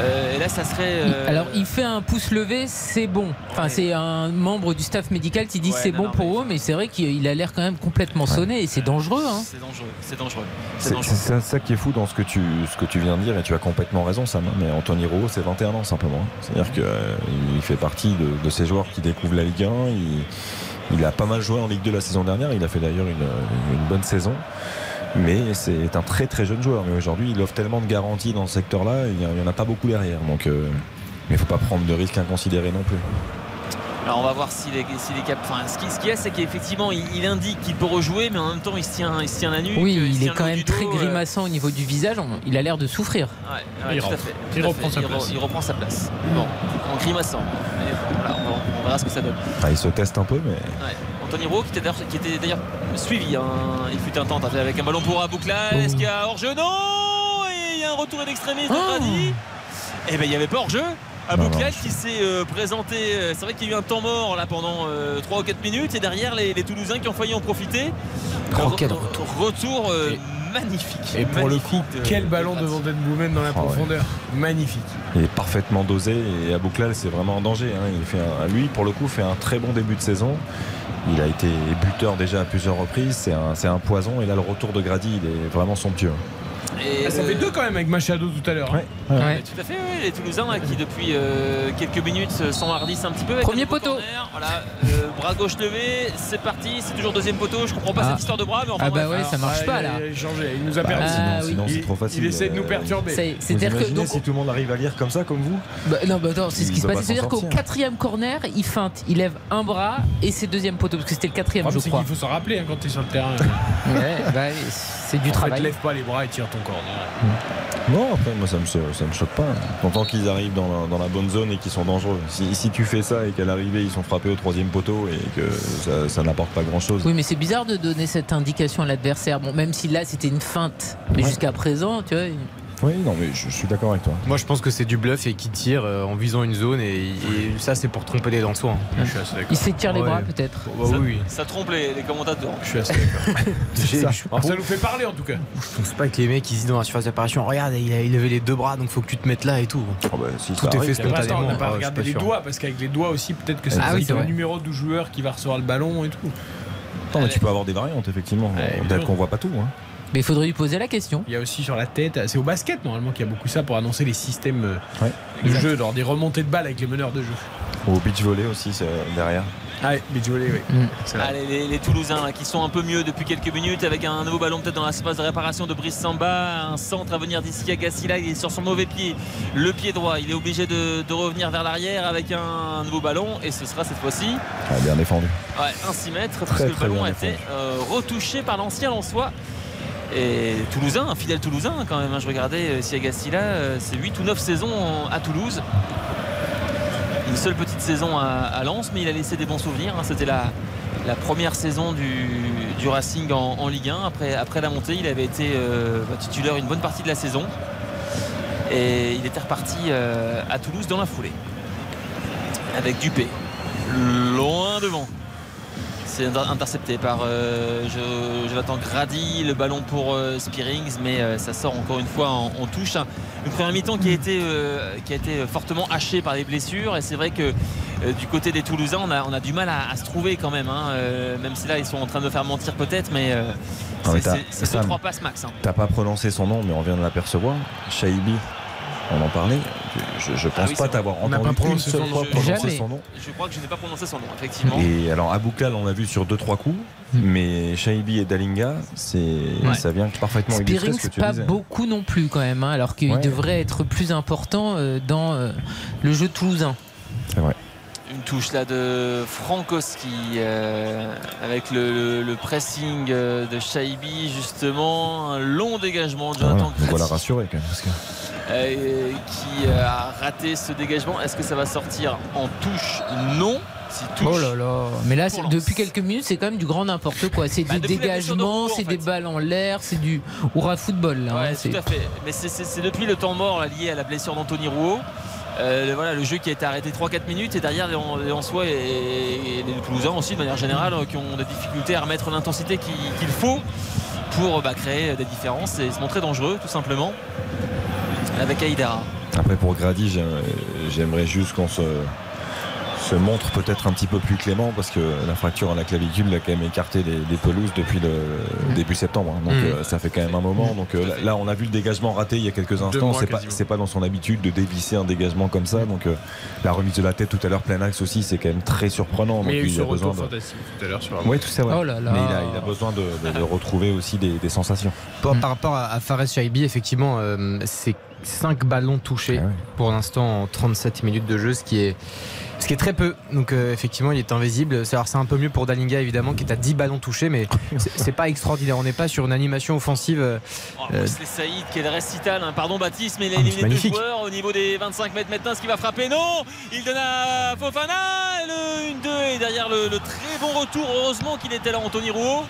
Euh, et là, ça serait. Il- euh, Alors, il fait un pouce levé, c'est bon. Enfin, c'est un membre du staff médical qui dit Ouais, c'est bon non, pour eux, mais c'est vrai qu'il a l'air quand même complètement sonné et c'est dangereux. Hein. C'est dangereux, c'est dangereux. C'est ça, qui est fou dans ce que tu, ce que tu viens de dire et tu as complètement raison Sam. hein, Mais Anthony Rowe c'est 21 ans simplement. C'est-à-dire qu'il fait partie de, de ces joueurs qui découvrent la Ligue 1. Il, il a pas mal joué en Ligue 2 la saison dernière. Il a fait d'ailleurs une, une bonne saison. Mais c'est un très très jeune joueur. Mais aujourd'hui il offre tellement de garanties dans ce secteur-là. Il n'y en a pas beaucoup derrière. Donc, euh, mais il faut pas prendre de risques inconsidérés non plus. Alors on va voir s'il est, s'il est cap- Enfin, ce qui- ce qu'il y a, c'est qu'effectivement, il, il indique qu'il peut rejouer, mais en même temps, il se tient, il se tient la nuque. Oui, il est quand même dos, très euh, grimaçant au niveau du visage. On- Il a l'air de souffrir. Ouais, ouais, Il tout à rentre. fait. Il tout à reprend sa place. Il reprend sa place. Bon, en grimaçant. Mais bon, voilà, on, va- on verra ce que ça donne. Ah, il se teste un peu, mais Ouais. Anthony Rowe qui était d'ailleurs, suivi. hein. Il fut un temps avec un ballon pour Abouklal. Est-ce qu'il y a hors-jeu Non Et il y a un retour d'extrémiste de Oh. Brady. Eh ben il n'y avait pas hors-jeu. Non. Abouklal qui s'est euh, présenté. euh, C'est vrai qu'il y a eu un temps mort là pendant 3 ou 4 minutes. Et derrière les, les Toulousains qui ont failli en profiter. Oh, quel Re- Retour euh, magnifique. Et pour le coup, de- quel ballon de de Graz. Van Den Boomen dans la Oh, ouais. profondeur. Magnifique. Il est parfaitement dosé et Abouklal c'est vraiment en danger. hein. Il fait un- lui pour le coup fait un très bon début de saison. Il a été buteur déjà à plusieurs reprises. C'est un, poison et là le retour de Grady il est vraiment somptueux. Et, Ah, ça euh, fait deux quand même avec Machado tout à l'heure. hein. Ouais. Tout à fait, oui, les Toulousains là, qui depuis euh, quelques minutes euh, s'enhardissent un petit peu. avec Premier poteau. corner. Voilà, euh, bras gauche levé, c'est parti, c'est toujours deuxième poteau. Je comprends pas Ah. cette histoire de bras, mais enfin Ah bah bref. ouais, ça marche Ah, pas il là. a- Il a changé, il nous a Bah, perdu. Ah, sinon, sinon, il, c'est trop facile. il essaie de nous Euh, perturber. C'est-à-dire que donc, si tout le monde arrive à lire comme ça, comme vous Bah, non, bah attends, c'est ce Il qui se passe. pas C'est-à-dire qu'au sortir. quatrième corner, il feinte, il lève un bras et c'est deuxième poteau parce que c'était le quatrième, je crois. qu'il faut s'en rappeler hein, quand tu es sur le terrain. Ouais, bah, c'est du travail. lève pas les bras et tire ton corner. Non, après moi ça me, ça me choque pas. Content qu'ils arrivent dans la, dans la bonne zone et qu'ils sont dangereux. Si, si tu fais ça et qu'à l'arrivée ils sont frappés au troisième poteau et que ça, ça n'apporte pas grand-chose. Oui, mais c'est bizarre de donner cette indication à l'adversaire. Bon, même si là c'était une feinte, mais jusqu'à présent, tu vois. Oui, non, mais je, je suis d'accord avec toi. Moi, je pense que c'est du bluff et qui tire euh, en visant une zone et, et ça, c'est pour tromper les Lensois. hein. Je suis assez d'accord. Il s'étire les Ouais. bras peut-être. Bah ça, oui. ça trompe les, les commentateurs. Je suis assez d'accord. [laughs] Ça. nous fait parler en tout cas. Je pense pas que les mecs ils se disent dans la surface d'apparition regarde il a les deux bras donc faut que tu te mettes là et tout. Oh, bah, si Tout ça est fait arrive, spontanément. on n'a pas Ah, suis regardé les doigts parce qu'avec les doigts aussi, peut-être que ça Ah c'est le vrai. numéro du joueur qui va recevoir le ballon et tout. Attends, mais tu peux avoir des variantes, effectivement. Peut-être qu'on voit pas tout. Hein. Mais il faudrait lui poser la question. Il y a aussi sur la tête, c'est au basket normalement qu'il y a beaucoup ça pour annoncer les systèmes euh, Ouais. de Exact. jeu, lors des remontées de balles avec les meneurs de jeu. Au beach volley aussi, c'est euh, derrière. Ah, oui, beach volley, oui. Mm. Allez, les, les Toulousains là, qui sont un peu mieux depuis quelques minutes avec un nouveau ballon peut-être dans la surface de réparation de Brice Samba. Un centre à venir d'ici à Gassila. Il est sur son mauvais pied, le pied droit. Il est obligé de, de revenir vers l'arrière avec un nouveau ballon et ce sera cette fois-ci Ah, bien défendu. ouais, un 6 mètres parce que le ballon a été euh, retouché par l'ancien Lançois. Et Toulousain, un fidèle Toulousain quand même. hein. Je regardais euh, ici à Gassila, euh, c'est 8 ou 9 saisons à Toulouse. Une seule petite saison à, Lens, mais il a laissé des bons souvenirs. hein. C'était la, première saison du, Racing en, Ligue 1. Après, la montée, il avait été euh, bah, titulaire une bonne partie de la saison. Et il était reparti à Toulouse dans la foulée. Avec Dupé. Loin devant. C'est intercepté par euh, Jonathan Grady, le ballon pour euh, Spearings, mais euh, ça sort encore une fois en, en touche. Une première mi-temps qui, a été, euh, qui a été fortement hachée par les blessures, et c'est vrai que euh, du côté des Toulousains, on a, on a du mal à, à se trouver quand même, hein. Même si là ils sont en train de faire mentir peut-être, mais mais c'est- 2-3 passes max. hein. T'as pas prononcé son nom, mais on vient de l'apercevoir. Shaibi, on en parlait. Je, je pense Ah oui, pas t'avoir On entendu pas une prononcé seule son fois nom. prononcer son nom. Je crois que je n'ai pas prononcé son nom, effectivement. Et alors Aboukal, on l'a vu sur 2-3 coups, mais Shaibi et Dalinga, c'est Ouais. ça vient parfaitement illustrer ce que Spearings, tu pas disais. beaucoup non plus quand même, hein, alors qu'il Ouais. devrait être plus important euh, dans euh, le jeu toulousain. C'est vrai. Une touche là de Frankowski euh, avec le, le- le pressing de Shaibi justement un long dégagement de Ah, voilà, Jonathan nous voilà Grady, rassurés quand même. Parce que... euh, qui euh, a raté ce dégagement est-ce que ça va sortir en touche? Non si touche Oh là là Mais là, depuis quelques minutes, c'est quand même du grand n'importe quoi. C'est Bah, Roux, en c'est des balles en l'air, c'est du hurrah football. Là, Ouais, hein, tout c'est- à fait. Mais c'est- depuis le temps mort là, lié à la blessure d'Anthony Rouault. Euh, le- voilà, le jeu qui a été arrêté 3-4 minutes et derrière les, les Ansois et, et les Toulousains aussi de manière générale qui ont des difficultés à remettre l'intensité qu'il qu'il faut pour bah, créer des différences et se montrer dangereux tout simplement avec Aïdara. Après pour Grady, j'ai- j'aimerais juste qu'on se, se montre peut-être un petit peu plus clément parce que la fracture à la clavicule l'a quand même écarté des, des pelouses depuis le début septembre. hein. Donc Mm. euh, ça fait quand même un moment. Donc euh, là, là, on a vu le dégagement raté il y a quelques instants. C'est pas, pas dans son habitude de dévisser un dégagement comme ça. Donc euh, la remise de la tête tout à l'heure plein axe aussi, c'est quand même très surprenant. Mais il a besoin de... fantastique tout à l'heure sur la Oui, tout ça, ouais. Oh là là. Mais il a, il a besoin de, de- de retrouver aussi des, des sensations. Par, par rapport à, à Fares Shaibi, effectivement, euh, c'est 5 ballons touchés Ah ouais. pour l'instant en 37 minutes de jeu, ce qui est, ce qui est très peu. Donc euh, effectivement, il est invisible. C'est alors, c'est un peu mieux pour Dalinga, évidemment, qui est à 10 ballons touchés, mais [laughs] c'est c'est pas extraordinaire. On n'est pas sur une animation offensive. euh, Oh, Euh, Wesley Saïd qui est le récital, hein. pardon Baptiste, mais il a Ah, éliminé c'est deux joueurs au niveau des 25 mètres maintenant, ce qui va frapper, non Il donne à Fofana, le 1-2 et derrière le, le très bon retour, heureusement qu'il était là Anthony Rouault.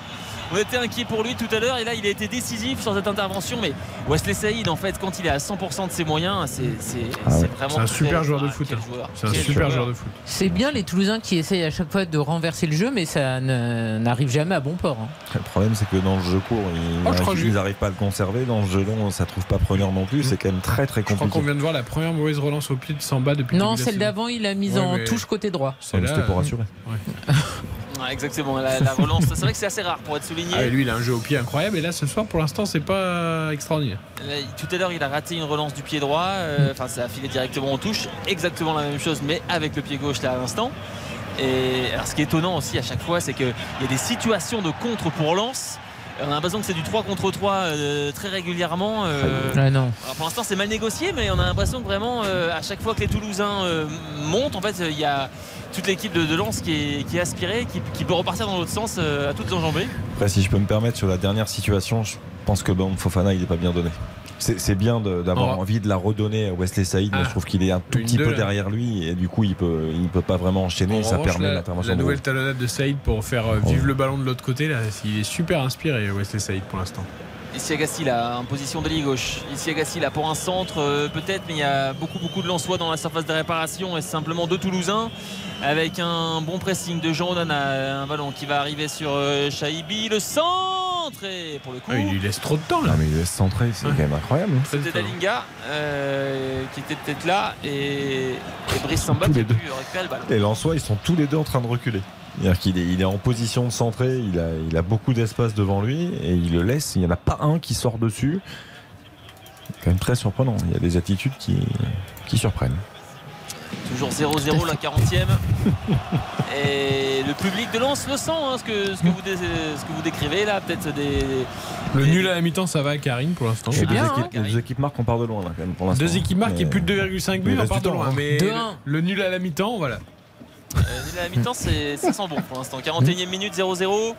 On était inquiet pour lui tout à l'heure et là il a été décisif sur cette intervention mais Wesley Saïd en fait quand il est à 100% de ses moyens c'est Ah ouais. vraiment C'est un très- super joueur de foot. hein. C'est un super joueur de foot. C'est bien les Toulousains qui essayent à chaque fois de renverser le jeu, mais ça n'arrive jamais à bon port. hein. Le problème, c'est que dans le jeu court, ils Oh, j'ai- n'arrivent pas à le conserver. Dans le jeu long, ça trouve pas preneur non plus. C'est quand même très très Je crois qu'on compliqué. vient de voir la première mauvaise relance au pied de Samba depuis le Non, celle d'avant, il a mis Ouais, en touche côté droit. C'était pour rassurer. Ouais, exactement la, la relance c'est vrai que c'est assez rare pour être souligné Ah, et lui, il a un jeu au pied incroyable. Et là, ce soir, pour l'instant, c'est pas extraordinaire. Tout à l'heure, il a raté une relance du pied droit. euh, Enfin, ça a filé directement en touche. Exactement la même chose, mais avec le pied gauche là à l'instant. Et alors, ce qui est étonnant aussi à chaque fois, c'est qu'il y a des situations de contre pour Lens. On a l'impression que c'est du 3 contre 3 euh, très régulièrement. euh, Ah non. alors pour l'instant, c'est mal négocié, mais on a l'impression que vraiment, euh, à chaque fois que les Toulousains euh, montent, en fait, il y a toute l'équipe de, de Lens qui est, qui est aspirée, qui, qui peut repartir dans l'autre sens euh, à toutes enjambées. Après, si je peux me permettre, sur la dernière situation, je pense que bon, Fofana, il n'est pas bien donné. C'est bien d'avoir Oh. envie de la redonner à Wesley Saïd, mais Ah. je trouve qu'il est un tout Une petit deux, peu là. derrière lui et du coup il peut, il peut pas vraiment enchaîner. En ça revanche, permet la, l'intervention la nouvelle talonnade de Saïd pour faire euh, vivre le ballon de l'autre côté, là, il est super inspiré, Wesley Saïd, pour l'instant. Ici Agassi là en position de ligne gauche. Ici Agassi là pour un centre euh, peut-être mais il y a beaucoup beaucoup de Lensois dans la surface de réparation et simplement deux Toulousains avec un bon pressing de Jean Onana, un ballon qui va arriver sur euh, Shaibi, le centre et pour le coup Ah, il lui laisse trop de temps là. Non, mais il laisse centrer, c'est quand même incroyable. hein. c'était Dalinga euh, qui était peut-être là et, et Brice Samba qui a les pu deux. récupérer le ballon. Et Lensois, ils sont tous les deux en train de reculer. C'est-à-dire qu'il est, il est en position de centrer, il a, il a beaucoup d'espace devant lui et il le laisse. Il n'y en a pas un qui sort dessus. C'est quand même très surprenant. Il y a des attitudes qui, qui surprennent. Toujours 0-0 la 40e. [laughs] Et le public de Lens le sent, hein, ce, que, ce, que vous dé- ce que vous décrivez là, peut-être des. Le nul à la mi-temps, ça va à Karine pour l'instant. Les deux, bien, équipes, hein, les deux équipes marquent, on part de loin là, quand même pour l'instant. Deux équipes marquent et plus de 2,5 buts, mais il on part de loin. Mais 2-1. le, le nul à la mi-temps, voilà. Euh, la mi-temps, c'est- ça sent bon pour l'instant. 41e minute, 0-0.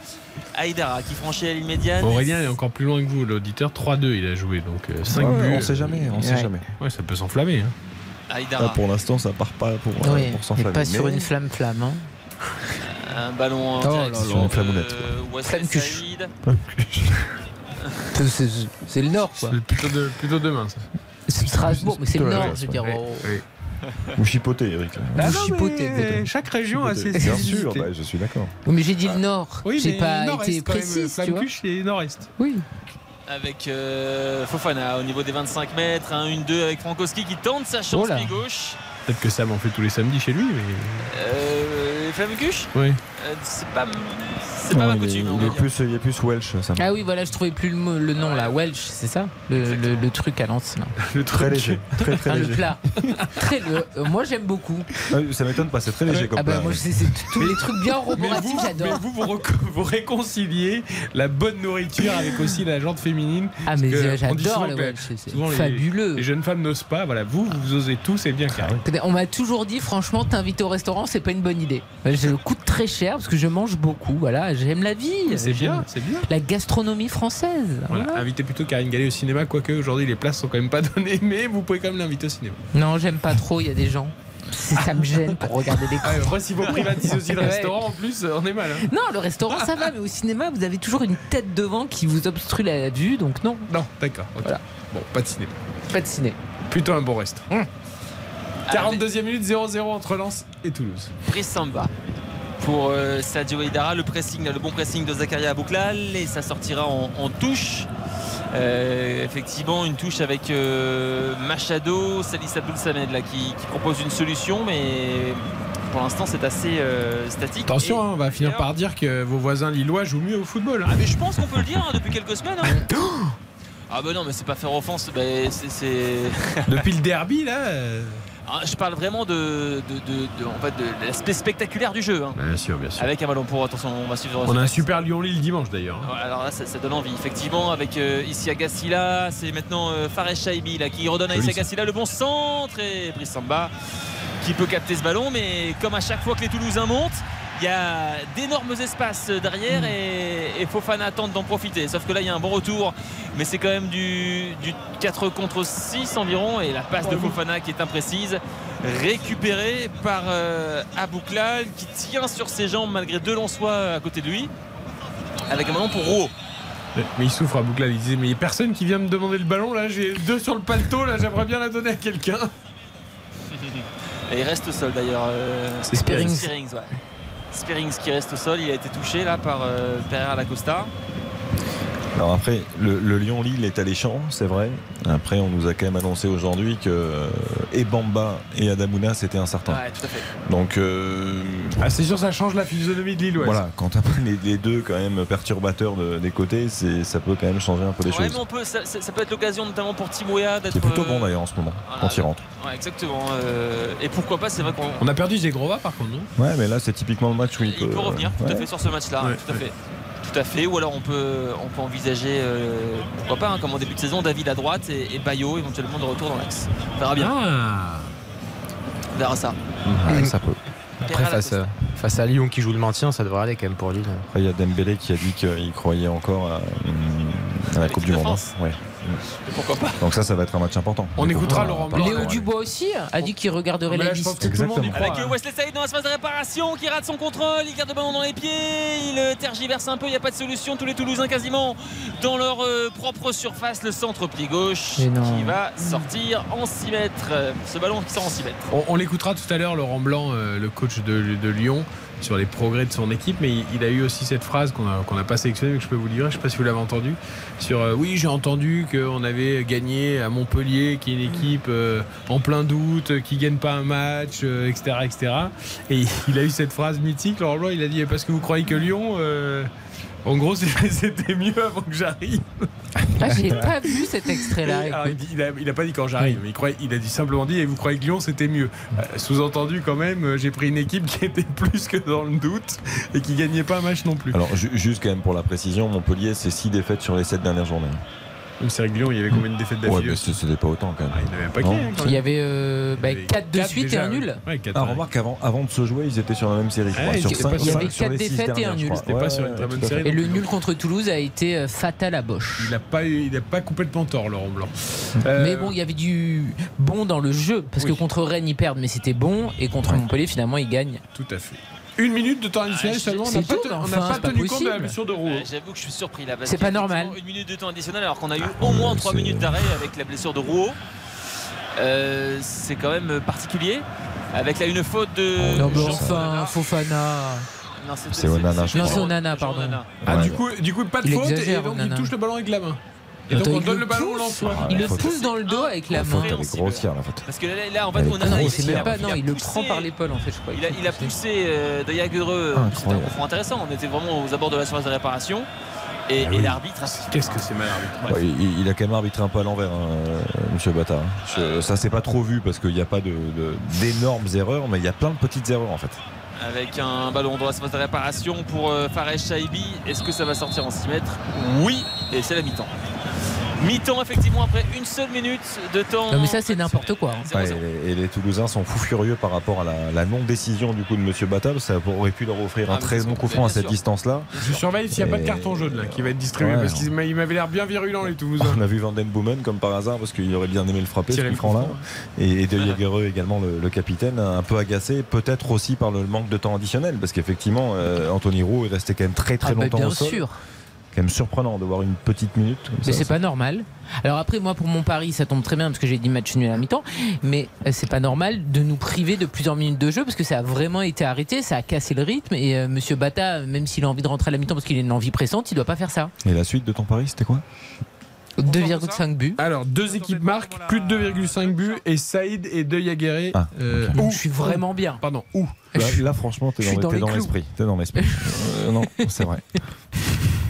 Aïdara qui franchit la ligne médiane. Aurélien est encore plus loin que vous, l'auditeur. 3-2, il a joué, donc 5 Ouais, buts. on sait jamais, on sait Ouais. jamais. Ouais, ça peut s'enflammer. hein. Là, Aïdara. pour l'instant, ça part pas pour, euh, Oui, pour et s'enflammer. pas sur Mais- une flamme-flamme. hein. Un ballon en Oh là là. direction. [laughs] C'est- C'est c'est le Nord, quoi. C'est plutôt, de- plutôt demain, ça. C'est Strasbourg, mais c'est le Nord, je veux dire. Oh. Ouais. [laughs] Vous chipotez, Eric. là. Ah Vous non, chipotez, mais exactement. Chaque région a ses Bien sûr, bah, je suis d'accord. Oui, mais j'ai dit le Nord. Oui, j'ai pas nord-est, été précis, c'est nord-est. Oui. Avec euh, Fofana au niveau des 25 mètres. Un 1-2 avec Frankowski qui tente sa chance Oh pied gauche. Peut-être que Sam en fait tous les samedis chez lui, mais. Euh, Flamme cuche? Oui. Euh, C'est pas, c'est pas ma il, coutume. il va est plus, il est plus Welsh, ça. Ah oui, voilà, je trouvais plus le, nom là. Welsh, c'est ça? Le, le- le truc à Lens. là. [laughs] Le Très léger. Très, très Ah, le léger. plat. [laughs] Très, le- euh, moi, j'aime beaucoup. Ah, Ça m'étonne pas, c'est très léger comme Ah bah, plat. moi, c'est c'est tous les trucs bien Mais roboratifs, vous, mais j'adore. vous, vous, réconciliez la bonne nourriture avec aussi la jante féminine. Ah, mais j'adore le Welsh, c'est- souvent les- fabuleux. Les jeunes femmes n'osent pas. Voilà, vous, vous osez tout, c'est bien carré. On m'a toujours dit, franchement, t'inviter au restaurant, c'est pas une bonne idée. Je coûte très cher parce que je mange beaucoup. Voilà, j'aime la vie. C'est bien, c'est bien. La gastronomie française. Voilà, Voilà. invitez plutôt Karine Gallet au cinéma, quoique aujourd'hui les places sont quand même pas [laughs] données, mais vous pouvez quand même l'inviter au cinéma. Non, j'aime pas trop. Il y a des gens. Ça me gêne pour regarder des [laughs] Ah, après, si vous privatisez aussi le restaurant, en plus, on est mal. hein. Non, le restaurant ça va, mais au cinéma vous avez toujours une tête devant qui vous obstrue la vue, donc non. Non, d'accord. ok. Voilà. Bon, pas de cinéma. Pas de ciné. Plutôt un bon reste. Hum. 42e minute, 0-0 entre Lens et Toulouse. Brice Samba pour euh, Sadio Aidara. Le pressing, le bon pressing de Zakaria Bouklal et ça sortira en, en touche. Euh, effectivement, une touche avec euh, Machado, Salis Abdul Samed là, qui, qui propose une solution, mais pour l'instant c'est assez euh, statique. Attention, Et- hein, on va finir par dire que vos voisins lillois jouent mieux au football. hein. Ah mais je pense qu'on peut le dire hein, depuis quelques semaines. [gasps] Ah bah non mais c'est pas faire offense, bah, c'est- c'est... Depuis le derby, là. Ah, je parle vraiment de, de, de- de- en fait, de l'aspect spectaculaire du jeu. hein. Bien sûr, bien sûr. Avec un ballon pour attention, on va suivre. On a un super Lyon-Lille dimanche d'ailleurs. hein. Alors là, ça, ça donne envie. Effectivement, avec euh, ici Agassi là, c'est maintenant euh, Fares Shaibi là, qui redonne à Joli, Issi Agassi là le bon centre et Brice Samba qui peut capter ce ballon. Mais comme à chaque fois que les Toulousains montent, il y a d'énormes espaces derrière et, et Fofana tente d'en profiter. Sauf que là, il y a un bon retour, mais c'est quand même du, du 4 contre 6 environ. Et la passe de Fofana qui est imprécise, récupérée par euh, Abouklal qui tient sur ses jambes malgré deux Lensois à côté de lui. Avec un ballon pour Rouault. Mais il souffre à. Il disait Mais il n'y a personne qui vient me demander le ballon. Là, j'ai deux sur le paletot. Là, j'aimerais bien la donner à quelqu'un. [laughs] Et il reste au sol d'ailleurs. euh, C'est Spearings. Spearings, ouais. Spearings qui reste au sol, il a été touché là par euh, Pereira Lacosta. Alors après, le, le Lyon-Lille est alléchant, c'est vrai. Après, on nous a quand même annoncé aujourd'hui que euh, et Bamba et Adamouna, c'était incertain. Ouais, tout à fait. Donc, euh, Ah, c'est sûr, ça change la physionomie de Lille. ouais. voilà, quand t'as pas les, les deux quand même perturbateurs de- des côtés, c'est, ça peut quand même changer un peu les Ouais, choses. mais on peut, ça, peut être l'occasion notamment pour Timouya d'être. C'est plutôt euh, bon d'ailleurs en ce moment, voilà. quand il rentre. Ouais, exactement. euh, et pourquoi pas, c'est vrai qu'on On a perdu Zegrova par contre, non? Ouais, mais là, c'est typiquement le match où il, il peut revenir tout ouais. à fait sur ce match-là. Ouais, tout à ouais. fait. Tout à fait. Ou alors on peut, on peut envisager, euh, pourquoi pas, hein, comme en début de saison, David à droite et, et Bayo éventuellement de retour dans l'axe. On verra bien. Ah On verra ça. Ouais, ça peut. Après, face à, face à Lyon qui joue le maintien, ça devrait aller quand même pour Lille. Après, il y a Dembélé qui a dit qu'il croyait encore à, à la Coupe du de Monde. France. Ouais. Pourquoi pas Donc ça, ça va être un match important. On écoutera Laurent Blanc. Léo Dubois aussi a dit qu'il regarderait Mais la là, je pense liste. que tout le monde y croit. Avec euh, Wesley Saïd dans l'espace de réparation qui rate son contrôle, il garde le ballon dans les pieds, il euh, tergiverse un peu, il n'y a pas de solution. Tous les Toulousains quasiment dans leur euh, propre surface, le centre pied gauche qui va sortir en 6 mètres. Ce ballon qui sort en 6 mètres. On, on l'écoutera tout à l'heure, Laurent Blanc, le coach de, de Lyon, sur les progrès de son équipe, mais il, a eu aussi cette phrase qu'on n'a pas sélectionnée, mais que je peux vous livrer, je ne sais pas si vous l'avez entendu, sur euh, oui, j'ai entendu qu'on avait gagné à Montpellier, qui est une équipe euh, en plein doute, qui gagne pas un match, euh, etc., etc. Et il a eu cette phrase mythique, Laurent Blanc, il a dit parce que vous croyez que Lyon... en gros, [laughs] c'était mieux avant que j'arrive. Ah, j'ai pas vu cet extrait-là. Il, écoute. dit- il a, il a pas dit quand j'arrive, mais il, croyait- il a dit simplement dit et vous croyez que Lyon c'était mieux? Euh, Sous-entendu quand même, euh, j'ai pris une équipe qui était [laughs] plus que dans le doute et qui gagnait pas un match non plus. Alors ju- juste quand même pour la précision, Montpellier c'est 6 défaites sur les 7 dernières journées. Donc c'est Lyon, il y avait combien de défaites Ouais, d'affilée mais ce- c'était pas autant quand même. Il y avait un paquet. Non hein, quand Il y même. avait euh, bah, 4 de quatre suite déjà, et un nul. Ouais, quatre, Ah, ouais. remarque avant, avant de se jouer, ils étaient sur la même série. je crois. Ouais, sur il y avait cinq quatre sur les six défaites et un nul. crois. C'était pas sur une très ouais, bonne tout à fait. série. Et le nul contre Toulouse a été euh, fatal à Bosch. Il n'a pas, il a pas complètement tort, Laurent Blanc. Euh, Mais bon, il y avait du bon dans le jeu. Parce que contre Rennes, ils perdent, mais c'était bon. Et contre Montpellier, finalement, ils gagnent. Tout à fait. Une minute de temps additionnel Ah, seulement. On n'a pas, on enfin, n'a pas c'est pas tenu compte de la blessure de Roux. Euh, J'avoue que je suis surpris là. C'est pas normal. Une minute de temps additionnel alors qu'on a eu au moins 3 c'est- minutes d'arrêt avec la blessure de Rouault. Euh, c'est quand même particulier. Avec là une faute de. Non, mais enfin, Fofana. Non, C'est Onana, je Non, crois. c'est Onana, pardon. Ah, du, coup, du coup, pas de Il faute et donc il touche le ballon avec la main. Et donc Attends, on il donne le le ballon au pousse Lensois. Ah, Il le pousse dans le dos avec la main. faute, elle est Compréhensible. grossière la faute. Parce que là, là, en fait, même a- pas, il non, a il le prend par l'épaule en fait, je crois. Il a, il a poussé euh. Ah, C'était un franc intéressant. On était vraiment aux abords de la surface de réparation. Et, Ah et oui. l'arbitre a Qu'est-ce que c'est mal arbitré. Ouais, il, il a quand même arbitré un peu à l'envers, hein, euh, Monsieur Bata. Je- ça s'est pas trop vu parce qu'il n'y a pas de- de- d'énormes erreurs, mais il y a plein de petites erreurs en fait. Avec un ballon dans la surface de réparation pour euh, Fares Shaibi. Est-ce que ça va sortir en 6 mètres? Oui, et c'est la mi-temps. Mi-temps, effectivement, après une seule minute de temps. Non, mais ça, c'est n'importe quoi. hein. 0-0. Ouais, et, les, et les Toulousains sont fous furieux par rapport à la, la non-décision du coup de Monsieur Bata. Ça aurait pu leur offrir Ah, un mais très bien bon coup franc à bien cette distance-là. Je surveille s'il n'y a pas de carton jaune là, qui va être distribué Ouais. parce qu'il m'a- il m'avait l'air bien virulent les Toulousains. On a vu Van Den Boomen comme par hasard parce qu'il aurait bien aimé le frapper ce franc là. Et, et De Jagereux également le, le capitaine un peu agacé peut-être aussi par le manque de temps additionnel parce qu'effectivement euh, Anthony Roux est resté quand même très très Ah, bah, longtemps bien au sol. sûr. Quand même surprenant de voir une petite minute. comme Mais c'est pas normal. Alors après, moi, pour mon pari, ça tombe très bien parce que j'ai dit match nul à la mi-temps. Mais euh, c'est pas normal de nous priver de plusieurs minutes de jeu parce que ça a vraiment été arrêté, ça a cassé le rythme. Et euh, Monsieur Bata, même s'il a envie de rentrer à la mi-temps parce qu'il a une envie pressante, il doit pas faire ça. Et la suite de ton pari c'était quoi? 2,5 buts. Alors, deux équipes marquent, plus de 2,5 buts et Saïd et De Jaguerre. Ah, euh, je suis vraiment bien. Pardon, où? Là, là, franchement t'es dans, dans l'esprit. T'es dans l'esprit. [laughs] Euh, non c'est vrai.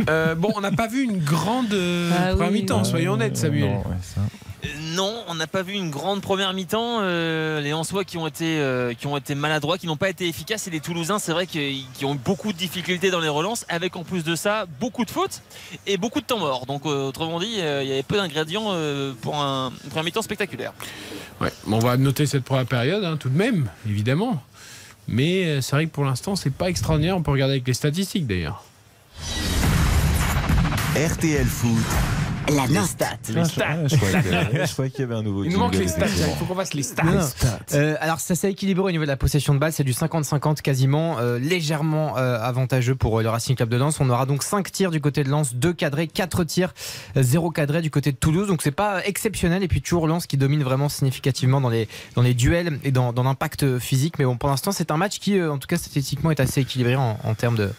Euh, Bon, on n'a pas vu une grande euh, Ah première oui. mi-temps, soyons honnêtes, Samuel. Non, ouais, ça. Euh, Non, on n'a pas vu une grande première mi-temps. Euh, les Ansois qui ont été euh, qui ont été maladroits, qui n'ont pas été efficaces, et les Toulousains, c'est vrai qu'ils qui ont eu beaucoup de difficultés dans les relances, avec en plus de ça beaucoup de fautes et beaucoup de temps mort. Donc euh, autrement dit, euh, il y avait peu d'ingrédients euh, pour un, une première mi-temps spectaculaire. Ouais, bon, on va noter cette première période, hein, tout de même, évidemment. Mais euh, c'est vrai que pour l'instant, c'est pas extraordinaire. On peut regarder avec les statistiques d'ailleurs. RTL Foot, La les note. stats. Ah, je- croyais qu'il [laughs] y avait- un nouveau Il nous manque les stats, il faut qu'on fasse les stats. Euh, alors ça s'est équilibré au niveau de la possession de balle, c'est du 50-50 quasiment, euh, légèrement euh, avantageux pour euh, le Racing Club de Lens. On aura donc 5 tirs du côté de Lens, 2 cadrés, 4 tirs, 0 cadré du côté de Toulouse. Donc c'est pas exceptionnel et puis toujours Lens qui domine vraiment significativement dans les, dans les duels et dans, dans l'impact physique. Mais bon pour l'instant c'est un match qui euh, en tout cas statistiquement est assez équilibré en, en termes de,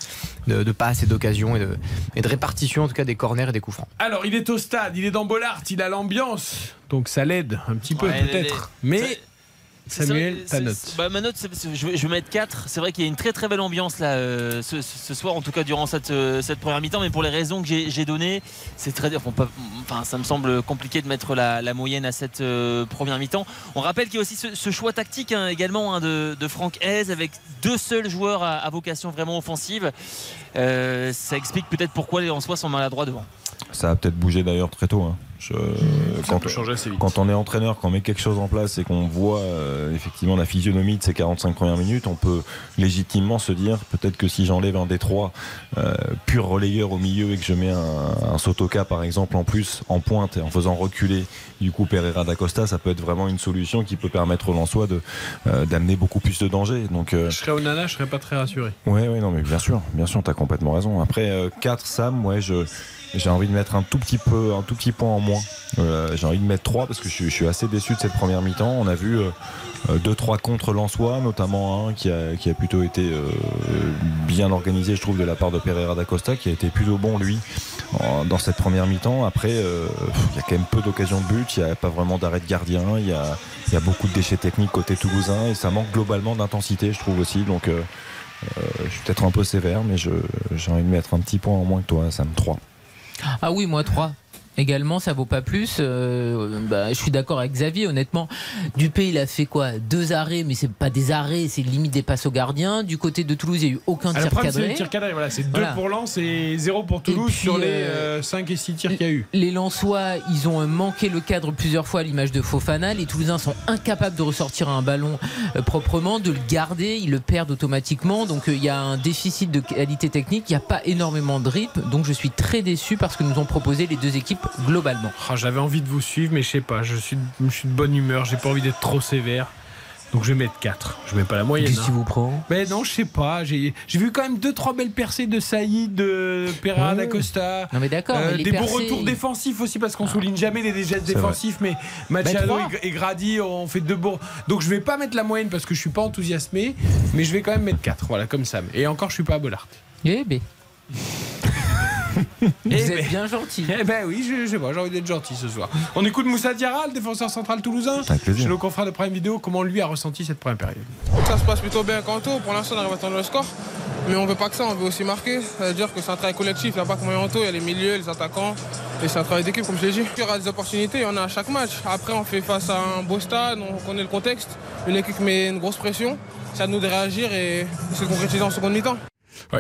de, de passes et d'occasions et de, et de répartition en tout cas des corners et des coups francs. Alors, il est au stade, il est dans Bollard, il a l'ambiance. Donc ça l'aide un petit peu Ouais, peut-être. Mais Samuel, ta note. bah, ma note, je, vais, je vais mettre 4. C'est vrai qu'il y a une très très belle ambiance là euh, ce, ce soir, en tout cas durant cette, euh, cette première mi-temps. Mais pour les raisons que j'ai données, c'est très. Enfin, pas- enfin, ça me semble compliqué de mettre la, la moyenne à cette euh, première mi-temps. On rappelle qu'il y a aussi ce, ce choix tactique hein, également hein, de, de Franck Hez avec deux seuls joueurs à, à vocation vraiment offensive. Euh, ça explique peut-être pourquoi les Ansois sont maladroits devant. Ça a peut-être bougé d'ailleurs très tôt. hein. Je- quand, peut changer assez vite. quand on est entraîneur, qu'on met quelque chose en place et qu'on voit euh, effectivement la physionomie de ces 45 premières minutes, on peut légitimement se dire peut-être que si j'enlève un des trois euh, pur relayeur au milieu et que je mets un, un Sotoka par exemple en plus en pointe et en faisant reculer du coup Pereira d'Acosta, ça peut être vraiment une solution qui peut permettre au Lensois de euh, d'amener beaucoup plus de danger. Donc Je serais au Nana, je serais pas très rassuré. Ouais, ouais, non, mais bien sûr, bien sûr, t'as complètement raison. Après, 4 Sam, ouais, je. J'ai envie de mettre un tout petit peu, un tout petit point en moins. Euh, j'ai envie de mettre 3 parce que je, suis- je suis assez déçu de cette première mi-temps. On a vu 2-3 contre Lensois, notamment un qui a, qui a plutôt été euh, bien organisé, je trouve, de la part de Pereira d'Acosta, qui a été plutôt bon lui en- dans cette première mi-temps. Après, euh, il y a quand même peu d'occasions de but, il n'y a pas vraiment d'arrêt de gardien, il y a, y a beaucoup de déchets techniques côté toulousain et ça manque globalement d'intensité, je trouve aussi. Donc, euh, euh, je suis peut-être un peu sévère, mais j'ai envie de mettre un petit point en moins que toi, Sam 3. Ah oui, moi 3. Également, ça vaut pas plus. Euh, bah, je suis d'accord avec Xavier, honnêtement. Dupé, il a fait quoi? Deux arrêts, mais c'est pas des arrêts, c'est limite des passes au gardien. Du côté de Toulouse, il n'y a eu aucun Ah, le tir cadré. Voilà, c'est 2 Voilà. pour Lens et 0 pour Toulouse puis, sur les euh, 5 et 6 tirs qu'il y a eu. Les Lensois, ils ont manqué le cadre plusieurs fois à l'image de Fofana. Les Toulousains sont incapables de ressortir un ballon euh, proprement, de le garder. Ils le perdent automatiquement. Donc euh, il y a un déficit de qualité technique. Il n'y a pas énormément de rythme. Donc je suis très déçu parce que nous ont proposé les deux équipes globalement. Ah, J'avais envie de vous suivre, mais je sais pas. Je suis, je suis de bonne humeur. J'ai pas envie d'être trop sévère. Donc je vais mettre 4. Je mets pas la moyenne. Qu'est-ce hein. qui vous prend Mais non, je sais pas. J'ai j'ai vu quand même 2-3 belles percées de Saïd, de Pereira Ouais. d'Acosta. Non mais d'accord, Euh, des bons retours défensifs aussi parce qu'on souligne jamais les gestes défensifs mais Machado et Grady ont fait deux bons donc je vais pas mettre la moyenne parce que je suis pas enthousiasmé mais je vais quand même mettre 4 voilà comme ça et encore je suis pas à Bollard Eh ben. [laughs] Vous Eh êtes ben. bien gentil. eh ben oui je, je sais pas j'ai envie d'être gentil ce soir on écoute Moussa Diarra le défenseur central toulousain chez nos confrères de Prime Vidéo comment lui a ressenti cette première période? Ça se passe plutôt bien Kanto. Pour l'instant, on arrive à attendre le score. Mais on veut pas que ça, on veut aussi marquer. Ça veut dire que c'est un travail collectif. Il n'y a pas que Moyanto, il y a les milieux, les attaquants. Et c'est un travail d'équipe, comme je l'ai dit. Il y aura des opportunités, il y en a à chaque match. Après, on fait face à un beau stade, on connaît le contexte. Une équipe qui met une grosse pression. C'est à nous de réagir et de se concrétiser en seconde mi-temps.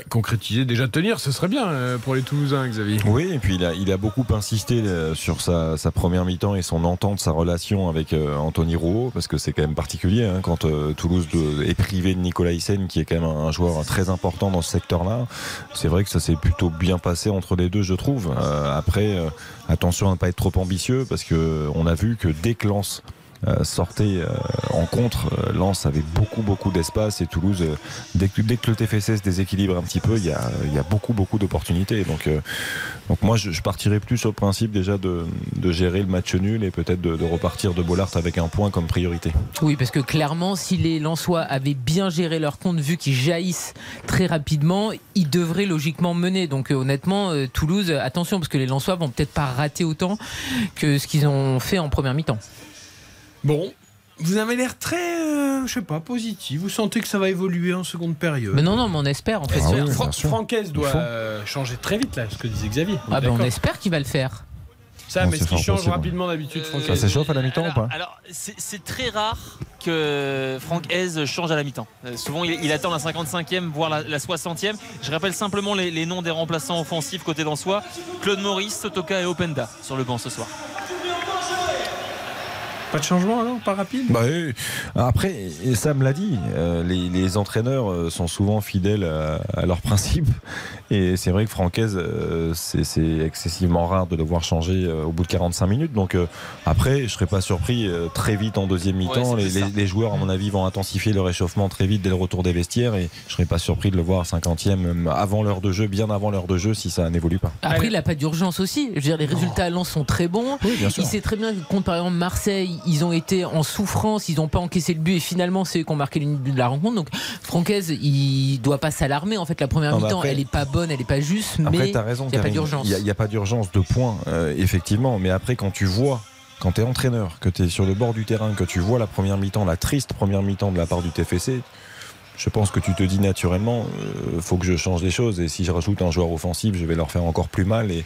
Concrétiser déjà tenir ce serait bien euh, pour les Toulousains Xavier Oui, et puis il a, beaucoup insisté euh, sur sa, première mi-temps et son entente, sa relation avec euh, Anthony Rouault, parce que c'est quand même particulier hein, quand Toulouse est privé de Nicolas Hyssen, qui est quand même un, joueur très important dans ce secteur-là. C'est vrai que ça s'est plutôt bien passé entre les deux, je trouve. Après, attention à ne pas être trop ambitieux, parce que on a vu que dès que sortait euh, en contre, euh, Lens avait beaucoup beaucoup d'espace et Toulouse, euh, dès, que, le TFC se déséquilibre un petit peu, il y a, beaucoup beaucoup d'opportunités. Donc, euh, moi je, partirais plus sur le principe déjà de, gérer le match nul et peut-être de, repartir de Bollard avec un point comme priorité. Oui, parce que clairement, si les Lensois avaient bien géré leur compte, vu qu'ils jaillissent très rapidement, ils devraient logiquement mener. Donc euh, honnêtement, euh, Toulouse, euh, attention, parce que les Lensois vont peut-être pas rater autant que ce qu'ils ont fait en première mi-temps. Bon vous avez l'air très euh, je sais pas positif vous sentez que ça va évoluer en seconde période Mais non, non, mais on espère en fait. Ah oui, Fra- doit euh, changer très vite là, ce que disait Xavier. Ah ben on espère qu'il va le faire. Ça, Non, mais ce qui change possible. rapidement d'habitude, Francaise. Ça s'échauffe à la mi-temps ou alors, pas alors, c'est c'est très rare que Franck Hez change à la mi-temps. Euh, souvent, il, il attend la 55e, voire la, la 60e. Je rappelle simplement les, les noms des remplaçants offensifs côté d'Ansois Claude Maurice, Sotoka et Openda sur le banc ce soir. Pas de changement alors, pas rapide Bah. Après, et Sam l'a dit, euh, les, les entraîneurs euh, sont souvent fidèles à, à leurs principes. Et c'est vrai que Francaise, euh, c'est excessivement rare de le voir changer euh, au bout de 45 minutes. Donc euh, après, je serais pas surpris euh, très vite en deuxième mi-temps. Ouais, les, joueurs, à mon avis, vont intensifier le réchauffement très vite dès le retour des vestiaires. Et je serais pas surpris de le voir à 50e, même avant l'heure de jeu, bien avant l'heure de jeu, si ça n'évolue pas. Après, il n'a pas d'urgence aussi. Je veux dire, les résultats à Lens sont très bons. Oui, bien sûr. Il sait très bien que contre, par exemple, Marseille, ils ont été en souffrance, ils n'ont pas encaissé le but et finalement, c'est eux qui ont marqué le but de la rencontre. Donc, Francaise, il doit pas s'alarmer. En fait, la première mi-temps, elle est pas bonne, elle est pas juste, Après, mais as raison, il n'y a pas d'urgence. Il n'y a, pas d'urgence de points, euh, effectivement. Mais après, quand tu vois, quand tu es entraîneur, que tu es sur le bord du terrain, que tu vois la première mi-temps, la triste première mi-temps de la part du TFC, je pense que tu te dis naturellement, euh, faut que je change les choses. Et si je rajoute un joueur offensif, je vais leur faire encore plus mal. Et,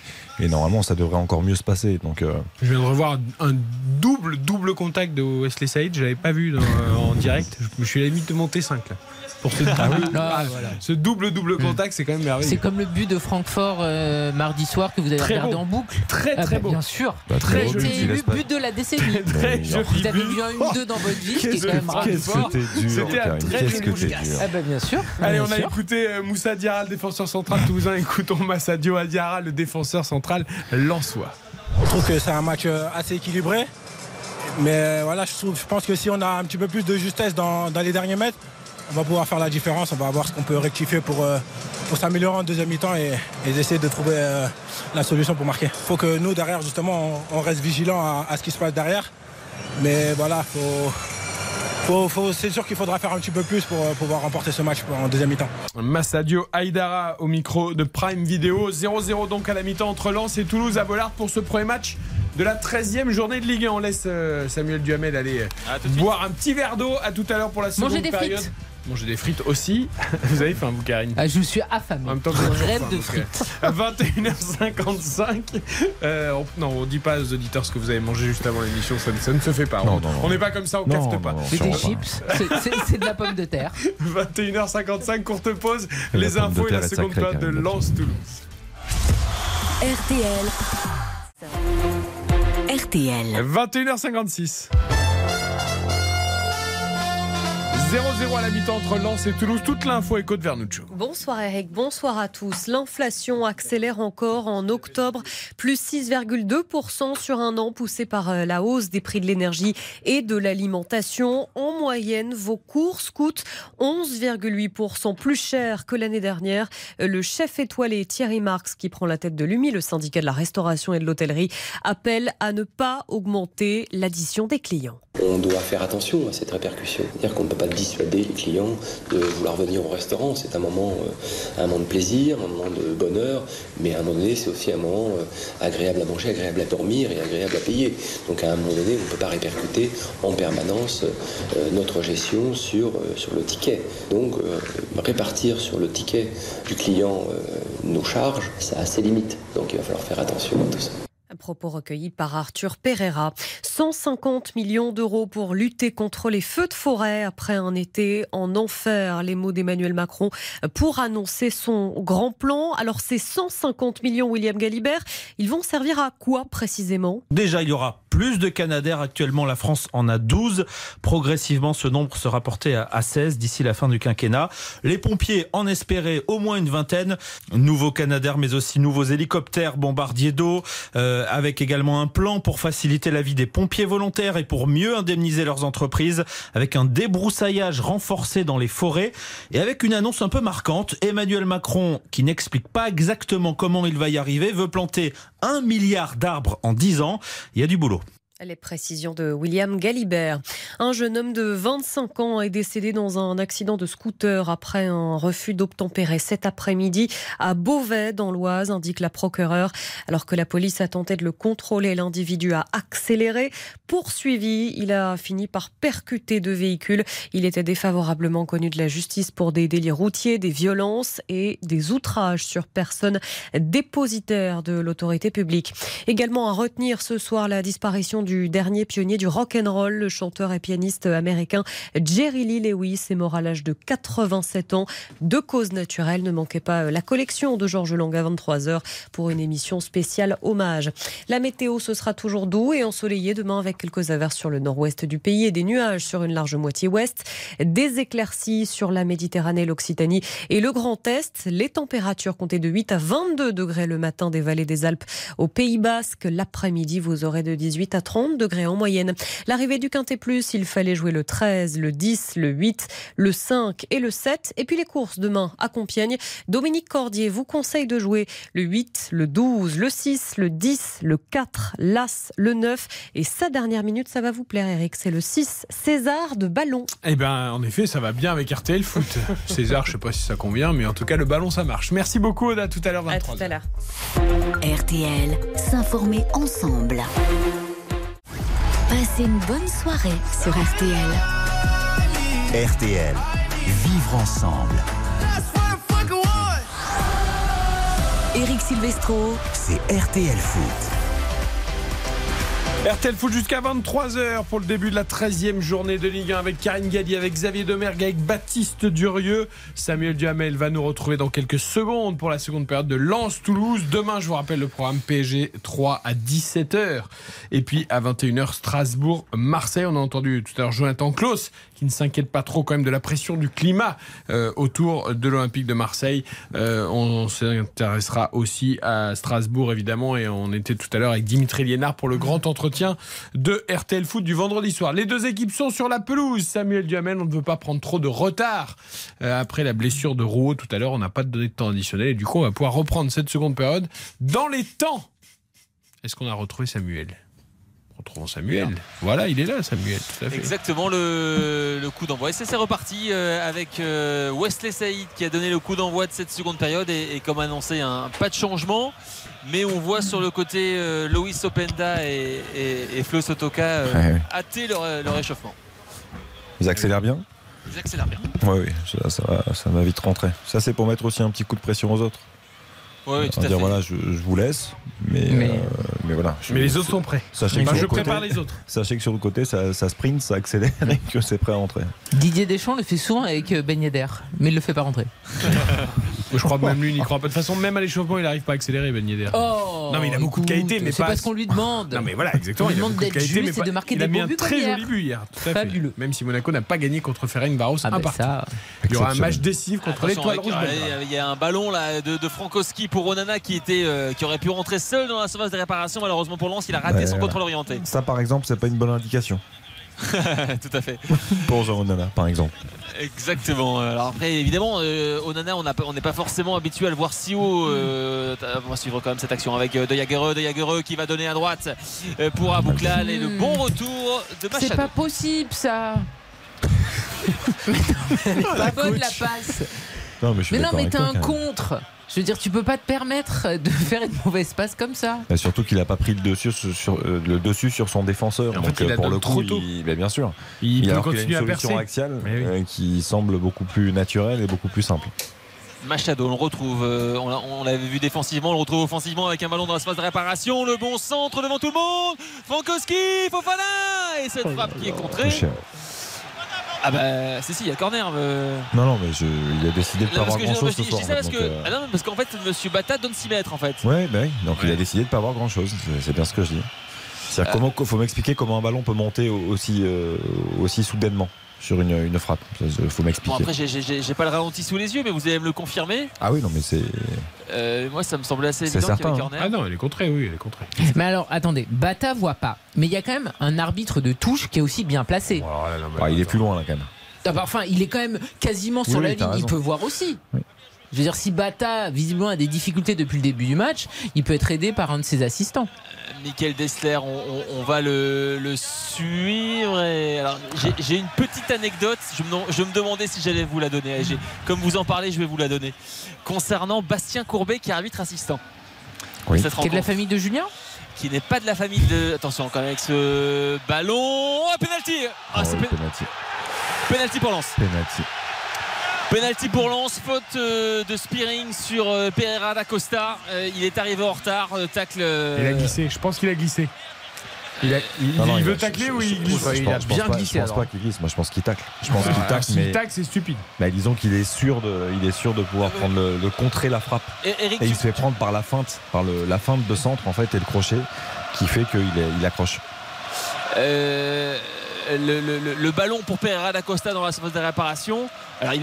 normalement, ça devrait encore mieux se passer. Donc, euh, Je viens de revoir un double double contact de Wesley Saïd. Je l'avais pas vu euh, en direct. Je suis limite de monter 5 là. Pour ce, Ah oui. Ah, Ah, voilà. ce double double contact, c'est quand même merveilleux. C'est comme le but de Francfort euh, mardi soir que vous avez Très regardé beau. en boucle. Très, Ah très bah, beau. Bien sûr. Bah, très beau C'était but, de la décennie. Très joli Vous avez vu un ou deux dans votre vie, ce qui est quand même qu'est-ce que dur, C'était un très joli. Ah bah bien sûr. Allez, on a écouté euh, Moussa Diarra, le défenseur central toulousain. Écoutons Massadio Diarra, le défenseur central lensois. Je trouve que c'est un match euh, assez équilibré. Mais voilà, je, trouve, je pense que si on a un petit peu plus de justesse dans, dans les derniers mètres, on va pouvoir faire la différence. On va voir ce qu'on peut rectifier pour, euh, pour s'améliorer en deuxième mi-temps et, et essayer de trouver euh, la solution pour marquer. Il faut que nous, derrière, justement, on, on reste vigilant à, à ce qui se passe derrière. Mais voilà, faut, faut- faut- c'est sûr qu'il faudra faire un petit peu plus pour euh, pouvoir remporter ce match en deuxième mi-temps. Massadio Haïdara au micro de Prime Vidéo. 0-0 donc à la mi-temps entre Lens et Toulouse à Bollard pour ce premier match de la 13e journée de Ligue 1. On laisse Samuel Duhamel aller boire un petit verre d'eau. À tout à l'heure pour la seconde Manger des période. frites. Manger des frites aussi. [laughs] Vous avez faim, vous, Karine Ah, je suis affamé. En même temps, rêve faim, de frites. [laughs] euh, 21h55. Euh, on- non, on dit pas aux auditeurs ce que vous avez mangé juste avant l'émission. Ça, ne- ça ne se fait pas. Non, on non, non. on n'est pas comme ça, on non, pas. C'est des chips, c'est- de la pomme de terre. [laughs] 21h55, courte pause. La Les infos et la seconde période de. Lens-Toulouse. RTL. RTL. 21h56. 0-0 à la mi-temps entre Lens et Toulouse. Toute l'info est Côte Vernuccio. Bonsoir Eric, bonsoir à tous. L'inflation accélère encore en octobre, plus 6,2% sur un an, poussé par euh, la hausse des prix de l'énergie et de l'alimentation. En moyenne, vos courses coûtent 11,8% plus cher que l'année dernière. Euh, Le chef étoilé Thierry Marx, qui prend la tête de l'UMI, le syndicat de la restauration et de l'hôtellerie, appelle à ne pas augmenter l'addition des clients. On doit faire attention à cette répercussion. C'est-à-dire qu'on ne peut pas dissuader les clients de vouloir venir au restaurant. C'est un moment, euh, un moment de plaisir, un moment de bonheur, mais à un moment donné, c'est aussi un moment euh, agréable à manger, agréable à dormir et agréable à payer. Donc à un moment donné, on ne peut pas répercuter en permanence euh, notre gestion sur, sur le ticket. Donc répartir sur le ticket du client nos charges, ça a ses limites. Donc il va falloir faire attention à tout ça. Propos recueilli par Arthur Pereira. 150 millions d'euros pour lutter contre les feux de forêt après un été en enfer. Les mots d'Emmanuel Macron pour annoncer son grand plan. Alors ces 150 millions, William Galibert, ils vont servir à quoi précisément? Déjà, il y aura plus de Canadair. Actuellement, la France en a 12. Progressivement, ce nombre sera porté à- à 16 d'ici la fin du quinquennat. Les pompiers en espéraient au moins une vingtaine. Nouveaux Canadair, mais aussi nouveaux hélicoptères bombardiers d'eau, euh, avec également un plan pour faciliter la vie des pompiers volontaires et pour mieux indemniser leurs entreprises, avec un débroussaillage renforcé dans les forêts et avec une annonce un peu marquante. Emmanuel Macron, qui n'explique pas exactement comment il va y arriver, veut planter un milliard d'arbres en 10 ans. Il y a du boulot. Les précisions de William Galibert. Un jeune homme de 25 ans est décédé dans un accident de scooter après un refus d'obtempérer cet après-midi à Beauvais dans l'Oise, indique la procureure. Alors que la police a tenté de le contrôler, l'individu a accéléré. Poursuivi, il a fini par percuter deux véhicules. Il était défavorablement connu de la justice pour des délits routiers, des violences et des outrages sur personnes dépositaires de l'autorité publique. Également à retenir ce soir la disparition du dernier pionnier du rock and roll, le chanteur et pianiste américain Jerry Lee Lewis est mort à l'âge de 87 ans de cause naturelle. Ne manquez pas la collection de Georges Lang à 23h pour une émission spéciale hommage. La météo, ce sera toujours doux et ensoleillé demain avec quelques averses sur le nord-ouest du pays et des nuages sur une large moitié ouest. Des éclaircies sur la Méditerranée, l'Occitanie et le Grand Est. Les températures comptaient de 8 à 22 degrés le matin des vallées des Alpes au Pays Basque. L'après-midi, vous aurez de 18 à 30 degrés en moyenne. L'arrivée du Quintet Plus, il fallait jouer le 13, le 10, le 8, le 5 et le 7. Et puis les courses demain à Compiègne. Dominique Cordier vous conseille de jouer le 8, le 12, le 6, le 10, le 4, l'As, le 9. Et sa dernière minute, ça va vous plaire, Eric. C'est le 6, César de Ballon. Eh ben, en effet, ça va bien avec RTL Foot. [laughs] César, je sais pas si ça convient, mais en tout cas, le ballon, ça marche. Merci beaucoup, Oda. À tout à l'heure, 23 À tout à l'heure. RTL, s'informer ensemble. Passez une bonne soirée sur RTL. RTL, Vivre ensemble. Eric Silvestro. C'est RTL Foot. RTL Foot jusqu'à 23h pour le début de la 13e journée de Ligue 1 avec Karine Galli, avec Xavier Demergue, avec Baptiste Durieux. Samuel Duhamel va nous retrouver dans quelques secondes pour la seconde période de Lens-Toulouse. Demain, je vous rappelle le programme PSG 3 à 17h. Et puis à 21h, Strasbourg-Marseille. On a entendu tout à l'heure Jonathan Klaus qui ne s'inquiète pas trop quand même de la pression du climat euh, autour de l'Olympique de Marseille. Euh, on s'intéressera aussi à Strasbourg évidemment et on était tout à l'heure avec Dimitri Liénard pour le grand entretien de RTL Foot du vendredi soir. Les deux équipes sont sur la pelouse. Samuel Duhamel, on ne veut pas prendre trop de retard euh, après la blessure de Rouault tout à l'heure. On n'a pas donné de temps additionnel et du coup on va pouvoir reprendre cette seconde période dans les temps. Est-ce qu'on a retrouvé Samuel? Retrouvons Samuel. Voilà, il est là, Samuel. Tout à fait. Exactement le, le coup d'envoi. Et c'est c'est reparti euh, avec euh, Wesley Saïd qui a donné le coup d'envoi de cette seconde période et, et comme annoncé, un pas de changement. Mais on voit sur le côté euh, Loïs Openda et, et, et Flo Sotoka euh, Ouais, ouais. hâter leur, leur échauffement. Ils accélèrent bien? Ils accélèrent bien. Oui, oui, ça, ça va, ça va vite rentrer. Ça, c'est pour mettre aussi un petit coup de pression aux autres. Oui, oui, tout à dire, fait. voilà, je, je vous laisse, mais, Mais- euh, mais voilà. Je- Mais les autres sont prêts. Sachez que je sur le côté- prépare les autres. Sachez que sur le côté, ça, ça sprint, ça accélère [laughs] et que c'est prêt à rentrer. Didier Deschamps le fait souvent avec euh, Ben Yedder, mais il le fait pas rentrer. [laughs] Je crois que même lui n'y croit [laughs] pas. De toute façon, même à l'échauffement, il n'arrive pas à accélérer, Ben Yedder. Oh, non, mais il a beaucoup de qualité, mais c'est pas. ce qu'on lui demande. Non, mais voilà, exactement. On lui il a demande de d'être qualité, juste mais et de pas- marquer il des a mis beaux un buts très hier. joli but hier. Tout à fait. Fabuleux. Même si Monaco n'a pas gagné contre Ferencváros Ah un ben partout. ça. Il y aura un match décisif contre l'Étoile Rouge. euh. Il y a un ballon là de, de Frankowski pour Onana qui était euh, qui aurait pu rentrer seul dans la surface de réparation. Malheureusement pour Lens, il a raté Ouais, son contrôle orienté. Ça, par exemple, c'est pas une bonne indication [laughs] Tout à fait. [laughs] pour Jean Onana, par exemple. Exactement. Alors après, évidemment, euh, Onana, on n'a pas- on n'est pas forcément habitué à le voir si haut. Euh, on va suivre quand même cette action avec euh, De Jagereux, De Jagereux qui va donner à droite euh, pour Abouklal et le bon retour de C'est Machado. pas possible ça. [laughs] mais non, mais elle est [laughs] pas bonne la passe. Non, mais je suis Mais non, mais t'as un contre. Je veux dire, tu peux pas te permettre de [laughs] faire une mauvaise passe comme ça. Bah, surtout qu'il a pas pris le dessus sur, sur- euh, le dessus sur son défenseur. En Donc fait, il euh, pour le coup, tôt. il, bah, bien sûr. Il peut alors qu'il a continuer à une solution percer. axiale oui. euh, qui semble beaucoup plus naturelle et beaucoup plus simple. Machado, on le retrouve, euh, on l'a- on l'avait vu défensivement, on le retrouve offensivement avec un ballon dans la phase de réparation, le bon centre devant tout le monde, Frankowski, Fofana et cette frappe qui est contrée. Ah bah si si, il y a corner. euh. Non, non, mais je, il a décidé de Non, pas avoir grand chose ce soir. parce que euh, ah non, parce qu'en fait Monsieur Bata donne 6 mètres en fait. Ouais, bah oui. Donc il a décidé de pas avoir grand chose. C'est bien ce que je dis. Euh. comment faut m'expliquer comment un ballon peut monter au- aussi euh, aussi soudainement sur une, une frappe. Il faut Bon m'expliquer. après j'ai- j'ai j'ai pas le ralenti sous les yeux, mais vous allez me le confirmer. Ah oui, non, mais c'est Euh, moi ça me semblait assez C'est évident qu'il y avait certain, corner. Ah non, elle est contrée, oui, elle est contrée. Mais alors, attendez, Bata voit pas. Mais il y a quand même un arbitre de touche qui est aussi bien placé. Ah, il est plus loin là quand même. Ah bah, Enfin, il est quand même quasiment sur Oui, la ligne. Il peut voir aussi. Je veux dire, si Bata, visiblement, a des difficultés depuis le début du match, il peut être aidé par un de ses assistants. Michael Dessler, on, on- on va le, le suivre. Et alors, j'ai- une petite anecdote. Je me, je me demandais si j'allais vous la donner. Comme vous en parlez, je vais vous la donner. Concernant Bastien Courbet, qui est arbitre assistant. Oui. Qui est de la famille de Julien Qui n'est pas de la famille de. Attention, quand même, avec ce ballon. Oh, penalty ah, Oh, pe- penalty. penalty pour Lens. Penalty. Penalty pour Lens, faute euh, de Spearing sur euh, Pereira da Costa. Euh, il est arrivé en retard, tacle. Il a glissé, je pense qu'il a glissé. Il, a- il- Non, non, il va- veut tacler ou il glisse je pense- Il a bien pas- glissé, Je pense alors. pas qu'il glisse. Moi, je pense qu'il tacle. Je pense Ah, qu'il tacle, S'il mais tacle, c'est stupide. bah, disons qu'il est sûr de, il est sûr de pouvoir prendre le, de contrer la frappe. Et Eric, Et il tu- se fait prendre par la feinte, par le, la feinte de centre en fait et le crochet qui fait qu'il il accroche. Euh, le, ballon pour Pereira da Costa dans la surface de réparation.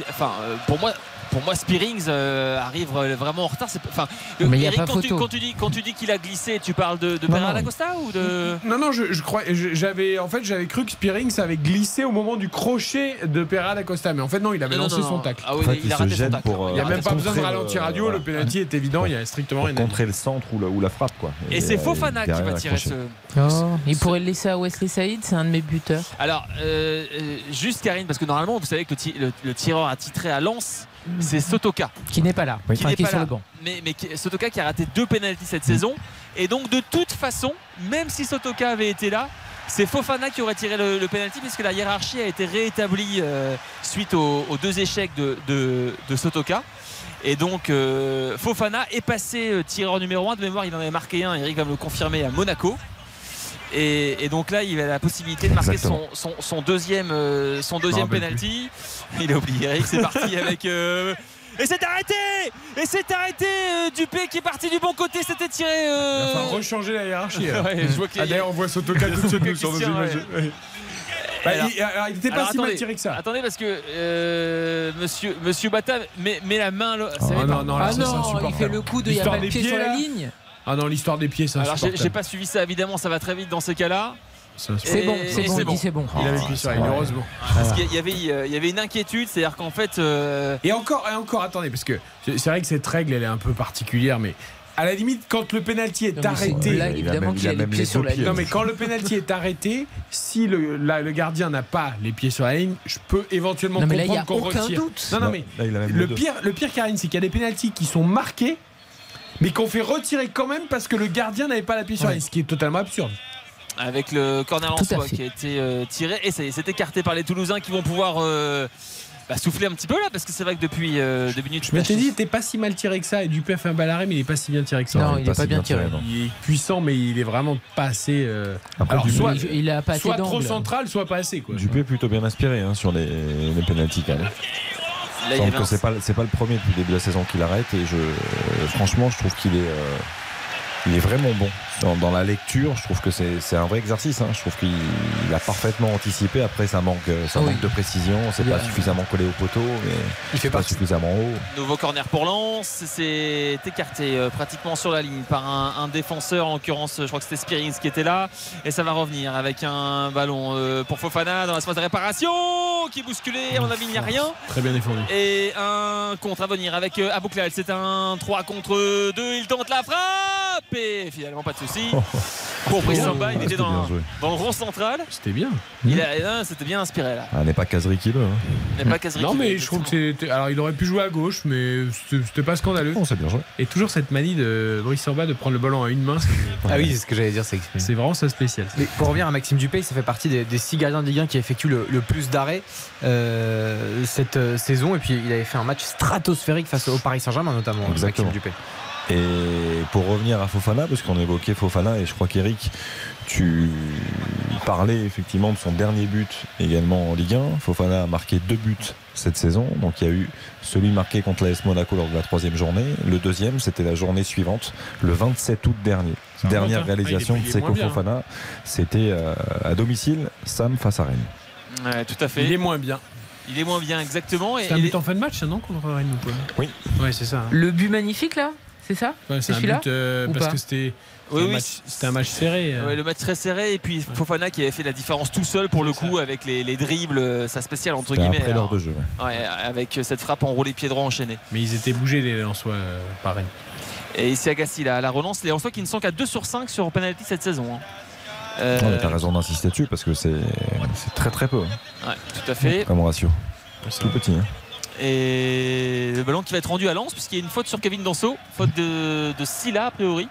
Enfin, euh, pour moi. Pour moi, Spearings euh, arrive vraiment en retard. C'est- Enfin, Mais il y a Eric, pas quand, tu, photo. quand tu dis, quand tu dis qu'il a glissé, tu parles de, de Non, Pereira non. da Costa ou de Non, non, je, je crois, j'avais, en fait, j'avais cru que Spearings avait glissé au moment du crochet de Pereira d'Acosta, mais en fait non, il avait Non, lancé non, son tacle. Ah oui, En fait, il, il a se raté son tacle. pour, euh, Il n'y a a même pas besoin de ralentir radio, voilà. le penalty est évident, il y a strictement Pour rien. contrer le centre ou la, ou la frappe quoi. Et c'est Fofana qui va tirer accroché. ce. Oh, il pourrait le laisser à Wesley Saïd, c'est un de mes buteurs. Alors, euh, juste Karine, parce que normalement, vous savez que le, ti- le- le tireur attitré à Lens, c'est Sotoka. Qui n'est pas là. Oui. qui Enfin, n'est qui est pas sur là. le banc. Mais, mais qui- Sotoka qui a raté deux pénalties cette saison. Et donc, de toute façon, même si Sotoka avait été là, C'est Fofana qui aurait tiré le, le penalty puisque la hiérarchie a été réétablie euh, suite aux, aux deux échecs de, de, de Sotoka. Et donc euh, Fofana est passé euh, tireur numéro 1 de mémoire, il en avait marqué un, Eric va me le confirmer à Monaco. Et, et donc là, il a la possibilité de marquer son, son- son deuxième, euh, son deuxième penalty. [laughs] Il a oublié Eric, c'est parti [laughs] avec. euh, et c'est arrêté Et c'est arrêté euh, Dupé qui est parti du bon côté, c'était tiré. euh, Il va falloir rechanger la hiérarchie. alors. [laughs] Ouais, je vois qu'il y a- Ah, D'ailleurs, on voit Sotoka tout de suite sur nos images. ouais. Bah, Alors- il, alors, il était pas Alors, si mal tiré que ça. Attendez parce que euh, monsieur, monsieur Bata met, met la main. là- va non, pas. non, là, Ah c'est non, il fait le coup de il n'y a pas le pied pieds, sur la ligne. Ah non, l'histoire des pieds, c'est Alors j'ai pas suivi ça évidemment, ça va très vite dans ces cas-là. C'est bon, c'est bon, c'est bon. Il avait le pied sur la ligne, heureusement. Parce qu'il y avait, euh, il y avait une inquiétude, c'est-à-dire qu'en fait. euh, Et encore, et encore, attendez, parce que c'est vrai que cette règle, elle est un peu particulière, mais à la limite, quand le penalty est Non, arrêté. a évidemment qu'il il a a les pieds les sur la ligne. Non, mais quand le penalty est arrêté, si le, la- le gardien n'a pas les pieds sur la ligne, je peux éventuellement Non, mais là, il y comprendre a qu'on aucun retire. doute. Non, non, Là- mais là, il a même le pire, le pire, Karine, c'est qu'il y a des pénaltys qui sont marqués, mais qu'on fait retirer quand même parce que le gardien n'avait pas la sur la Ouais. ce qui est totalement absurde. avec le corner fait. qui a été euh, tiré et ça y est, c'est écarté par les Toulousains qui vont pouvoir euh, bah, souffler un petit peu là parce que c'est vrai que depuis euh, deux minutes Je m'étais dit, il était pas si mal tiré que ça, et Dupé a fait un bal arrêt, mais il est pas si bien tiré que ça. Non, il est pas si bien tiré. Il est puissant, mais il est vraiment pas assez. euh, Après, Alors, Dupé, soit, Il, il a pas assez soit trop central, soit pas assez. Quoi. Dupé est plutôt bien inspiré hein, sur les, les pénaltys quand même. Là, Il semble que c'est pas c'est pas le premier depuis le début de la saison qu'il arrête et je euh, franchement je trouve qu'il est euh, il est vraiment bon. Dans, dans la lecture je trouve que c'est un vrai exercice hein. je trouve qu'il il a parfaitement anticipé. Après ça manque euh, ça Oui. manque de précision. C'est pas a- suffisamment collé au poteau mais Il fait pas partie. suffisamment haut. Nouveau corner pour Lens, c'est écarté euh, pratiquement sur la ligne par un, un défenseur, en l'occurrence je crois que c'était Spirings qui était là, et ça va revenir avec un ballon euh, pour Fofana dans l'espace de réparation, qui est bousculé, à mon avis il n'y a rien, Très bien défendu. et un contre à venir avec euh, Abouklal, c'est un 3 contre 2, il tente la frappe, finalement pas de souci. Pour Brice Samba, il Ah, était c'était dans, le rond central, C'était bien. il a, c'était bien inspiré là. ah, n'est pas Kazri qui veut hein. Il n'est pas Kazri Non, qui- mais je trouve que c'était. Alors, il aurait pu jouer à gauche, mais c'était pas scandaleux. Oh, c'est bien joué Et toujours cette manie de Brice Samba de prendre le ballon à une main, c'est- [laughs] Ah oui, c'est ce que j'allais dire, c'est c'est vraiment ça spécial. Mais pour revenir à Maxime Dupé, ça fait partie des, des six gardiens de Ligue 1 qui effectuent le, le plus d'arrêts euh, cette euh, saison. Et puis il avait fait un match stratosphérique face au Paris Saint-Germain, notamment. Exactement. Maxime Dupé. Et pour revenir à Fofana, parce qu'on évoquait Fofana, et je crois qu'Eric, tu parlais effectivement de son dernier but également en Ligue 1. Fofana a marqué deux buts cette saison. Donc il y a eu celui marqué contre l'AS Monaco lors de la troisième journée. Le deuxième, c'était la journée suivante, le 27 août dernier. Dernière réalisation Ah, est- de Seko hein. Fofana, c'était euh, à domicile, Sam face à Rennes. Ouais, tout à fait. Il est moins bien. Il est moins bien exactement. Et, C'est un but en fin de match, non, contre Rennes ou pas? Oui. Ouais, c'est ça. hein. Le but magnifique là? C'est ça Ouais, C'est c'est un celui-là but euh, parce que c'était Oui, oui, match- c'était un match serré. euh. Ouais, le match très serré et puis Fofana qui avait fait la différence tout seul pour le coup avec les, les dribbles, euh, sa spéciale entre guillemets. après l'heure de jeu. ouais. Ouais, avec cette frappe enroulée pied droit enchaîné. Mais ils étaient bougés les Lensois euh, par Rennes. Et ici Agassi la, la relance, les Lensois qui ne sont qu'à 2 sur 5 sur penalty cette saison. hein. Euh, Non, T'as raison d'insister dessus parce que c'est c'est très très peu hein, ouais, tout à fait. comme ratio. Tout petit. hein. Et le ballon qui va être rendu à Lens puisqu'il y a une faute sur Kevin Danso, faute de, de Silla a priori.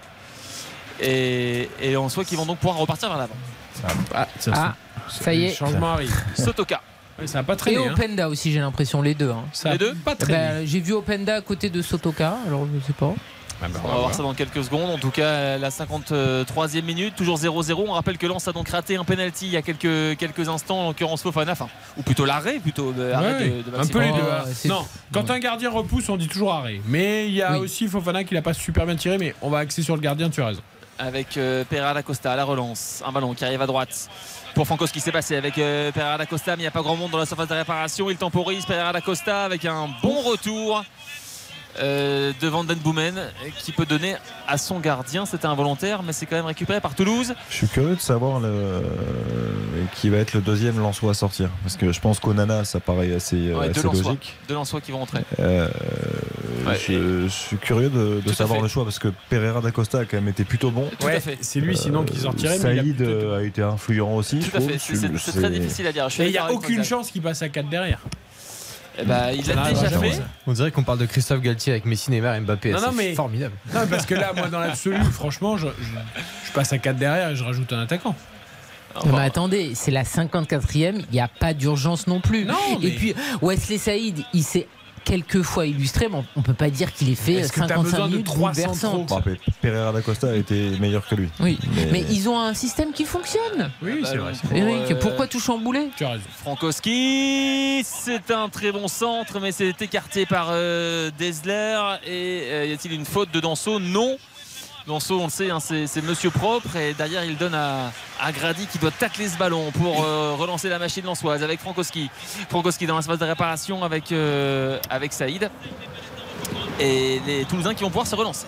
Et, et les Lensois qui vont donc pouvoir repartir vers l'avant. Ah, ça, Ah, ça y le est. changement arrive. Sotoka. Ouais, ça a pas Et hein. Openda aussi, j'ai l'impression, les deux. hein. Ça Les deux pas traîné. Bah, j'ai vu Openda à côté de Sotoka, alors je sais pas. Ah bah, On va voir ça dans quelques secondes. En tout cas, la 53e minute, toujours 0-0. On rappelle que Lens a donc raté un penalty il y a quelques, quelques instants, en l'occurrence Fofana, enfin, ou plutôt l'arrêt, plutôt arrêt de, de un peu les Oh, deux. hein. c'est- Non, quand un gardien repousse, on dit toujours arrêt. Mais il y a Oui. aussi Fofana qui l'a pas super bien tiré, mais on va axer sur le gardien, tu as raison. avec euh, Pereira da Costa à la relance. Un ballon qui arrive à droite. Pour Franco, ce qui s'est passé avec euh, Pereira da Costa, mais il n'y a pas grand monde dans la surface de réparation. Il temporise Pereira da Costa avec un bon retour euh, devant Dan Boumen qui peut donner à son gardien. C'était involontaire, mais c'est quand même récupéré par Toulouse. Je suis curieux de savoir le... qui va être le deuxième Lensois à sortir. Parce que je pense qu'Onana, ça paraît assez, euh, Ouais, assez logique. Deux Lensois qui vont entrer. Euh, Ouais, je, je suis curieux de, de savoir le choix parce que Pereira da Costa a quand même été plutôt bon. Tout à fait. C'est lui sinon qui sortirait. mais il a Saïd plutôt- euh, a été influent aussi. je Tout à fait. C'est- très difficile à dire. Je suis Et il n'y a aucune chance qu'il passe à 4 derrière. Eh ben, il l'a n'arrivera déjà fait. ça. On dirait qu'on parle de Christophe Galtier avec Messi, Neymar et Mbappé. Non, C'est non, mais- formidable. Non, parce que là, moi, dans l'absolu, [laughs] franchement, je, je- je passe à 4 derrière et je rajoute un attaquant. Mais attendez, c'est la 54e, il n'y a pas d'urgence non plus. mais- Et puis Wesley Saïd, il s'est quelquefois illustré, mais on- on peut pas dire qu'il ait fait Est-ce que t'as 55 besoin de minutes 300 bouleversantes. Bon, après, Pereira da Costa a été meilleur que lui. Oui, mais... ils ont un système qui fonctionne. Oui, c'est vrai. Eric, pourquoi tout chambouler Tu as raison. Frankowski, c'est un très bon centre, mais c'est écarté par euh, Desler. Et euh, y a-t-il une faute de Danso? Non. Danso, on le sait, hein, c'est monsieur propre. Et derrière, il donne à, à Grady qui doit tacler ce ballon pour euh, relancer la machine lançoise avec Frankowski. Frankowski dans l'espace de réparation avec, euh, avec Saïd. Et les Toulousains qui vont pouvoir se relancer.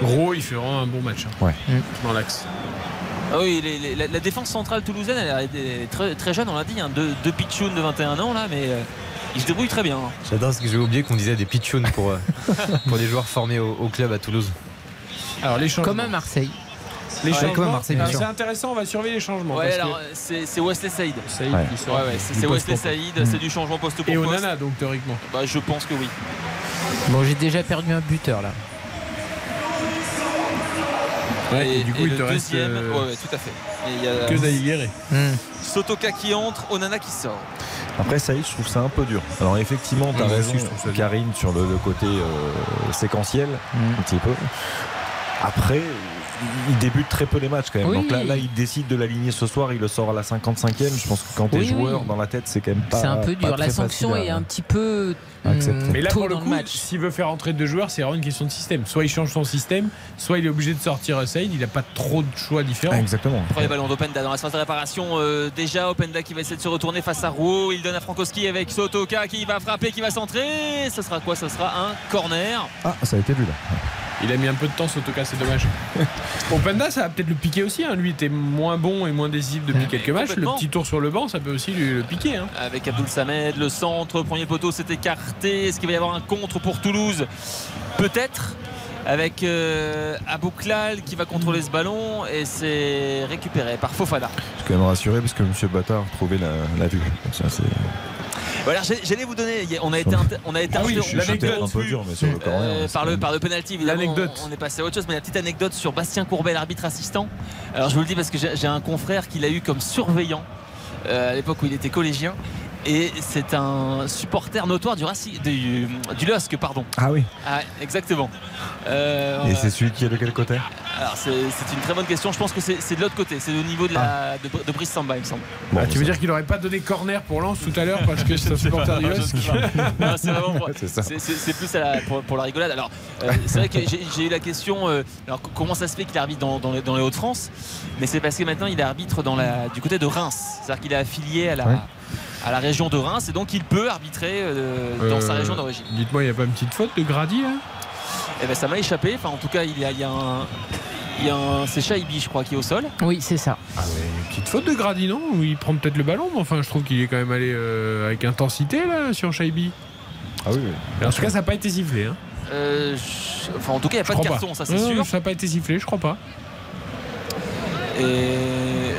Gros, il fait vraiment un bon match. hein, Ouais. Dans l'axe. Ah oui, les- les- la, la défense centrale toulousaine, elle, est- elle est très, très jeune, on l'a dit. Hein, deux, deux pitchouns de 21 ans, là, mais euh, ils se débrouillent très bien. hein. J'adore ce que j'ai oublié qu'on disait des pitchouns pour, euh, [laughs] pour les joueurs formés au, au club à Toulouse. Alors les changements. Comme à Marseille. Les Ouais, changements. comme à Marseille, bien Alors, sûr. C'est intéressant, on va surveiller les changements. Ouais, parce alors que c'est Wesley Saïd. Saïd Ouais. qui sort Ouais, ouais, c'est Wesley. Saïd, c'est du changement poste pour Et poste. Onana, donc théoriquement. Bah, je pense que oui. Bon, j'ai déjà perdu un buteur là. Ouais, et du coup, il le te reste, deuxième, euh, ouais, ouais, tout à fait. Il y a Que Daïgueré. Sotoka qui entre, Onana qui sort. Après, Saïd, je trouve ça un peu dur. Alors, effectivement, tu as Moi raison. Karine, sur le, le côté euh, séquentiel, un petit peu. Après, il débute très peu les matchs quand même. Oui. Donc là, là, il décide de l'aligner ce soir, il le sort à la 55e. Je pense que quand tu es Oui, joueur oui. dans la tête, c'est quand même pas. C'est un peu dur. La sanction est un petit peu hum, Mais là, pour le dans coup, le match. s'il veut faire entrer deux joueurs, c'est vraiment une question de système. Soit il change son système, soit il est obligé de sortir Saïd. Il n'a pas trop de choix différents. Ah, exactement. Premier ballon d'Openda dans la phase de réparation. euh, déjà, Openda qui va essayer de se retourner face à Rouault. Il donne à Frankowski avec Sotoka qui va frapper, qui va centrer. Ce sera quoi? Ce sera un corner. Ah, ça a été vu là. Il a mis un peu de temps, Sotoka, c'est dommage. [laughs] Openda, ça va peut-être le piquer aussi. hein. Lui était moins bon et moins décisif depuis quelques matchs. Le petit tour sur le banc, ça peut aussi lui le piquer. hein. Avec Abdoul Samed, le centre, premier poteau s'est écarté. Est-ce qu'il va y avoir un contre pour Toulouse? Peut-être. Avec euh, Abouklal qui va contrôler ce ballon et c'est récupéré par Fofana. Je suis quand même rassuré parce que M. Bata a retrouvé la, la vue. Ça, c'est. Voilà, j'allais vous donner. On a été, inter- on a été Ah oui, interrompu Je suis peut-être un peu dur, mais sur le corner. Euh, c'est par le même- par le penalty L'anecdote. on est passé à autre chose mais la petite anecdote sur Bastien Courbet l'arbitre assistant alors je vous le dis parce que j'ai j'ai un confrère qui l'a eu comme surveillant euh, à l'époque où il était collégien et c'est un supporter notoire du Racing du, du LOSC pardon. Ah oui. Ah, exactement. Euh, Et c'est celui qui est de quel côté? Alors c'est une très bonne question. Je pense que c'est de l'autre côté. C'est au niveau de, la, de, de Brice Samba il me semble. Bon, Ah, tu veux ça- dire qu'il n'aurait pas donné corner pour Lens tout à l'heure parce que [laughs] c'est un supporter du LOSC Non, c'est plus à la- pour, pour la rigolade. Alors, euh, c'est vrai que j'ai eu la question. euh, alors, comment ça se fait qu'il arbitre dans, dans les, dans les Hauts-de-France? Mais c'est parce que maintenant il arbitre dans la, du côté de Reims. C'est-à-dire qu'il est affilié à la, Ouais. À la région de Reims et donc il peut arbitrer euh, dans sa Euh, région d'origine. Dites-moi, il n'y a pas une petite faute de Grady là Et ben ça m'a échappé. Enfin, en tout cas, il y a, il y a un. Il y a un, c'est Shaibi, je crois, qui est au sol. Oui, c'est ça. Ah ouais, une petite faute de Grady, non il prend peut-être le ballon, mais enfin, je trouve qu'il est quand même allé euh, avec intensité là sur Shaibi. Ah oui, oui. En tout cas, ça n'a pas été sifflé. Hein. Euh, je- enfin, en tout cas, il n'y a pas de carton, ça c'est sûr. Ça n'a pas été sifflé, je crois pas. Et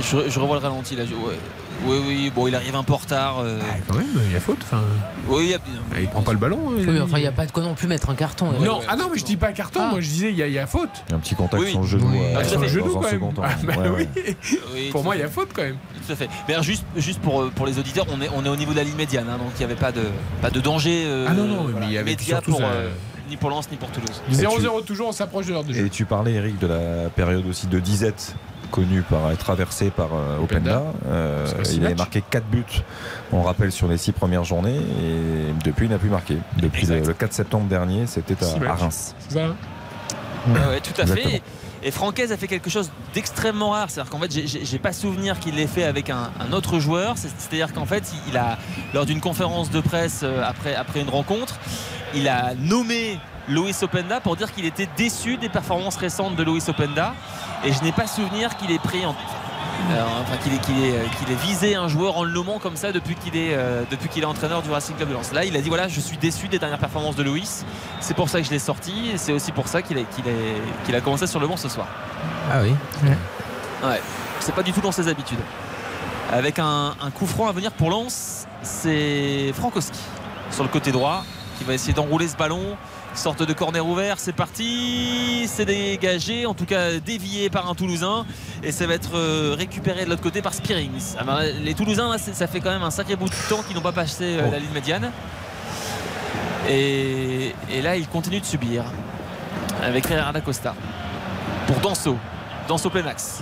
je, je revois le ralenti là. Je- ouais. Oui, oui, bon, il arrive un peu en retard. euh. Ah, quand même, il y a faute. Enfin, Oui, il y a- ah, il prend pas le ballon. hein, il Oui, enfin, il n'y a pas de quoi non plus mettre un carton. Non, ah non, mais je dis pas carton. Ah. Moi, je disais il y, a- il y a faute. Il y a un petit contact Oui, sur le genou. oui. euh, Ah, sur le fait. genou quand même. Ah, bah Ouais, ouais. oui. Oui, Pour moi, il y a faute quand même. Tout à fait. Mais alors, juste, juste pour, euh, pour les auditeurs, on est, on est au niveau de la ligne médiane, hein, donc il n'y avait pas de, pas de danger euh, Ah non, non, mais il y avait surtout pour, ça. euh, ni pour Lens ni pour Toulouse. 0-0 toujours, on s'approche de l'heure de jeu. Et tu parlais, Eric, de la période aussi de disette connu par être traversé par euh, Openda. Euh, il avait marqué 4 buts, on rappelle, sur les 6 premières journées. Et depuis, il n'a plus marqué. Depuis le, Exact. le 4 septembre dernier, c'était à. Reims. C'est ça hein Ouais, ouais, tout à Exactement. fait. Et Francaise a fait quelque chose d'extrêmement rare. C'est-à-dire qu'en fait, j'ai- pas souvenir qu'il l'ait fait avec un, un autre joueur. C'est- C'est-à-dire qu'en fait, il a, lors d'une conférence de presse euh, après, après une rencontre, il a nommé Loïs Openda pour dire qu'il était déçu des performances récentes de Loïs Openda. Et je n'ai pas souvenir qu'il ait pris en. euh, enfin, qu'il ait, qu'il ait, euh, qu'il ait visé un joueur en le nommant comme ça depuis qu'il est, euh, depuis qu'il est entraîneur du Racing Club de Lens. Là, il a dit voilà, je suis déçu des dernières performances de Loïs. C'est pour ça que je l'ai sorti et c'est aussi pour ça qu'il a, commencé sur le banc ce soir. Ah oui. Ouais, c'est pas du tout dans ses habitudes. Avec un, un coup franc à venir pour Lens, c'est Frankowski sur le côté droit. qui va essayer d'enrouler ce ballon. Sorte de corner ouvert, c'est parti, c'est dégagé, en tout cas dévié par un Toulousain, et ça va être euh, récupéré de l'autre côté par Spearings. Alors, les Toulousains, là, ça fait quand même un sacré bout de temps qu'ils n'ont pas passé euh, la ligne médiane. Et, et là, ils continuent de subir avec Ferreira da Costa pour Danso. Danso plein axe.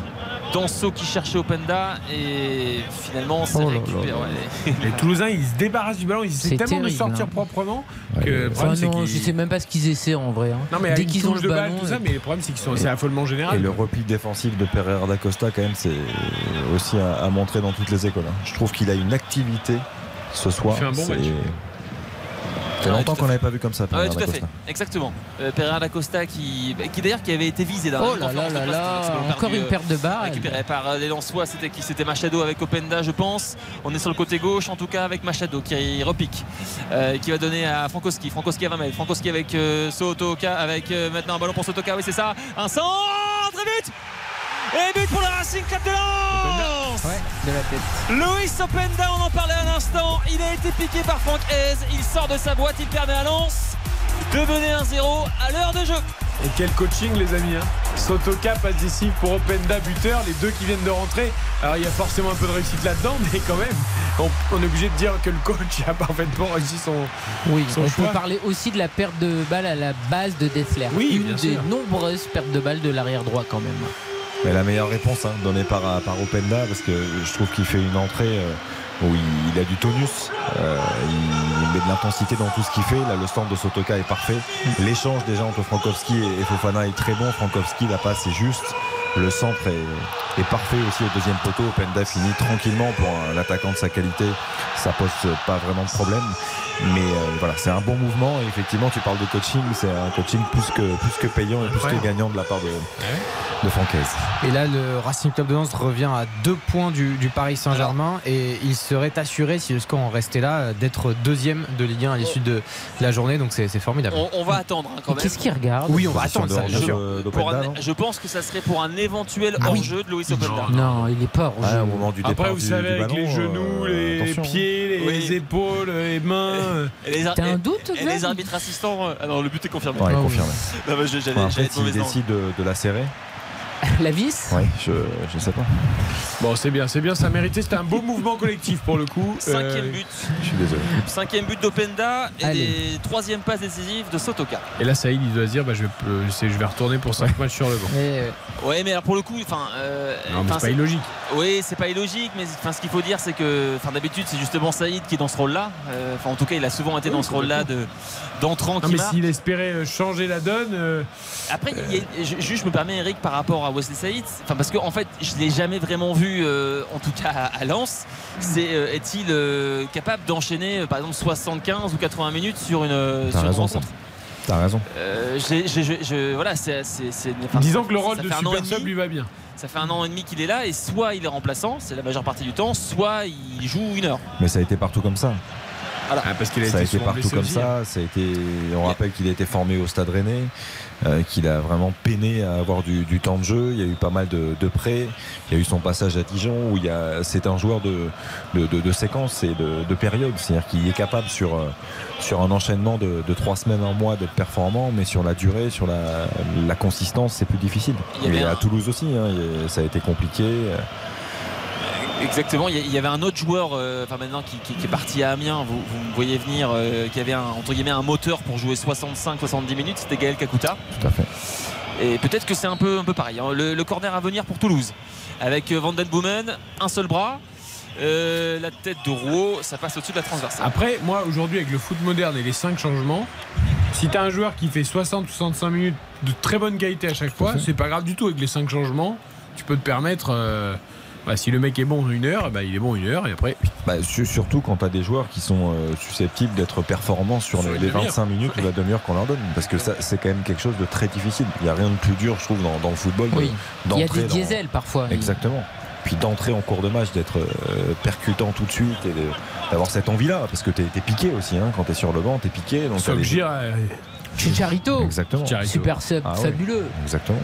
Danso qui cherchait Openda et finalement c'est Oh là là récupéré. là. ouais. Les Toulousains, ils se débarrassent du ballon, ils essaient tellement terrible, de sortir hein. proprement que Enfin, non, je sais même pas ce qu'ils essaient en vrai. hein. Non, mais Dès qu'ils ont le de ballon, balle, tout ça, euh, mais le problème, c'est qu'ils sont c'est affolement général. Et le repli défensif de Pereira da Costa, quand même, c'est aussi à, à montrer dans toutes les écoles. hein. Je trouve qu'il a une activité ce soir. Il fait un bon C'est- match. Ça fait Ouais, longtemps tout à qu'on n'avait pas vu comme ça, Ah ouais, tout à fait, exactement. Euh, Pereira da Costa qui, qui d'ailleurs qui avait été visé dans Oh là là là là, encore une euh, perte de balle. Récupéré par euh, les Lensois, c'était qui C'était Machado avec Openda, je pense. On est sur le côté gauche, en tout cas avec Machado qui repique, euh, qui va donner à Frankowski. Frankowski à 20 mètres. Frankowski avec euh, Sotoka, avec euh, maintenant un ballon pour Sotoka. Oui, c'est ça. Un centre et but. Et but pour le Racing Club de Lens. de la tête. Luis Openda, on en parlait un instant. Il a été piqué par Franck Hez. Il sort de sa boîte, il permet à Lens de mener 1-0 à l'heure de jeu. Et quel coaching, les amis. Hein. Sotoka passe décisif pour Openda, buteur, les deux qui viennent de rentrer. Alors, il y a forcément un peu de réussite là-dedans, mais quand même, on, on est obligé de dire que le coach a parfaitement réussi son, Oui, son on choix. peut parler aussi de la perte de balle à la base de Dessler. Oui, Une bien des sûr. nombreuses pertes de balles de l'arrière droit quand même. Mais la meilleure réponse hein, donnée par, par Openda, parce que je trouve qu'il fait une entrée euh, où il, il a du tonus, euh, il, met de l'intensité dans tout ce qu'il fait. Là, le stand de Sotoka est parfait. L'échange déjà entre Frankowski et, et Fofana est très bon. Frankowski, la passe est juste. Le centre est, est parfait aussi au deuxième poteau. Openda finit tranquillement pour un attaquant de sa qualité. Ça pose pas vraiment de problème. Mais euh, voilà, c'est un bon mouvement. Et effectivement, tu parles de coaching. C'est un coaching plus que, plus que payant et plus Ouais. que gagnant de la part de, de Francaise. Et là, le Racing Club de Lens revient à deux points du, du Paris Saint-Germain et il serait assuré, si le score en restait là, d'être deuxième de Ligue 1 à l'issue de la journée. Donc c'est c'est formidable. On, on va attendre hein, quand même. Qu'est-ce qu'il regarde Oui, on va attendre ça, bien sûr. Pour un- non je pense que ça serait pour un éventuel Ah oui. hors-jeu de Luis Openda. Non, il est pas rouge. Ouais, au moment du Après, départ vous du- savez, du avec ballon, les genoux, euh, les attention. pieds, les Oui. épaules, les mains. [laughs] T'as un doute, et les arbitres assistants. euh, Ah non, le but est confirmé. Ouais, Ah oui. confirmé. Non, mais je- j'allais s'il décide de, de la serrer, La vis? Ouais, je, je sais pas. Bon, c'est bien, c'est bien, ça méritait. C'était un beau mouvement collectif pour le coup. Cinquième Euh, but. Je suis désolé. Cinquième but d'Openda et troisième passe décisive de Sotoka. Et là, Saïd, il doit se dire bah, je, vais, euh, je vais retourner pour 5 matchs sur le banc. Eh, Ouais, mais alors pour le coup, enfin. euh, Non, mais c'est pas illogique. Oui, c'est pas illogique, mais enfin, ce qu'il faut dire, c'est que enfin, d'habitude, c'est justement Saïd qui est dans ce rôle-là. Euh, Enfin, en tout cas, il a souvent été Oui, dans ce rôle-là de- d'entrant Non, qui mais s'il espérait euh, changer la donne. euh, Après, il y a- je, juste, je me permets, Eric, par rapport à Wesley Saïd, enfin, parce qu'en en fait, je l'ai jamais vraiment vu, euh, en tout cas à, à Lens. C'est euh, est-il euh, capable d'enchaîner, euh, par exemple, 75 ou 80 minutes sur une, T'as sur une raison, ça. rencontre T'as raison. J'ai- j'ai- je- je- voilà, c'est, c'est- c'est- enfin, disons que le ça rôle fait de un an et super sub demi. lui va bien. Ça fait un an et demi qu'il est là et soit il est remplaçant, c'est la majeure partie du temps, soit il joue une heure. Mais ça a été partout comme ça. Voilà. Ah, parce qu'il a ça a été souvent partout blessé comme aussi, ça. Ça a été. On rappelle qu'il a été formé au Stade Rennais, qu'il a vraiment peiné à avoir du, du temps de jeu. Il y a eu pas mal de, de prêts. Il y a eu son passage à Dijon où il y a. C'est un joueur de de, de, de séquence et de, de période. C'est-à-dire qu'il est capable sur euh, sur un enchaînement de, de trois semaines, un mois d'être performant, mais sur la durée, sur la, la consistance, c'est plus difficile. Il y avait Et à Toulouse aussi, hein, ça a été compliqué. Exactement, il y avait un autre joueur, euh, enfin maintenant qui, qui- qui est parti à Amiens, vous, vous me voyez venir, euh, qui avait un, entre guillemets un moteur pour jouer 65-70 minutes, c'était Gaël Kakuta. Tout à fait. Et peut-être que c'est un peu, un peu pareil. hein. Le, le corner à venir pour Toulouse, avec euh, Van Den Boomen, un seul bras, euh, la tête de Rouault, ça passe au-dessus de la transversale. Après, moi, aujourd'hui, avec le foot moderne et les 5 changements, si tu as un joueur qui fait 60-65 minutes de très bonne qualité à chaque fois, c'est pas grave du tout. Avec les 5 changements, tu peux te permettre. Bah, si le mec est bon une heure, bah, il est bon une heure et après. Bah, su- surtout quand tu as des joueurs qui sont euh, susceptibles d'être performants sur Sur les, une les demi-heure. 25 minutes ou la demi-heure qu'on leur donne. Parce que ça, c'est quand même quelque chose de très difficile. Il n'y a rien de plus dur, je trouve, dans, dans le football. Oui. Il y a des dans- diesels parfois. Exactement. Puis d'entrer en cours de match, d'être euh, percutant tout de suite et d'avoir cette envie-là. Parce que tu es, piqué aussi. Hein, quand tu es sur le banc, tu es piqué. Donc Sauf les- Chicharito. Exactement. Super sub, Ah fabuleux. Exactement.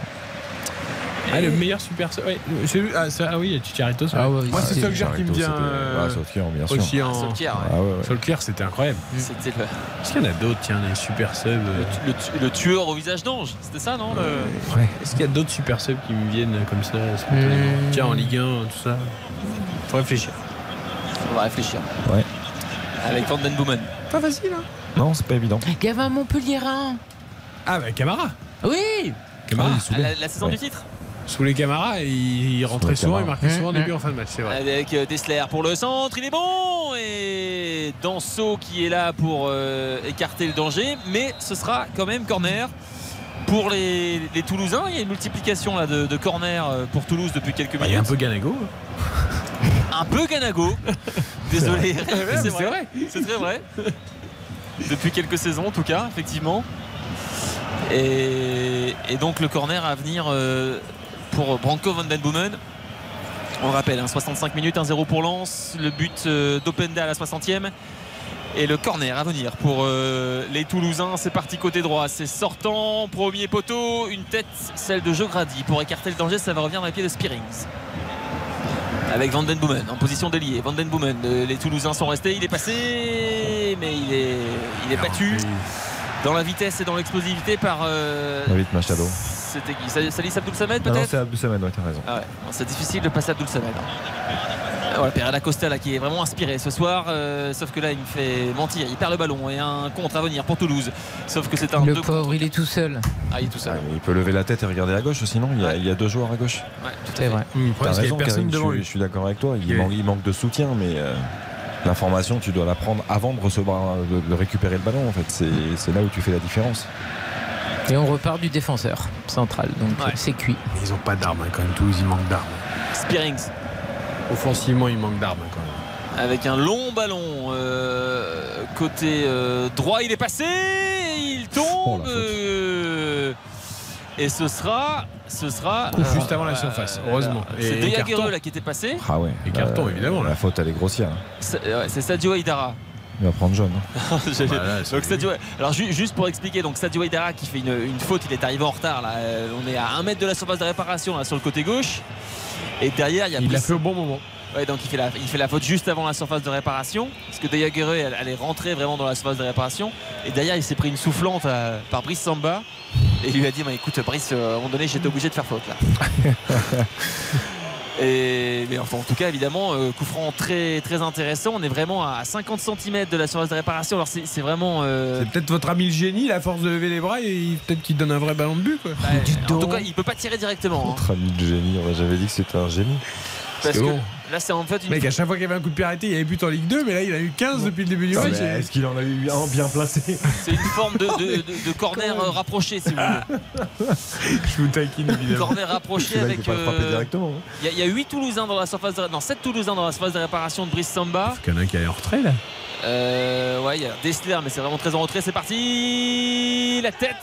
Ah, le meilleur super sub. Ouais, celui- ah, ça- ah oui, Chicharito. ça. Ah ouais, Moi, c'est c'est- Solskjaer qui me vient. euh, ouais, Solskjaer, bien sûr. Aussi en. Ah, Solskjaer, ouais. Ah c'était incroyable. C'était le, Est-ce qu'il y en a d'autres, tiens, des super subs euh, le tu- le tueur au visage d'ange. C'était ça, non le- Ouais. Est-ce qu'il y a d'autres super subs qui me viennent comme ça Hmm. Tiens, en Ligue 1, tout ça. Faut réfléchir. On va réfléchir. Ouais. Avec Van Den Boomen. Pas facile, hein Non, c'est pas évident. Gavin Montpellierin. Ah, bah, Camara. Oui. Camara, Ah, la, la saison Ouais. du titre Sous les Camara, il, il rentrait souvent, il marquait souvent Mmh, début mmh. en fin de match, c'est vrai. Avec euh, Dessler pour le centre, il est bon Et Danso qui est là pour euh, écarter le danger, mais ce sera quand même corner pour les, les Toulousains. Il y a une multiplication là, de, de corner euh, pour Toulouse depuis quelques Bah, il y a un minutes. peu Ganago. Un peu Ganago. [laughs] Désolé, [laughs] c'est vrai. vrai. C'est très vrai. Depuis quelques saisons en tout cas, effectivement. Et, et donc le corner à venir euh, pour Branco van den Boomen. On le rappelle, hein, 65 minutes, 1-0 pour Lens. Le but euh, d'Openda à la 60e. Et le corner à venir pour euh, les Toulousains. C'est parti côté droit. C'est sortant. Premier poteau. Une tête, celle de Jogradi. Pour écarter le danger, ça va revenir dans les pieds de Spearings. Avec Van Den Boomen en position d'ailier. Van Den Boomen, euh, les Toulousains sont restés. Il est passé, mais il est, il est battu dans la vitesse et dans l'explosivité par. euh, David Machado. C'était qui? Sal- Salis Abdoul Samed Ah non, peut-être? c'est Abdou Samed, ouais, t'as raison. ah ouais, c'est difficile de passer Abdoul Samed. hein. Voilà, Pereira Costa là, qui est vraiment inspiré ce soir, euh, sauf que là il me fait mentir, il perd le ballon et un contre à venir pour Toulouse. Sauf que c'est un Le pauvre, il est tout seul. Ah, il est tout seul. Ah, il peut lever la tête et regarder à gauche aussi, non il y, a, il y a deux joueurs à gauche. Ouais, tout à C'est fait. vrai. Qu'il y raison, avait personne Karim, je, devant suis- lui. je suis d'accord avec toi. Manque, il manque de soutien, mais euh, l'information, tu dois la prendre avant de recevoir, de, de récupérer le ballon. En fait, c'est là où tu fais la différence. Et on repart du défenseur central. Donc Ouais. c'est cuit. Mais Ils ont pas d'armes hein, quand même, Toulouse, il manque d'armes. Spearings Offensivement, il manque d'armes quand même. avec un long ballon euh, côté euh, droit, il est passé, il tombe. Oh, euh, et ce sera, ce sera juste avant la surface, heureusement. C'est carton. là qui était passé. Ah ouais. Et carton, évidemment, là. La faute, elle est grossière. C'est ouais, c'est Sadio Aïdara. Il va prendre jaune. hein. [laughs] Donc Sadio, alors ju- juste pour expliquer, donc Sadio Aïdara qui fait une, une faute, il est arrivé en retard là. euh, on est à un mètre de la surface de réparation là sur le côté gauche. Et derrière il y a Il l'a fait au bon moment. Ouais, donc il fait, la, il fait la faute juste avant la surface de réparation. Parce que Deyaguerre, elle, elle est rentrée vraiment dans la surface de réparation. Et derrière, il s'est pris une soufflante euh, par Brice Samba. Et il lui a dit bah, écoute, Brice, euh, à un moment donné, j'étais obligé de faire faute là. [laughs] Et, mais enfin, en tout cas, évidemment, euh, coup franc très, très intéressant. On est vraiment à 50 cm de la surface de réparation. Alors, c'est vraiment. euh, C'est peut-être votre ami le génie, la force de lever les bras, et peut-être qu'il donne un vrai ballon de but. Quoi. bah, en tout cas, il peut pas tirer directement. hein. Notre ami de génie, j'avais dit que c'était un génie. parce c'est que bon. Là, c'est en fait une. Mec, à chaque fois qu'il y avait un coup de pied arrêté, il y avait but en Ligue 2, mais là, il a eu 15 depuis le début du Ah, match. Est-ce qu'il en a eu un bien placé [laughs] C'est une forme de, de- de- de corner euh, rapproché, si vous voulez. [laughs] Je vous taquine, évidemment. Corner rapproché il avec. euh, hein. Il y, a- il y a 8 Toulousains dans la surface de, non 7 Toulousains dans la surface de réparation de Brice Samba. Il y en a un qui est en retrait là. Euh, ouais, il y a Dessler, mais c'est vraiment très en retrait. C'est parti, la tête.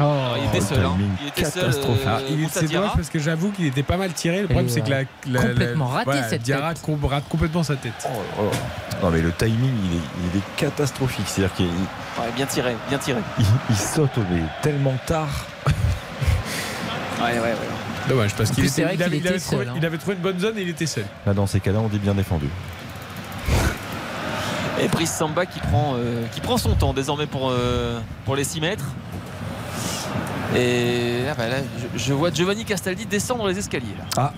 Oh, il était le seul. hein. Il était seul. catastrophique. euh, Ah, il Moussa c'est dommage parce que j'avoue qu'il était pas mal tiré. Le problème, c'est que la, la- complètement la- raté, voilà, cette Diarra tête. rate complètement sa tête. Oh, oh. Non mais le timing il est, il est catastrophique. C'est-à-dire qu'il Ouais, bien tiré, bien tiré. il- il saute mais tellement tard. [laughs] Ouais, ouais, ouais. Dommage parce qu'il était- il avait, qu'il il avait était trouvé, seul, hein. il avait trouvé une bonne zone et il était seul. Là dans ces cas-là on dit bien défendu. Et Brice Samba qui prend, euh, qui prend son temps désormais pour, euh, pour les 6 mètres. Et ah bah là, je, je vois Giovanni Castaldi descendre les escaliers. Là. Ah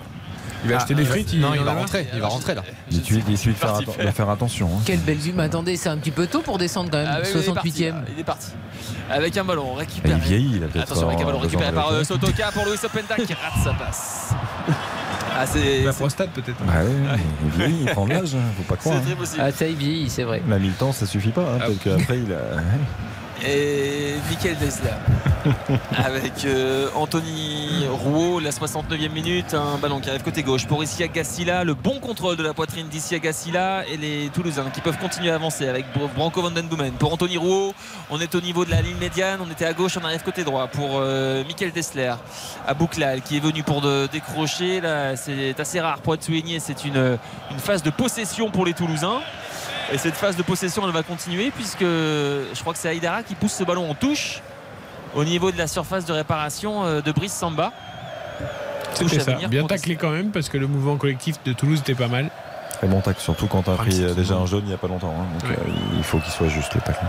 Il va acheter des frites. Non, il va rentrer. Il va rentrer là. il suffit, il suffit de faire, parti atten- faire. de faire attention. hein. Quelle belle vue. Mais attendez, c'est un petit peu tôt pour descendre quand même. Ah oui, oui, il est parti, 68 e là. Il est parti. Avec un ballon Et récupéré. il vieillit il a peut-être. Attention avec un ballon récupéré par euh. Sotoka pour Luis Openda qui rate sa passe. [laughs] Ah, c'est La prostate peut-être. Ah ouais, il vieillit, il prend de l'âge, hein, faut pas [laughs] croire. c'est très hein. possible. Ah, ça, il vieillit, c'est vrai. La mi-temps ça suffit pas. Hein, Ah, parce qu'après il a. [laughs] Et Michael Desla [laughs] avec euh, Anthony Rouault, la 69e minute, un ballon qui arrive côté gauche pour Isia Gassila, le bon contrôle de la poitrine d'Isia Gassila et les Toulousains qui peuvent continuer à avancer avec Br- Branco Van Den Boomen. Pour Anthony Rouault, on est au niveau de la ligne médiane, on était à gauche, on arrive côté droit pour euh, Michael Dessler à Bouclal qui est venu pour de- décrocher. Là, c'est assez rare pour être souligné, c'est une, une phase de possession pour les Toulousains. Et cette phase de possession, elle va continuer puisque je crois que c'est Aïdara qui pousse ce ballon en touche au niveau de la surface de réparation euh, de Brice Samba. touche C'était à ça. venir. Bien taclé quand même parce que le mouvement collectif de Toulouse était pas mal. Très bon tacle, surtout quand tu as Ah, pris euh, déjà un jaune il n'y a pas longtemps. hein. donc Ouais. euh, il faut qu'il soit juste le tacle.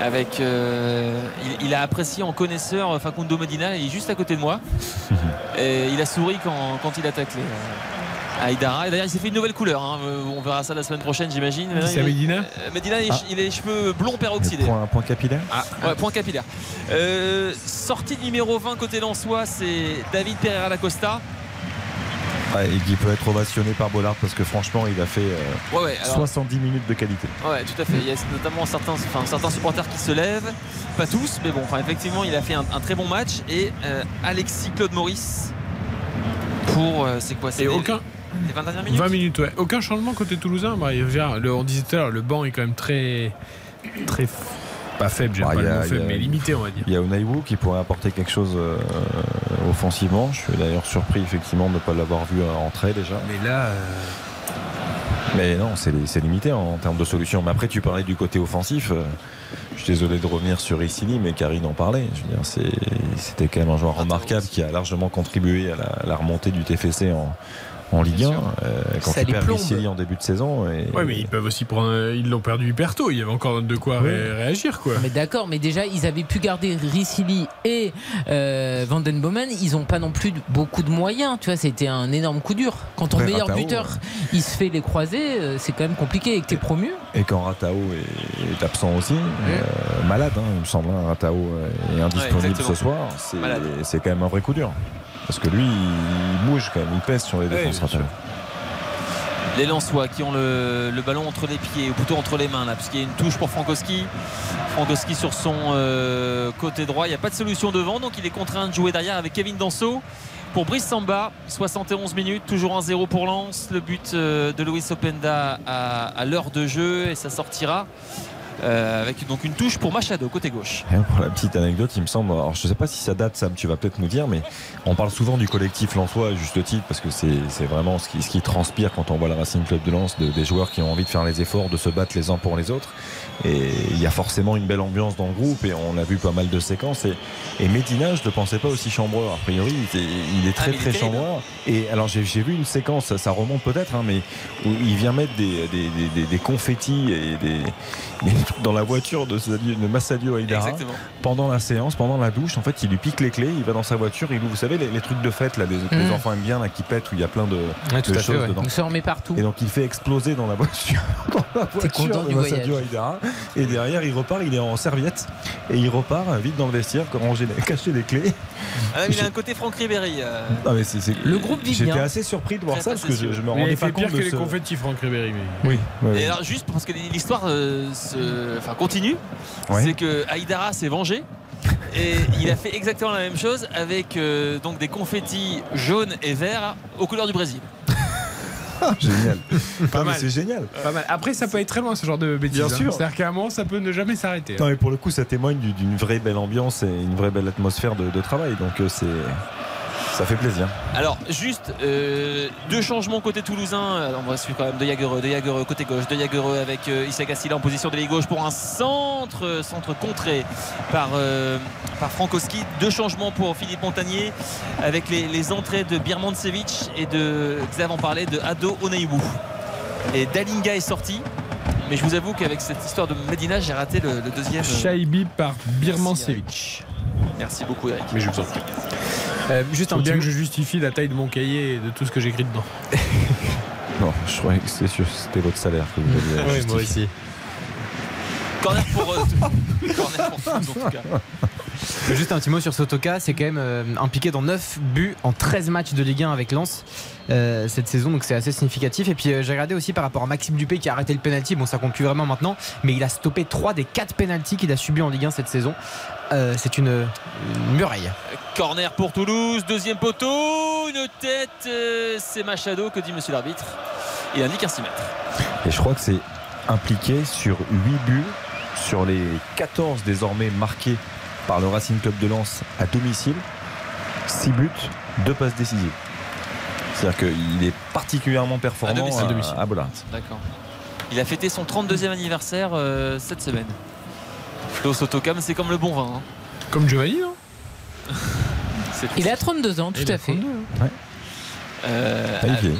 avec euh, il, il a apprécié en connaisseur Facundo Medina il est juste à côté de moi [laughs] et il a souri quand, quand il a taclé euh, Aïdara et d'ailleurs il s'est fait une nouvelle couleur hein. Euh, on verra ça la semaine prochaine j'imagine c'est, Il- Medina euh, Medina il, Ah. il a les cheveux blonds peroxydés Point, point capillaire Ouais, point capillaire. Euh, sortie numéro 20 côté Lensois, c'est David Pereira Lacosta. Ouais, et qui peut être ovationné par Bollard parce que franchement il a fait euh, Ouais, ouais, alors- 70 minutes de qualité. Ouais, tout à fait. Il y a notamment certains, enfin, certains supporters qui se lèvent, pas tous, mais bon, enfin, effectivement, il a fait un, un très bon match. Et euh, Alexis Claude Maurice pour, euh, c'est quoi C'est Et les- aucun. Les 20 dernières minutes 20 minutes, ouais. Aucun changement côté toulousain. Bah, le- on disait tout à l'heure, le banc est quand même très. très pas faible, j'aime Bah, pas le mot faible, a- mais limité, on va dire. Il y a Unaiwu qui pourrait apporter quelque chose euh, offensivement. Je suis d'ailleurs surpris effectivement de ne pas l'avoir vu euh, entrer déjà. Mais là. euh, Mais non, c'est limité en termes de solutions. Mais après, tu parlais du côté offensif. Je suis désolé de revenir sur Issili, mais Karine en parlait. Je veux dire, C'était quand même un joueur remarquable qui a largement contribué à la, à la remontée du TFC en, en Ligue 1. euh, quand Ça tu perds en début de saison. Et, Ouais, mais ils peuvent aussi prendre. Ils l'ont perdu hyper tôt. Il y avait encore de quoi Ouais. ré- réagir, quoi. Mais d'accord, mais déjà ils avaient pu garder Ricili et euh, Van Den Bomen, ils n'ont pas non plus beaucoup de moyens, tu vois, c'était un énorme coup dur. Quand ton Après, meilleur Ratao, buteur il se fait les croisés, euh, c'est quand même compliqué et que t'es promu. Et quand Ratao est, est absent aussi, euh, malade, hein, il me semble, hein, Ratao est indisponible ce soir, c'est quand même un vrai coup dur. Parce que lui, il bouge quand même, il pèse sur les défenses. Ratao. Les Lensois qui ont le, le ballon entre les pieds, ou plutôt entre les mains, là, puisqu'il y a une touche pour Frankowski. Frankowski sur son euh, côté droit. Il n'y a pas de solution devant, donc il est contraint de jouer derrière avec Kevin Danso. Pour Brice Samba, 71 minutes, toujours 1-0 pour Lens. Le but euh, de Luis Openda à, à l'heure de jeu et ça sortira euh, avec donc une touche pour Machado côté gauche. Pour la petite anecdote, il me semble, alors je sais pas si ça date, Sam, tu vas peut-être nous dire, mais on parle souvent du collectif Lensois à juste titre parce que c'est c'est vraiment ce qui, ce qui transpire quand on voit le Racing Club de Lens, de- des joueurs qui ont envie de faire les efforts, de se battre les uns pour les autres. Et il y a forcément une belle ambiance dans le groupe et on a vu pas mal de séquences. Et, et Medina, je ne pensais pas aussi chambreur. A priori, il était- il est Ah, très il est très chambreur. Et alors j'ai j'ai vu une séquence, ça, remonte peut-être, hein, mais où il vient mettre des, des, des- des- confettis et des, dans la voiture de, Sadio- de Massadio Aïdara Exactement. pendant la séance, pendant la douche. En fait, il lui pique les clés, il va dans sa voiture, il ouvre, vous savez, les, les trucs de fête, là, les, que les Mhm. enfants aiment bien, là, qui pètent, où il y a plein de, Ouais, tout de à fait, choses ouais. dedans. Il se remet partout. Et donc il fait exploser dans la voiture, [laughs] dans la T'es voiture content de du Massadio voyage. Aïdara. Et derrière, il repart, il est en serviette et il repart vite dans le vestiaire, ranger, [laughs] cacher les clés. Ah, mais il a un côté Franck Ribéry. euh, Non, mais c'est- c'est- Le groupe vit J'étais assez surpris de voir ça parce que je, me il rendais pas fait compte pire de que les confettis, Franck Ribéry. Mais... Oui, ouais, Et alors juste parce que l'histoire euh, enfin, continue, Ouais. c'est que Aïdara s'est vengé. Et il a fait exactement la même chose avec euh, donc des confettis jaunes et verts aux couleurs du Brésil. [laughs] Génial. Pas Non, mais mal. C'est génial. Pas mal. Après, ça peut être très loin ce genre de bêtises. Bien hein. sûr. C'est-à-dire qu'à un moment, ça peut ne jamais s'arrêter. Non, mais pour le coup, ça témoigne du- d'une vraie belle ambiance et une vraie belle atmosphère de, de travail. Donc euh, c'est ça fait plaisir. Alors juste euh, deux changements côté toulousain. Alors, on va suivre quand même De Jagereux, De Jagereux côté gauche, De Jagereux avec euh, Issa Gassila en position de gauche pour un centre, centre contré par, euh, par Frankowski. Deux changements pour Philippe Montagnier avec les, les entrées de Birmancevic et de Xav en parlait de Ado Oneibou. Et Dalinga est sorti. Mais je vous avoue qu'avec cette histoire de Medina, j'ai raté le, le deuxième. Shaibi par Birmancevic. Merci beaucoup Eric. Mais je vous en prie. Euh, juste un Faut bien petit que je justifie la taille de mon cahier et de tout ce que j'écris dedans. [laughs] Non, je croyais que c'était votre salaire que vous aviez moi aussi. Corner pour, euh, corner pour en tout cas. Juste un petit mot sur Sotoka, c'est quand même euh, impliqué dans 9 buts en 13 matchs de Ligue 1 avec Lens euh, cette saison, donc c'est assez significatif. Et puis euh, j'ai regardé aussi par rapport à Maxime Dupé qui a arrêté le penalty, bon ça compte plus vraiment maintenant, mais il a stoppé 3 des 4 penalties qu'il a subis en Ligue 1 cette saison. Euh, c'est une, une muraille. Corner pour Toulouse, deuxième poteau, une tête, euh, c'est Machado, que dit monsieur l'arbitre Il indique un 6 mètres. Et je crois que c'est impliqué sur 8 buts sur les 14 désormais marqués par le Racing Club de Lens à domicile. 6 buts, 2 passes décisives. C'est-à-dire qu'il est particulièrement performant à, domicile. à Bollard. D'accord. Il a fêté son 32e anniversaire euh, cette semaine. Flo Sotokam, c'est comme le bon vin. hein. Comme Giovanni, non [laughs] Il a 32 ans, tout Il à fait. 32, Euh, il vieillit.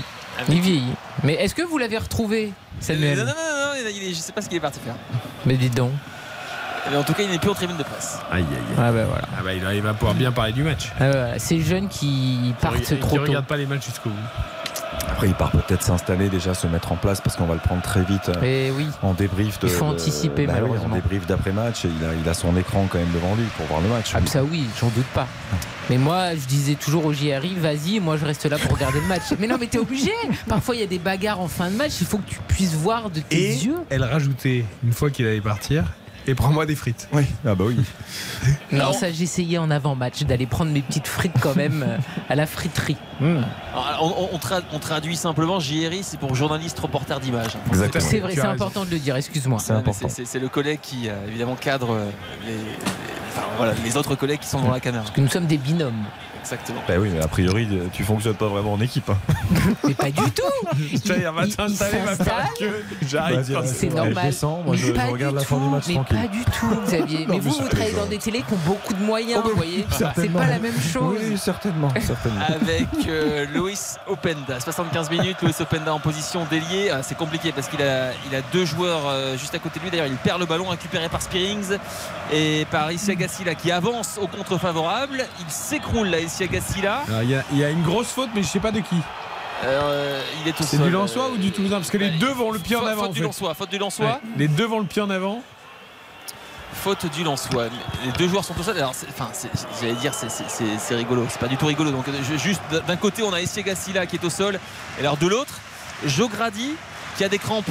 Il vieillit. Mais est-ce que vous l'avez retrouvé, non, Samuel non, non, non, il est- je sais pas ce qu'il est parti faire. Mais dites donc. Mais en tout cas, il n'est plus en tribune de presse. Aïe, aïe, aïe. Ah bah voilà. Ah bah, il va- il va pouvoir bien parler du match. Ah bah. Ces jeunes qui partent Qui trop tôt. regarde pas les matchs jusqu'au bout. Après, il part peut-être s'installer déjà, se mettre en place parce qu'on va le prendre très vite euh, Et oui. en débrief. De, Il faut de- anticiper, bah oui, malheureusement. en débrief d'après-match, et il a, il a son écran quand même devant lui pour voir le match. Ah, ça oui, j'en doute pas. [laughs] Mais moi, je disais toujours au JRI, vas-y, moi je reste là pour regarder le match. Mais non, mais t'es obligé. Parfois, il y a des bagarres en fin de match, il faut que tu puisses voir de tes Et yeux. elle rajoutait, une fois qu'il allait partir, et prends-moi des frites. Oui, ah bah oui. Non, ça, j'essayais en avant-match d'aller prendre mes petites frites quand même euh, à la friterie. Alors, on, on- on tra- on traduit simplement JRI, c'est pour journaliste reporter d'image. Exactement. C'est vrai, c'est important de le dire, excuse-moi. C'est le collègue qui, euh, évidemment, cadre euh, les, les- enfin, voilà, les autres collègues qui sont dans la caméra. Que nous sommes des binômes. Exactement. Bah oui, mais a priori, tu fonctionnes pas vraiment en équipe. hein. Mais pas du tout. [laughs] Ça y est, on va Il- il t'installer, va s'installe. faire que j'arrive. Vas-y. C'est normal. je descends, moi, Mais je- regarde du la fin du tout, match mais tranquille. pas du tout, Xavier. Mais mais vous, vous travaillez dans des télés qui ont beaucoup de moyens, vous voyez. C'est pas la même chose. Oui, certainement. certainement. Avec euh, Openda, 75 minutes. Loïs Openda en position d'ailier. Ah, c'est compliqué parce qu'il a, il a deux joueurs euh, juste à côté de lui. D'ailleurs, il perd le ballon récupéré par Spearings et par Isiagasila qui avance au contre favorable. Il s'écroule là, Il y, a- il y a une grosse faute, mais je sais pas de qui. Euh, il est au C'est du Lensois ou du Toulousain Parce que les deux vont le pied en avant. Faute en du. Faute. Ouais, Les deux vont le pied en avant. Faute du Lensois. Les deux joueurs sont au sol. Alors, c'est- enfin, c'est- j'allais dire, c'est- c'est c'est- c'est rigolo. C'est pas du tout rigolo. Donc, je- juste d'un côté, on a Essiagasila qui est au sol, et alors de l'autre, Jogradi qui a des crampes.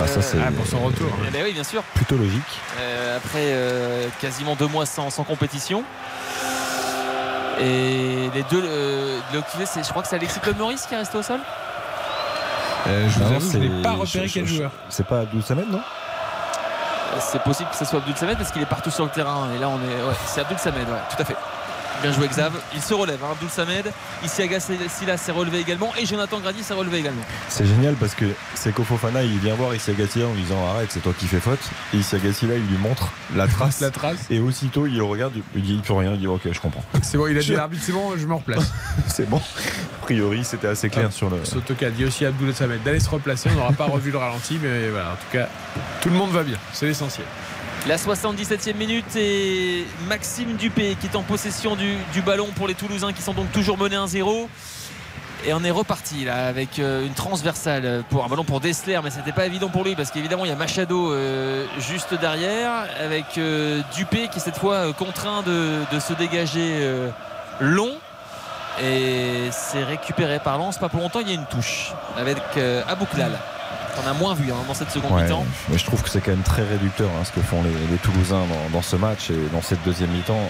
Ah, ça, c'est Ah, pour son retour. Eh ben oui, bien sûr. plutôt logique. Euh, après euh, quasiment deux mois sans, sans compétition. Et les deux, euh, le QV, c'est- je crois que c'est Alexis Claude Maurice qui est resté au sol. Euh, je vous avoue, je n'ai c'est- pas repéré quel joueur. C'est pas Abdul Samed, non? C'est possible que ce soit Abdul Samed parce qu'il est partout sur le terrain. Et là, on est. Ouais, c'est Abdul Samed, ouais, tout à fait. Bien joué, Xav. Il se relève, hein, Abdul Samed. Ici, Silla s'est relevé également. Et Jonathan Grady s'est relevé également. C'est génial parce que Seko Fofana il vient voir Isiagasila en lui disant arrête c'est toi qui fais faute et Isiagasila il lui montre la [laughs] trace La trace. et aussitôt il le regarde il dit il peut rien il dit ok je comprends [laughs] C'est bon, il a dit l'arbitre, c'est bon, je me replace. [laughs] c'est bon a priori c'était assez clair sur le Sotoka dit aussi à Abdoul Samed d'aller se replacer. On n'aura pas revu le ralenti, mais voilà, en tout cas, tout le monde va bien. C'est l'essentiel. La 77e minute et Maxime Dupé qui est en possession du, ballon pour les Toulousains qui sont donc toujours menés 1-0. Et on est reparti là avec euh, une transversale pour un ballon pour Dessler, mais c'était pas évident pour lui parce qu'évidemment il y a Machado euh, juste derrière avec euh, Dupé qui cette fois contraint de, se dégager long. Et c'est récupéré par Lens, pas pour longtemps, il y a une touche avec Abouklal. On a moins vu hein, dans cette seconde Ouais, mi-temps. mais je trouve que c'est quand même très réducteur hein, ce que font les, les Toulousains dans, dans ce match et dans cette deuxième mi-temps.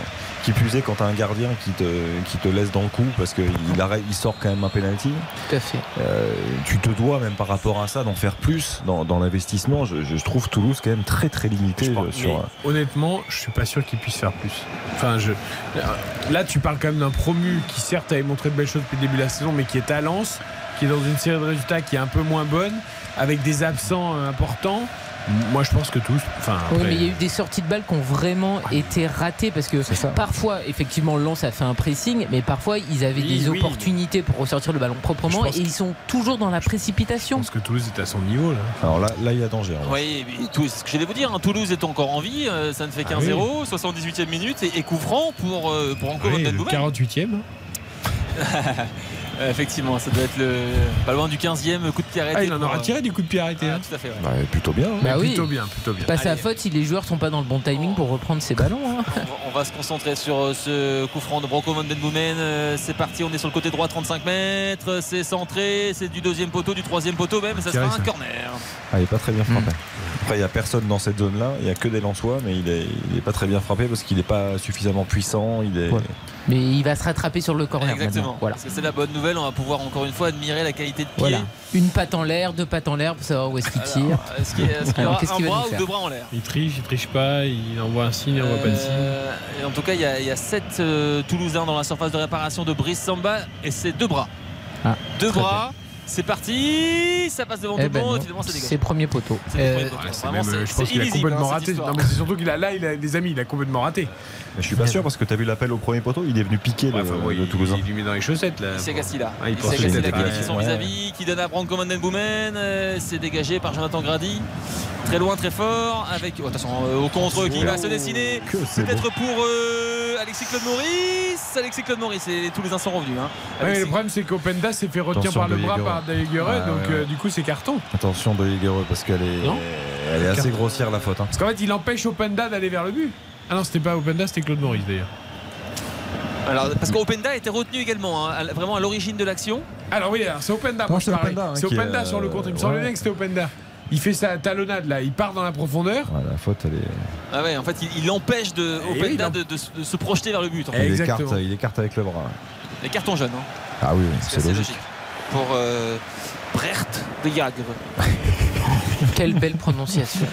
Qui plus est quand t'as un gardien qui te, qui te laisse dans le coup parce qu'il il sort quand même un penalty. Tout à fait. Euh, tu te dois même par rapport à ça d'en faire plus dans, dans l'investissement. Je, je trouve Toulouse quand même très très limité euh, sur. Mais honnêtement, je suis pas sûr qu'il puisse faire plus. Enfin, je... Là, tu parles quand même d'un promu qui, certes, avait montré de belles choses depuis le début de la saison, mais qui est à Lens, qui est dans une série de résultats qui est un peu moins bonne, avec des absents euh, importants. Moi, je pense que tous. Enfin, Oui, mais il y a eu des sorties de balles qui ont vraiment été ratées parce que parfois, effectivement, Lens a fait un pressing, mais parfois ils avaient Oui, des oui. opportunités pour ressortir le ballon proprement et ils sont toujours dans la précipitation. Parce que Toulouse est à son niveau là. Alors là, là il y a danger. en. Oui, mais tout- ce que j'allais vous dire. hein, Toulouse est encore en vie. euh, ça ne fait Ah 15-0, 78e minute et, et coup franc pour, euh, pour encore Oui, le Ndendoumen. 48e. [laughs] Euh, Effectivement, ça doit être le pas loin du 15e coup de pied arrêté. Ah, il en aura euh, tiré du coup de pied arrêté. ah, hein. tout à fait. ouais. Bah, plutôt bien. hein. Bah oui. Plutôt bien, plutôt bien. Pas sa faute si les joueurs sont pas dans le bon timing pour reprendre ses ballons. hein. [laughs] On va- On va se concentrer sur euh, ce coup franc de Branco Van Den Boomen. C'est parti, on est sur le côté droit, 35 mètres. C'est centré, c'est du deuxième poteau, du troisième poteau même. Ça sera un ça. corner. Ah, il est pas très bien frappé. Hmm. Après, il n'y a personne dans cette zone-là. Il n'y a que des Lensois, mais il est, il est pas très bien frappé parce qu'il n'est pas suffisamment puissant. Il est. Ouais. Mais il va se rattraper sur le corner Exactement. maintenant. Voilà. Parce que c'est la bonne nouvelle. On va pouvoir encore une fois admirer la qualité de pied. Voilà. Une patte en l'air, deux pattes en l'air pour savoir où est-ce qu'il tire. Alors, Est-ce qu'il qu'est-ce un bras ou deux bras en l'air? Il triche, il triche pas, il envoie un signe, il envoie pas de signe. Euh, et en tout cas, il y a, il y a sept euh, Toulousains dans la surface de réparation de Brice Samba et c'est deux bras. Ah, deux bras. C'est parti, ça passe devant Eh tout ben le monde, et finalement c'est dégagé. c'est premier poteau. C'est le premier Euh, Vraiment, même, je pense qu'il a complètement hein, raté. Non, mais c'est surtout qu'il a là, il a, les amis, il a complètement raté. Mais je suis pas sûr parce que tu as vu l'appel au premier poteau, il est venu piquer le, Ouais, enfin, ouais, le il- Toulousain. Il lui met dans les chaussettes là. C'est. Ah, il c'est était qui son vis-à-vis, qui donne à Brand Command Boumen. euh, c'est dégagé par Jonathan Grady. Très loin, très fort. Avec oh, attention euh, au contre qui va se dessiner. Peut-être pour euh, Alexis Claude Maurice. Alexis Claude Maurice. Et tous les uns sont revenus. Hein. Ouais, le problème c'est qu'Openda s'est fait retenir par le bras Daguerre, Ouais, donc ouais, euh, ouais. du coup c'est carton. Attention de Higuereux parce qu'elle est, Non elle est assez grossière la faute. hein. Parce qu'en fait il empêche Openda d'aller vers le but. Ah non c'était pas Openda c'était Claude Maurice d'ailleurs. Alors, parce qu'Openda était retenu également, hein, vraiment à l'origine de l'action. Alors oui c'est Openda Non, moi je c'est. Openda, hein, C'est qui est, Openda sur le contre, il me semblait ouais. bien que c'était Openda. Il fait sa talonnade là, il part dans la profondeur. Ouais, la faute, elle est. Ah ouais, en fait, il, il empêche de, Eh oui, de, de- de se projeter vers le but. en fait. Il écarte, Exactement. il écarte avec le bras. Les cartons jeunes. Hein. Ah oui, oui, C'est logique. Pour euh, Brecht de Jagre. [laughs] Quelle belle prononciation.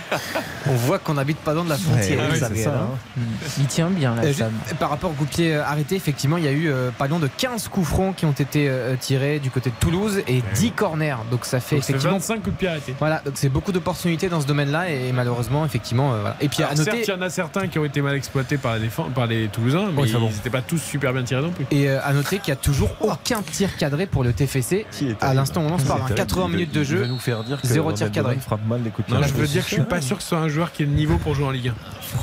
On voit qu'on n'habite pas dans de la frontière. Ouais, ouais, Xavier, c'est ça, hein. hein. Il tient bien la juste, par rapport au coup de pied euh, arrêté, effectivement, il y a eu euh, pas loin de 15 coups francs qui ont été euh, tirés du côté de Toulouse et 10 corners. Donc ça fait Donc, effectivement. 25 coups de pied arrêtés. Voilà, donc c'est beaucoup d'opportunités dans ce domaine-là et malheureusement, effectivement, euh, voilà. Et puis à noter. certes, il y en a certains qui ont été mal exploités par les, par les Toulousains, mais Oui, ça ils bon. n'étaient pas tous super bien tirés non plus. Et à noter qu'il n'y a toujours aucun tir cadré pour le TFC. Qui est À l'instant, on lance par C'est un terrible. 80 Il va- minutes de il jeu. va nous faire dire que zéro tir Ronald Dolan frappe mal les coups de pied. je veux dire que je suis pas sûr que ce soit un joueur qui ait le niveau pour jouer en Ligue 1.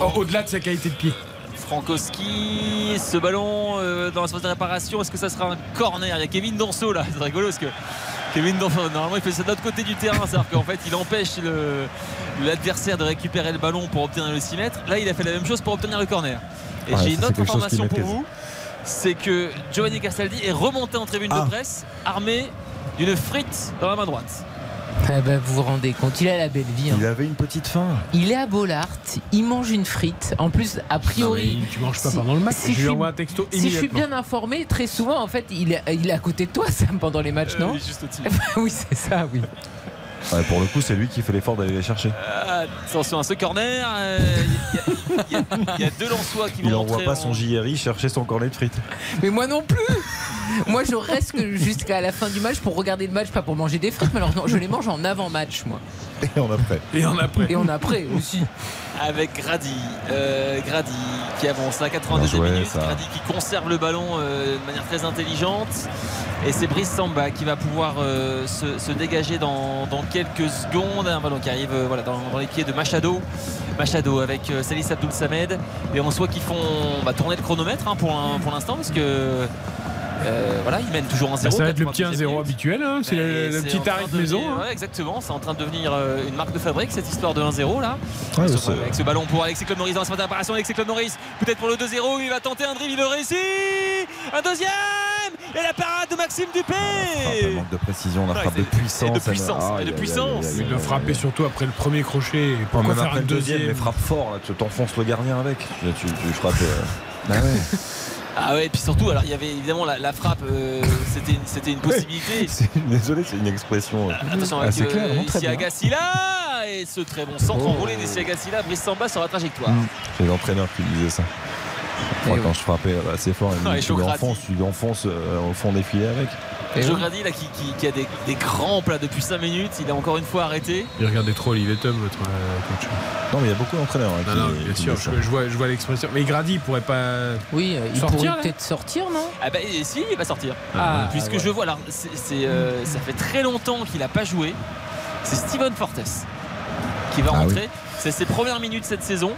Oh, Au-delà de sa qualité de pied. Frankowski, ce ballon euh, dans la phase de réparation, est-ce que ça sera un corner? Il y a Kevin Danso là, c'est rigolo parce que Kevin Danso, normalement il fait ça de l'autre côté du terrain, c'est-à-dire qu'en fait il empêche l'adversaire de récupérer le ballon pour obtenir le 6 mètres. Là il a fait la même chose pour obtenir le corner. Et Ouais, j'ai une autre information pour vous, c'est que Giovanni Castaldi est remonté en tribune Ah. de presse, armé d'une frite dans la main droite. Ah bah, vous vous rendez compte, il a la belle vie. hein. Il avait une petite faim. Il est à Bollard, il mange une frite. En plus, a priori. Non, tu manges pas si- pendant le match. si je lui suis- envoie un texto Si je suis bien informé, très souvent, en fait, il est, il est à côté de toi, [laughs] Sam, pendant les matchs, non Euh, juste au-dessus. [laughs] Oui, c'est ça, oui. Ouais, pour le coup, c'est lui qui fait l'effort d'aller les chercher. Ah, Attention à ce corner, euh, il y, a- il y a- il y a deux Lensois qui Il vont envoie entrer pas en- son JRI chercher son cornet de frites. Mais moi non plus Moi, je reste jusqu'à la fin du match pour regarder le match, pas pour manger des frites. Malheureusement, je les mange en avant-match, moi. Et on après. Et en après. Et en après aussi. avec Grady. Euh, Grady qui avance à 82 Bien joué, minutes. ça. Grady qui conserve le ballon euh, de manière très intelligente. Et c'est Brice Samba qui va pouvoir euh, se, se dégager dans, dans quelques secondes. Un ballon qui arrive euh, voilà, dans, dans les pieds de Machado. Machado avec euh, Salis Abdoul Samed. Et on soit qu'ils font bah, tourner le chronomètre hein, pour pour l'instant parce que. Euh, voilà, ils mènent toujours 1-0. Bah, ça va être le petit 92e 1-0 minute. habituel, hein, c'est le, petit arrêt de maison. devenir- hein. ouais, exactement, c'est en train de devenir euh, une marque de fabrique cette histoire de 1-0 là. Ouais, Avec ce- c'est- avec ce ballon pour Alexis Claude Maurice dans la d'apparition. Alexis Claude Maurice, peut-être pour le 2-0, il va tenter un dribble, il le réussit Un deuxième Et la parade de Maxime Un Dupé manque de précision, la Ouais, frappe de puissance. et de puissance, Ah, et de puissance. Il le frappait surtout après le premier crochet. Pourquoi même faire après un le deuxième, mais frappe fort, là, tu t'enfonces le gardien avec. Là, tu, tu frappes. euh, Bah ouais. [laughs] Ah ouais, et puis surtout, alors il y avait évidemment la, la frappe, euh, c'était une- c'était une possibilité. [laughs] C'est- Désolé, c'est une expression. euh, Attention avec assez claire, non, très ici bien. Agassi là Et ce très bon centre Oh. enroulé d'Issi Agassi là, Brice Samba sur la trajectoire. Mm. C'est l'entraîneur qui disait ça. Moi, quand oui. je frappais euh, assez fort, il me Ouais, dit, tu l'enfonces, tu l'enfonces euh, au fond des filets avec. Et. Grady là qui, qui- qui a des, des grands plats depuis 5 minutes, il a encore une fois arrêté. Il regardait trop Olivier Tom, votre euh, coach. Non, mais il y a beaucoup d'entraîneurs hein, Non, qui, non, bien qui sûr, je, je vois, je vois l'expression. Mais Grady, il pourrait pas. Oui, euh, il Sortir, pourrait peut-être sortir, non? Ah bah si, il va sortir. Ah, Puisque ouais. je vois, alors c'est, c'est, euh, ça fait très longtemps qu'il n'a pas joué. C'est Steven Fortes qui va Ah rentrer. C'est ses premières minutes cette saison.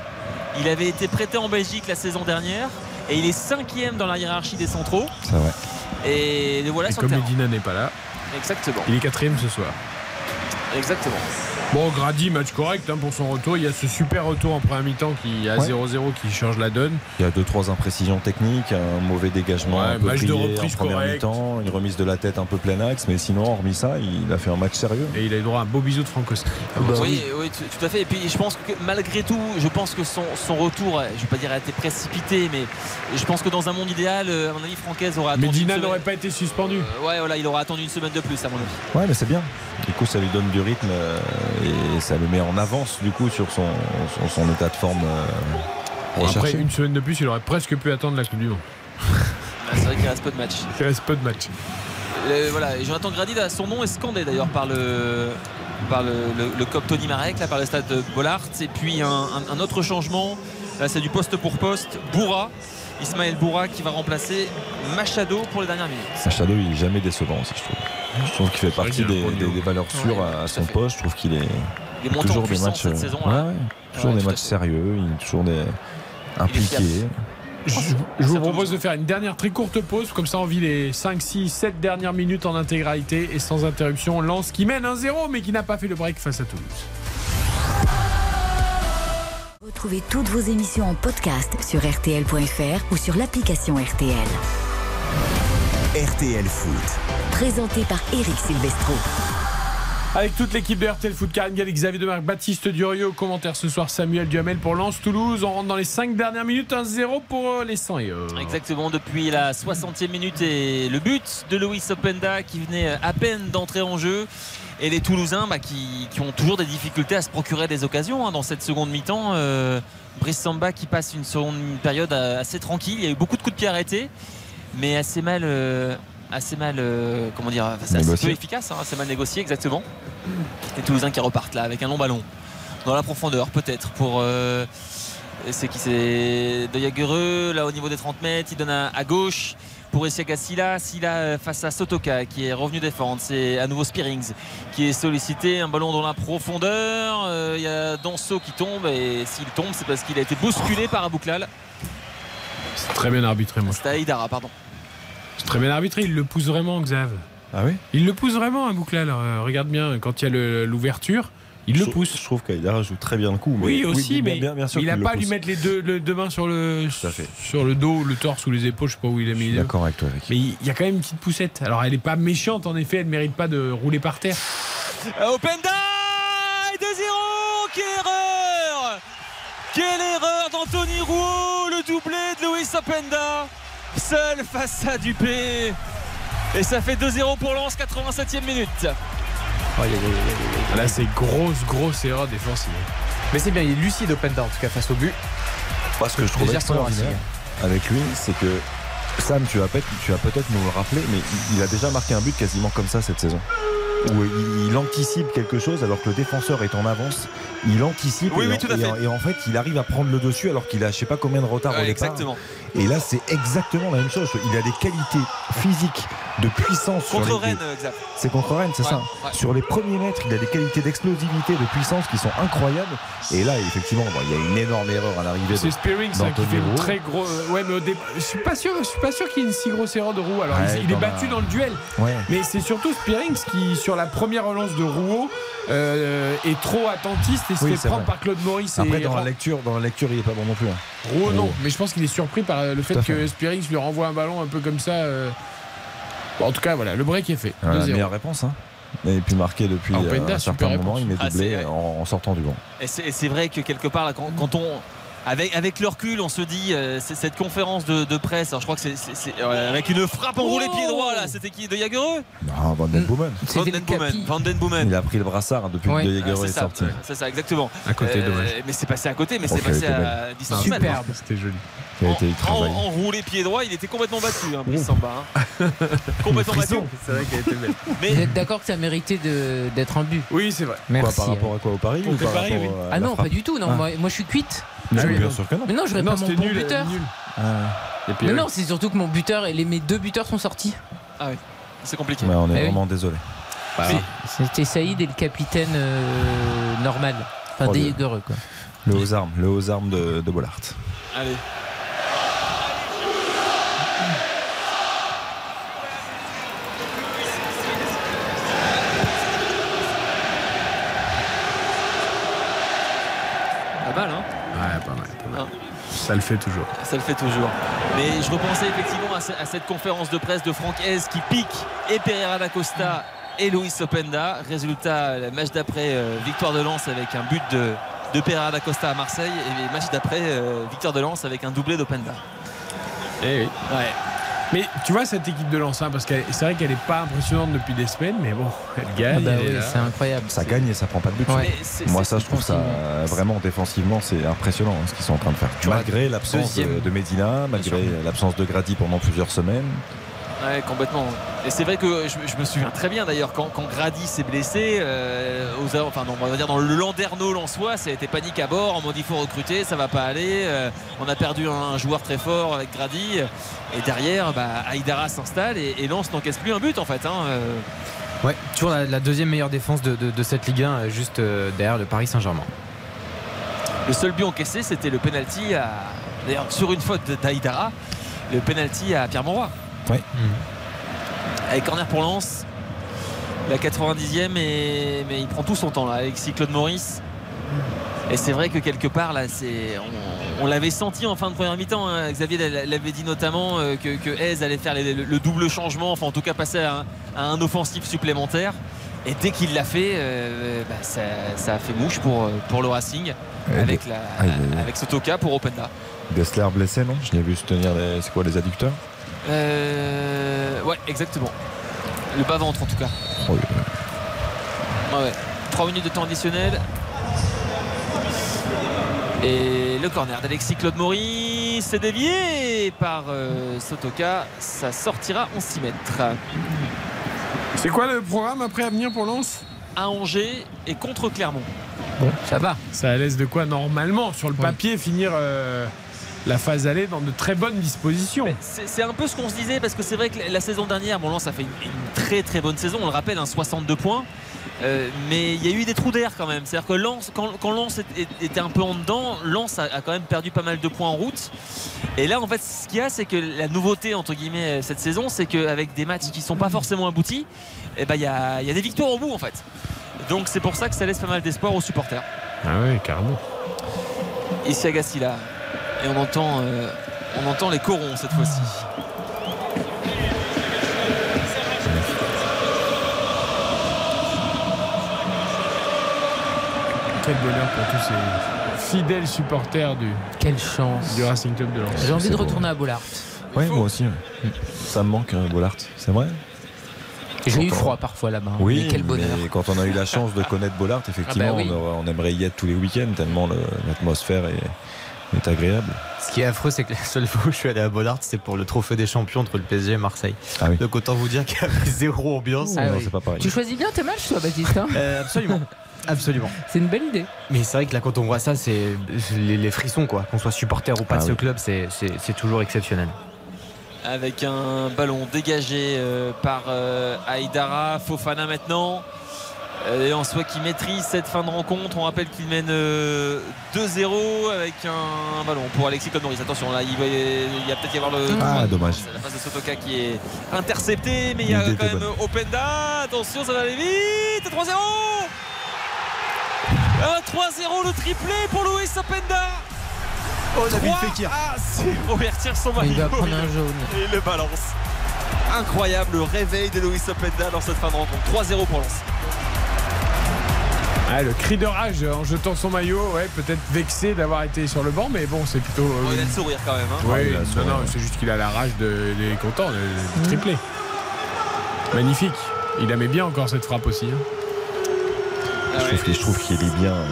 Il avait été prêté en Belgique la saison dernière et il est cinquième dans la hiérarchie des centraux. C'est vrai. Et le voilà Et sur le comme terrain. Medina n'est pas là, Exactement. il est quatrième ce soir. Exactement. Bon, Grady, match correct hein, pour son retour. Il y a ce super retour en première mi-temps qui à Ouais. 0-0 qui change la donne. Il y a deux trois imprécisions techniques, un mauvais dégagement, Ouais, un peu match de grillé reprise en première correct. mi-temps, une remise de la tête un peu plein axe, mais sinon, hormis ça, il a fait un match sérieux. Et il a eu droit à un beau bisou de Frankowski. oui, oui, tout, à fait. Et puis je pense que malgré tout, je pense que son, son retour, je vais pas dire a été précipité, mais je pense que dans un monde idéal, euh, à mon avis, Francaise aura attendu. Medina une n'aurait pas été suspendu. Euh, ouais, voilà, il aura attendu une semaine de plus, à mon avis. Ouais, mais c'est bien. Du coup, ça lui donne du rythme euh, et ça le met en avance du coup sur son, son, son état de forme. euh, Après, une semaine de plus, il aurait presque pu attendre la Coupe du Monde. [laughs] Ah, C'est vrai qu'il reste peu de matchs. Il reste peu de matchs. Euh, voilà, et Jonathan Grady, là, son nom est scandé d'ailleurs par le par le, le, le cop Tony Marek, là, par le stade de Bollard. Et puis un, un- un autre changement, là c'est du poste pour poste, Bourra, Ismaël Bourra qui va remplacer Machado pour les dernières minutes. Machado, il est jamais décevant aussi, je trouve. Je trouve qu'il fait partie des, valeurs sûres Ouais, à, son poste. Je trouve qu'il est Il toujours des matchs. cette euh, saison-là. ouais, ouais. toujours Ouais, des matchs sérieux. Il est toujours des impliqué. Je, je vous propose de faire une dernière très courte pause, comme ça on vit les 5, 6, 7 dernières minutes en intégralité et sans interruption. Lance qui mène 1-0 mais qui n'a pas fait le break face à Toulouse. Retrouvez toutes vos émissions en podcast sur RTL.fr ou sur l'application RTL. RTL Foot. Présenté par Eric Silvestro. Avec toute l'équipe de RTL Foot, Karine Galli, Xavier Demarque, Baptiste Durieux, au commentaire ce soir Samuel Duhamel pour Lens Toulouse. On rentre dans les 5 dernières minutes, 1-0 pour euh, les 100 et euh, Exactement, depuis la 60e minute et le but de Luis Openda qui venait à peine d'entrer en jeu. Et les Toulousains bah, qui, qui ont toujours des difficultés à se procurer des occasions hein, dans cette seconde mi-temps. Euh, Brice Samba qui passe une seconde période euh, assez tranquille. Il y a eu beaucoup de coups de pied arrêtés, mais assez mal. euh, assez mal, euh, comment dire, assez peu efficace, hein, assez mal négocié exactement. Les Toulousains qui repartent là avec un long ballon. Dans la profondeur peut-être pour euh, c'est qui c'est De Jagereux là au niveau des 30 mètres il donne à, à gauche pour Essiaga Silla. Silla euh, face à Sotoka qui est revenu défendre. C'est à nouveau Spearings qui est sollicité. Un ballon dans la profondeur. Euh, il y a Danso qui tombe et s'il tombe c'est parce qu'il a été bousculé par Abouklal c'est très bien arbitré, moi. c'était Aïdara pardon C'est très bien arbitré, il le pousse vraiment, Xav. Ah oui? Il le pousse vraiment, un bouclal. Euh, regarde bien, quand il y a le- l'ouverture, il le pousse. Je trouve qu'Aïdara joue très bien le coup. mais- Oui, aussi, bien- mais bien, bien sûr il n'a pas à lui mettre les deux, le- deux mains sur le, sur le dos, le torse ou les épaules, je sais pas où il a mis les deux. D'accord avec toi, Eric. Mais il y a quand même une petite poussette. Alors elle est pas méchante en effet, elle mérite pas de rouler par terre. Euh, Openda et 2-0 Quelle erreur Quelle erreur d'Anthony Rouault Le doublé de Luis Openda Seul face à Dupé Et ça fait 2-0 pour Lens 87e minute Là c'est grosse grosse erreur défensive. Mais c'est bien, il est lucide Openda en tout cas face au but. Moi, ce que je trouve extraordinaire avec lui, c'est que Sam, tu vas peut-être tu vas peut-être nous le rappeler, mais il- a déjà marqué un but quasiment comme ça cette saison. Où il anticipe quelque chose alors que le défenseur est en avance. Il anticipe Oui, et, oui, en, tout à et fait. en- et en fait il arrive à prendre le dessus alors qu'il a je sais pas combien de retard Ouais, au départ. exactement. Et là c'est exactement la même chose. Il a des qualités physiques, de puissance. sur Contre les- Rennes. C'est contre Rennes, c'est Ouais, ça. ouais. Sur les premiers mètres, il a des qualités d'explosivité, de puissance qui sont incroyables. Et là, effectivement, bon, il y a une énorme erreur à l'arrivée. C'est Spearings hein, qui fait une très gros. euh, Ouais, mais au dé- je suis pas sûr. Je suis pas sûr qu'il y ait une si grosse erreur de Roux. Alors Ouais, il, il est battu dans le duel. Ouais. Mais c'est surtout Spearings qui, sur la première relance de Rouault, euh, est trop attentiste et se Oui, fait c'est prendre vrai. par Claude Maurice. Après, et dans la lecture, dans la lecture, il est pas bon non plus. hein. Rouault, non. Mais je pense qu'il est surpris par le fait que. Spearings lui renvoie un ballon un peu comme ça. euh. Bon, en tout cas, voilà, le break est fait. Voilà, la 2-0. meilleure réponse. Hein. Et puis marqué depuis Ah, euh, Openda, un certain moment, réponse. il est Ah, doublé en, en sortant du banc. Et c'est et c'est vrai que quelque part, là, quand, quand on. Avec, avec le recul, on se dit, euh, cette conférence de, de presse, alors je crois que c'est euh, avec une frappe enroulée pied droit, là, c'était qui De Jagereux Non, Van Den Boomen. Van Den Boomen. Van Den Boomen. Il a pris le brassard hein, depuis Ouais. que De Ah, Jager c'est est ça, sorti. C'est ça, exactement. À côté, Euh, dommage. Mais c'est passé à côté, mais Oh, c'est passé à belle. 10 cm. Superbe, c'était joli. En, travaillé. enroulé pied droit, il était complètement battu, hein, Brice Samba. hein. [laughs] complètement battu. C'est vrai qu'elle était belle. Mais Vous êtes d'accord que ça méritait d'être un but? Oui, c'est vrai. Merci. Quoi, par rapport à quoi Au Paris ou Contre par Paris, rapport oui. à Ah non, frappe pas du tout. Non, Ah. moi, moi, je suis quitte. Bien sûr que non. Mais non, j'aurais pas mon bon nul, buteur. nul. Ah. Et puis, Mais euh, non, c'est surtout que mon buteur et les, mes deux buteurs sont sortis. Ah oui, c'est compliqué. Ouais, on est oui. vraiment désolé. Mais- C'était Saïd et le capitaine euh, normal. Enfin, Oh, des quoi. Le aux armes, le aux armes de, de Bollard. Allez. Pas mal, hein Ouais, pas mal. pas mal. Hein Ça le fait toujours. Ça le fait toujours. Mais je repensais effectivement à, ce- à cette conférence de presse de Franck Hez qui pique et Pereira da Costa et Luis Openda. Résultat, le match d'après, euh, victoire de Lens avec un but de, de Pereira da Costa à Marseille. Et le match d'après, euh, victoire de Lens avec un doublé d'Openda. Eh oui. Ouais. Mais tu vois cette équipe de Lens, hein, parce que c'est vrai qu'elle est pas impressionnante depuis des semaines, mais bon, elle gagne. Ah bah oui, c'est incroyable. Ça gagne et ça prend pas de but. Ouais. Moi, ça, je trouve ça vraiment défensivement, c'est impressionnant hein, ce qu'ils sont en train de faire. Malgré l'absence de Medina, malgré l'absence de Grady pendant plusieurs semaines. Ouais, complètement. Et c'est vrai que je, je me souviens très bien d'ailleurs quand, quand Grady s'est blessé, euh, aux, enfin non, on va dire dans le Landerneau Lensois, ça a été panique à bord. On m'a dit il faut recruter, ça va pas aller. Euh, on a perdu un, joueur très fort avec Grady. Et derrière, bah, Aïdara s'installe et, et Lens n'encaisse plus un but en fait. hein, euh. Ouais, toujours la, la deuxième meilleure défense de, de- de cette Ligue 1, euh, juste derrière le Paris Saint-Germain. Le seul but encaissé, c'était le penalty à. D'ailleurs, sur une faute d'Aïdara, le penalty à Pierre Monroy. Ouais. Avec corner pour Lens. La 90e, et... mais il prend tout son temps là, Alexis Claude Maurice. Et c'est vrai que quelque part, là, c'est. On, on l'avait senti en fin de première mi-temps. hein. Xavier l'a- l'avait dit notamment euh, que, que Hez allait faire les- le, le double changement, enfin en tout cas passer à un, à un offensif supplémentaire. Et dès qu'il l'a fait, euh, bah, ça, ça a fait mouche pour, pour le Racing avec, la, aïe. avec Sotoka pour Openda. Dessler blessé, non? Je l'ai vu se tenir les, c'est quoi, les adducteurs? Euh, ouais, exactement. Le bas-ventre en tout cas. Oh, Ouais, ouais. 3 minutes de temps additionnel. Et le corner d'Alexis Claude Maurice c'est dévié par euh, Sotoka. Ça sortira en 6 mètres. C'est quoi le programme après à venir pour Lens? À Angers et contre Clermont. Bon, ça va. Ça laisse de quoi normalement sur le papier finir euh, la phase aller dans de très bonnes dispositions. C'est un peu ce qu'on se disait parce que c'est vrai que la- saison dernière, bon Lens a fait une, une très très bonne saison, on le rappelle, un 62 points. Euh, mais il y a eu des trous d'air quand même. C'est-à-dire que Lens, quand, quand Lens était un peu en dedans, Lens a, a quand même perdu pas mal de points en route. Et là, en fait, ce qu'il y a, c'est que la nouveauté entre guillemets cette saison, c'est qu'avec des matchs qui sont pas forcément aboutis, eh ben, il y, a, y a des victoires au bout en fait. Donc c'est pour ça que ça laisse pas mal d'espoir aux supporters. Ah oui, carrément. Ici Agassi là. Et on entend, euh, on entend les corons cette fois-ci. Quel bonheur pour tous ces fidèles supporters du, Quelle chance. du Racing Club de Lens. J'ai envie de beau. retourner à Bollard. Ouais, moi aussi. ouais. Ça me manque, euh, Bollard. C'est vrai J'ai eu froid parfois là-bas. hein. Oui, Mais quel bonheur. mais quand on a eu la chance de connaître Bollard, effectivement, Ah bah oui. on, aimerait y être tous les week-ends tellement le- l'atmosphère est, est agréable. Ce qui est affreux, c'est que la seule fois où je suis allé à Bollard, c'est pour le trophée des champions entre le PSG et Marseille. Ah oui. Donc autant vous dire qu'il y avait zéro ambiance. Ah non, oui. c'est pas pareil. Tu choisis bien tes matchs, toi, Baptiste hein Euh, absolument. Absolument. C'est une belle idée. Mais c'est vrai que là, quand on voit ça, c'est les, les frissons, quoi. Qu'on soit supporter ou pas Ah de ce club, c'est- c'est c'est toujours exceptionnel. avec un ballon dégagé euh, par euh, Aïdara, Fofana maintenant. Euh, Et en soit qui maîtrise cette fin de rencontre. On rappelle qu'il mène euh, 2-0 avec un ballon pour Alexis Claude Maurice. Attention, là, il va, il va peut-être y avoir le. Ah, dommage. C'est la passe de Sotoka qui est interceptée, mais il y a quand même Openda. Attention, ça va aller vite. 3-0 Un 3-0, le triplé pour Louis Openda. Oh, David Fekir. Ah, c'est Robert tire son maillot. Il va prendre un jaune. Et le balance. Incroyable le réveil de Louis Openda dans cette fin de rencontre. 3-0 pour Lens. Ah, le cri de rage en jetant son maillot, ouais, peut-être vexé d'avoir été sur le banc, mais bon, c'est plutôt. euh, Oh, il a le sourire quand même. hein. Oui, il a le non, non, c'est juste qu'il a la rage de. Il est content, le, le triplé. Magnifique. Il aimait bien encore cette frappe aussi. hein. Ah Je ouais. trouve, qu'il- je trouve qu'il lit bien. euh,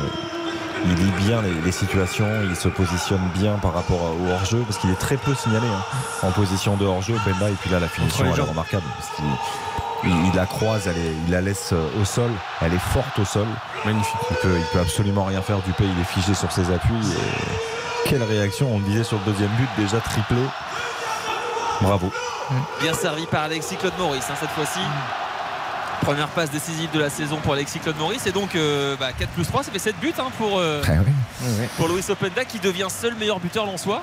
Il lit bien les, les situations, il se positionne bien par rapport au hors-jeu, parce qu'il est très peu signalé hein, en position de hors-jeu, Benda, et puis là la finition elle est remarquable. Parce il, il la croise, elle est- il la laisse euh, au sol, elle est forte au sol. Magnifique. Il peut, il peut absolument rien faire du pays, il est figé sur ses appuis. Et quelle réaction, on le disait sur le deuxième but, déjà triplé. Bravo. Bien servi par Alexis Claude Maurice hein, cette fois-ci. Première passe décisive de la saison pour Alexis Claude Maurice. Et donc euh, bah, 4 plus 3, ça fait 7 buts hein, pour, euh, Ah oui. pour Louis Openda qui devient seul meilleur buteur lensois.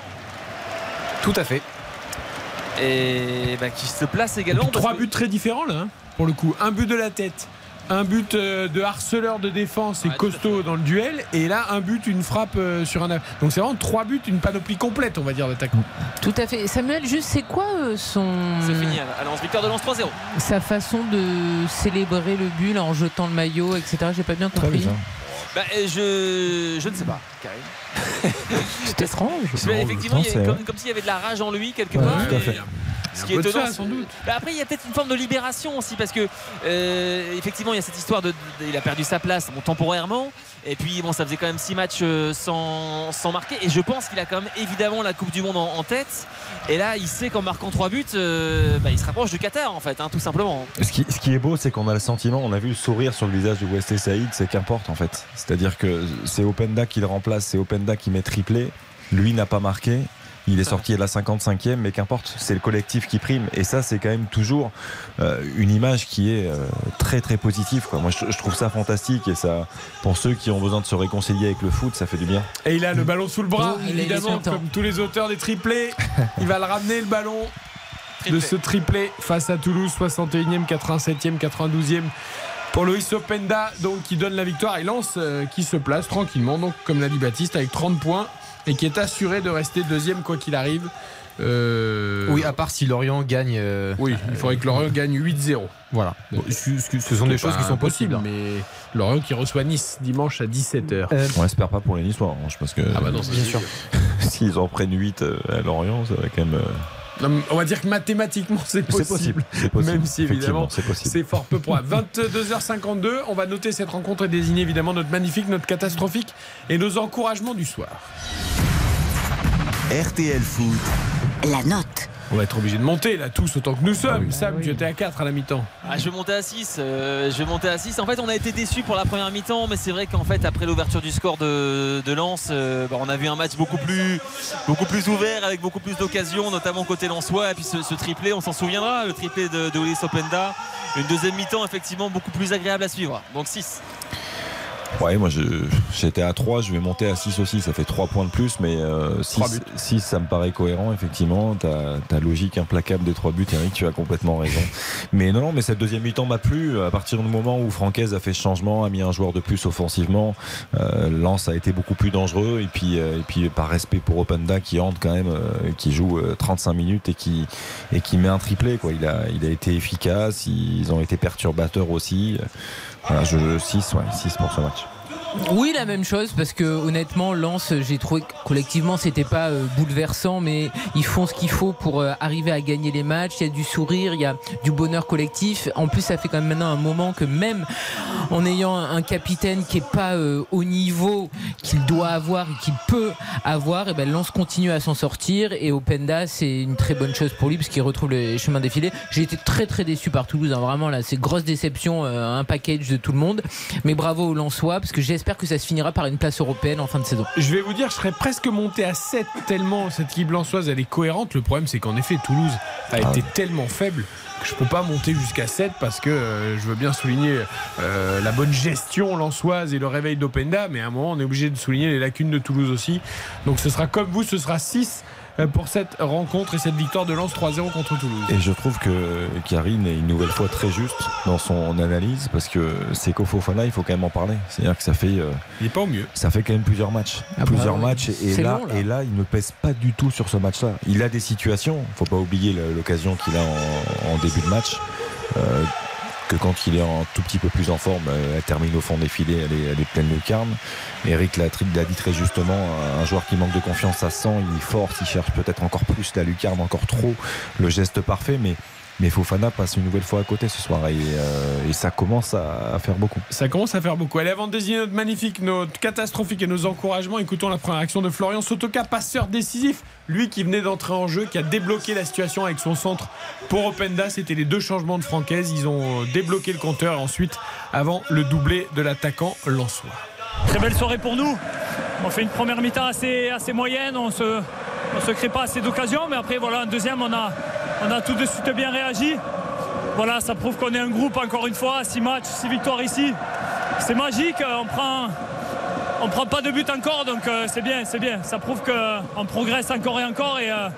Tout à fait. Et bah, qui se place également. Trois que- buts très différents là, hein, pour le coup. Un but de la tête, un but euh, de harceleur de défense et Ouais, costaud dans le duel, et là un but, une frappe euh, sur un. Donc c'est vraiment trois buts, une panoplie complète, on va dire, d'attaquant. Tout à fait. Samuel, juste, c'est quoi euh, son. C'est fini. Alors, victoire de Lens 3-0. Sa façon de célébrer le but là, en jetant le maillot, etc. J'ai pas bien compris. Bah, euh, je, je ne sais pas, Karim. [laughs] C'est étrange. Mais effectivement, il y avait comme, comme s'il y avait de la rage en lui quelque Ouais, part. tout à et- fait. Ce qui est étonnant. ça, sans doute. Bah, après, il y a peut-être une forme de libération aussi parce que euh, effectivement, il y a cette histoire de, de- il a perdu sa place bon, temporairement. Et puis bon, ça faisait quand même six matchs euh, sans, sans marquer. Et je pense qu'il a quand même évidemment la Coupe du Monde en, tête. Et là, il sait qu'en marquant trois buts, euh, bah, il se rapproche du Qatar en fait, hein, tout simplement. Ce qui, ce qui est beau, c'est qu'on a le sentiment, on a vu le sourire sur le visage de Wesley Saïd, c'est qu'importe en fait. C'est-à-dire que c'est Openda qui le remplace, c'est Openda qui met triplé, lui n'a pas marqué. Il est sorti à la 55e, mais qu'importe, c'est le collectif qui prime. Et ça, c'est quand même toujours euh, une image qui est euh, très très positive. Quoi. Moi, je, je trouve ça fantastique et ça, pour ceux qui ont besoin de se réconcilier avec le foot, ça fait du bien. Et il a le ballon sous le bras, Oh, évidemment, comme tous les auteurs des triplés. il va le ramener, le ballon de ce triplé face à Toulouse, 61e, 87e, 92e. Pour Loïs Openda, donc qui donne la victoire et Lance euh, qui se place tranquillement, donc comme l'a dit Baptiste, avec 30 points et qui est assuré de rester deuxième quoi qu'il arrive. Euh, Oui, à part si Lorient gagne. euh, oui, il faudrait que Lorient gagne 8-0. Voilà. Bon, Ce ce sont des choses qui sont possibles. Mais Lorient qui reçoit Nice dimanche à 17h. Euh, On espère pas pour les Niçois, revanche, parce que Ah bah non, c'est sûr. [laughs] s'ils en prennent 8 euh, à Lorient, ça va quand même. Non, on va dire que mathématiquement c'est C'est possible. possible, c'est possible. Même si évidemment Effectivement, c'est possible. c'est fort peu probable. 22h52, on va noter cette rencontre et désigner évidemment notre magnifique, notre catastrophique et nos encouragements du soir. RTL Foot, La note. On va être obligé de monter là tous autant que nous sommes. Sam, tu étais à 4 à la mi-temps. Ah, je vais monter à 6. je vais monter à 6. En fait, on a été déçus pour la première mi-temps, mais c'est vrai qu'en fait, après l'ouverture du score de, de Lens, euh, bah, on a vu un match beaucoup plus, beaucoup plus ouvert, avec beaucoup plus d'occasions, notamment côté Lensois. Et puis ce, ce triplé, on s'en souviendra, le triplé de, de Ulysse Openda. Une deuxième mi-temps, effectivement, beaucoup plus agréable à suivre. Donc 6. Ouais, moi je- j'étais à 3, je vais monter à 6 aussi, ça fait 3 points de plus, mais euh, Trois 6, buts. 6, ça me paraît cohérent, effectivement. Ta, ta logique implacable des 3 buts, Eric, tu as complètement raison. [laughs] Mais non, non, mais cette deuxième mi-temps m'a plu. À partir du moment où Francaise a fait ce changement, a mis un joueur de plus offensivement, euh, Lens a été beaucoup plus dangereux. Et puis, euh, et puis par respect pour Openda qui entre quand même, euh, qui joue euh, 35 minutes et qui, et qui met un triplé. Quoi. Il, a, il a été efficace, ils ont été perturbateurs aussi. Voilà, je, 6, ouais, 6 pour ce match. Oui, la même chose, parce que honnêtement, Lens, j'ai trouvé que collectivement, c'était pas euh, bouleversant, mais ils font ce qu'il faut pour euh, arriver à gagner les matchs. Il y a du sourire, il y a du bonheur collectif. En plus, ça fait quand même maintenant un moment que même en ayant un capitaine qui est pas euh, au niveau qu'il doit avoir et qu'il peut avoir, et ben Lens continue à s'en sortir. Et Openda, c'est une très bonne chose pour lui, parce qu'il retrouve les chemins défilés. J'ai été très très déçu par Toulouse, hein, vraiment là, c'est grosse déception, euh, un package de tout le monde. Mais bravo aux Lensois, parce que j'espère que ça se finira par une place européenne en fin de saison. Je vais vous dire, je serais presque monté à 7 tellement cette équipe lançoise elle est cohérente. Le problème c'est qu'en effet Toulouse a été tellement faible que je peux pas monter jusqu'à 7 parce que euh, je veux bien souligner euh, la bonne gestion lançoise et le réveil d'Openda, mais à un moment on est obligé de souligner les lacunes de Toulouse aussi. Donc ce sera comme vous, ce sera 6 euh, pour cette rencontre et cette victoire de Lens 3-0 contre Toulouse. Et je trouve que Karine est une nouvelle fois très juste dans son analyse parce que c'est Fofana, il faut quand même en parler. C'est-à-dire que ça fait, euh, Il est pas au mieux. ça fait quand même plusieurs matchs, Ah bah plusieurs matchs, et là, long, là. et là, il ne pèse pas du tout sur ce match-là. Il a des situations, faut pas oublier l'occasion qu'il a en, en début de match. euh, que quand il est un tout petit peu plus en forme, euh, elle termine au fond des filets, elle est, elle est pleine de carne. Eric l'a dit très justement, un joueur qui manque de confiance, ça sent, il force, il cherche peut-être encore plus la lucarne, encore trop le geste parfait, mais, mais Fofana passe une nouvelle fois à côté ce soir et, euh, ça commence à, à faire beaucoup. Ça commence à faire beaucoup. Allez, avant de désigner notre magnifique, notre catastrophique et nos encouragements, écoutons la première action de Florian Sotoka, passeur décisif. Lui qui venait d'entrer en jeu, qui a débloqué la situation avec son centre pour Openda. C'était les deux changements de Francaise. Ils ont euh, débloqué le compteur ensuite avant le doublé de l'attaquant Lançois. Très belle soirée pour nous. On fait une première mi-temps assez, moyenne, on se, se crée pas assez d'occasions, mais après voilà, en deuxième, on a, on a tout de suite bien réagi. Voilà, ça prouve qu'on est un groupe encore une fois, six matchs, six victoires ici. C'est magique, on prend, on prend pas de but encore, donc euh, c'est bien, c'est bien. Ça prouve qu'on progresse encore et encore, et euh,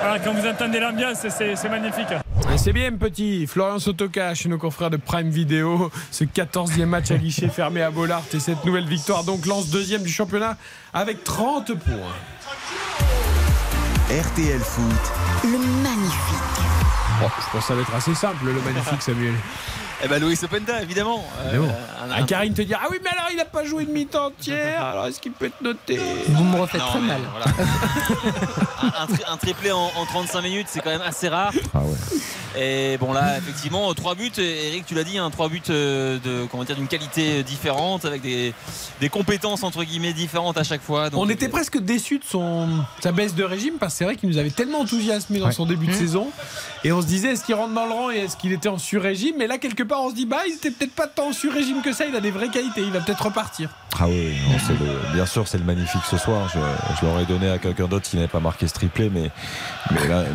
voilà, quand vous entendez l'ambiance, c'est- c'est magnifique. C'est bien petit, Florian Sotoka chez nos confrères de Prime Video, ce 14e match à guichet [laughs] fermé à Bollard et cette nouvelle victoire donc lance deuxième du championnat avec 30 points. RTL Foot, Le magnifique. Bon, je pense que ça va être assez simple le magnifique [laughs] Samuel. Eh ben Louis Openda, évidemment. Euh, Ah, un- Karine te dit Ah oui, mais alors il a pas joué une mi-temps entière, alors est-ce qu'il peut être noté Vous me refaites Non, très mais mal. voilà. un, un tri- un triplé en, en 35 minutes, c'est quand même assez rare. Ah ouais. Et bon là, effectivement, trois buts. Eric, tu l'as dit, hein, trois buts euh, de comment dire d'une qualité différente, avec des, des compétences entre guillemets différentes à chaque fois. Donc, On était presque déçus de son, sa baisse de régime parce que c'est vrai qu'il nous avait tellement enthousiasmé dans Ouais. son début de saison et on se disait est-ce qu'il rentre dans le rang et est-ce qu'il était en sur-régime? Mais là quelque on se dit bah il était peut-être pas tant en sur-régime que ça il a des vraies qualités il va peut-être repartir Ah oui, bien sûr, c'est le magnifique ce soir. Je, l'aurais donné à quelqu'un d'autre s'il n'avait pas marqué ce triplé, mais,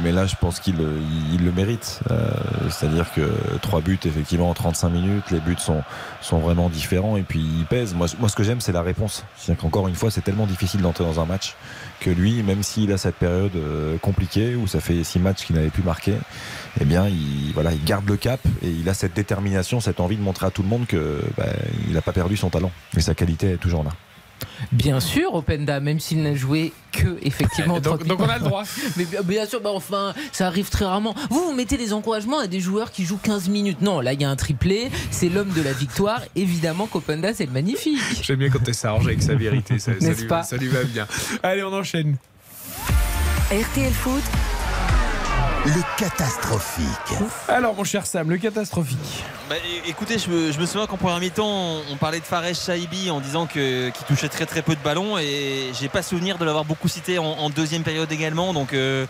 mais, là, je pense qu'il le- il, il mérite. Euh, C'est-à-dire que trois buts, effectivement, en 35 minutes, les buts sont, sont vraiment différents et puis ils pèsent. Moi, moi ce que j'aime, c'est la réponse. C'est-à-dire qu'encore une fois, c'est tellement difficile d'entrer dans un match que lui, même s'il a cette période euh, compliquée où ça fait six matchs qu'il n'avait plus marqué, eh bien, il, voilà, il garde le cap et il a cette détermination, cette envie de montrer à tout le monde que bah, il n'a pas perdu son talent et sa qualité est toujours là. Bien sûr, Openda, même s'il n'a joué que effectivement. [laughs] donc, 30 donc on a le droit [laughs] Mais bien, bien sûr, bah enfin, ça arrive très rarement. Vous, vous mettez des encouragements à des joueurs qui jouent 15 minutes. Non, là, il y a un triplé, c'est l'homme de la victoire. Évidemment qu'Openda, c'est magnifique. j'aime bien quand elle s'arrange avec sa vérité ça, [laughs] ça lui, pas ça lui va bien allez on enchaîne RTL Foot, Le catastrophique. alors mon cher Sam le catastrophique Bah, écoutez, je me, je me souviens qu'en première mi-temps, on, on parlait de Fares Shaibi en disant que qu'il touchait très très peu de ballons et j'ai pas souvenir de l'avoir beaucoup cité en, en deuxième période également. Donc euh,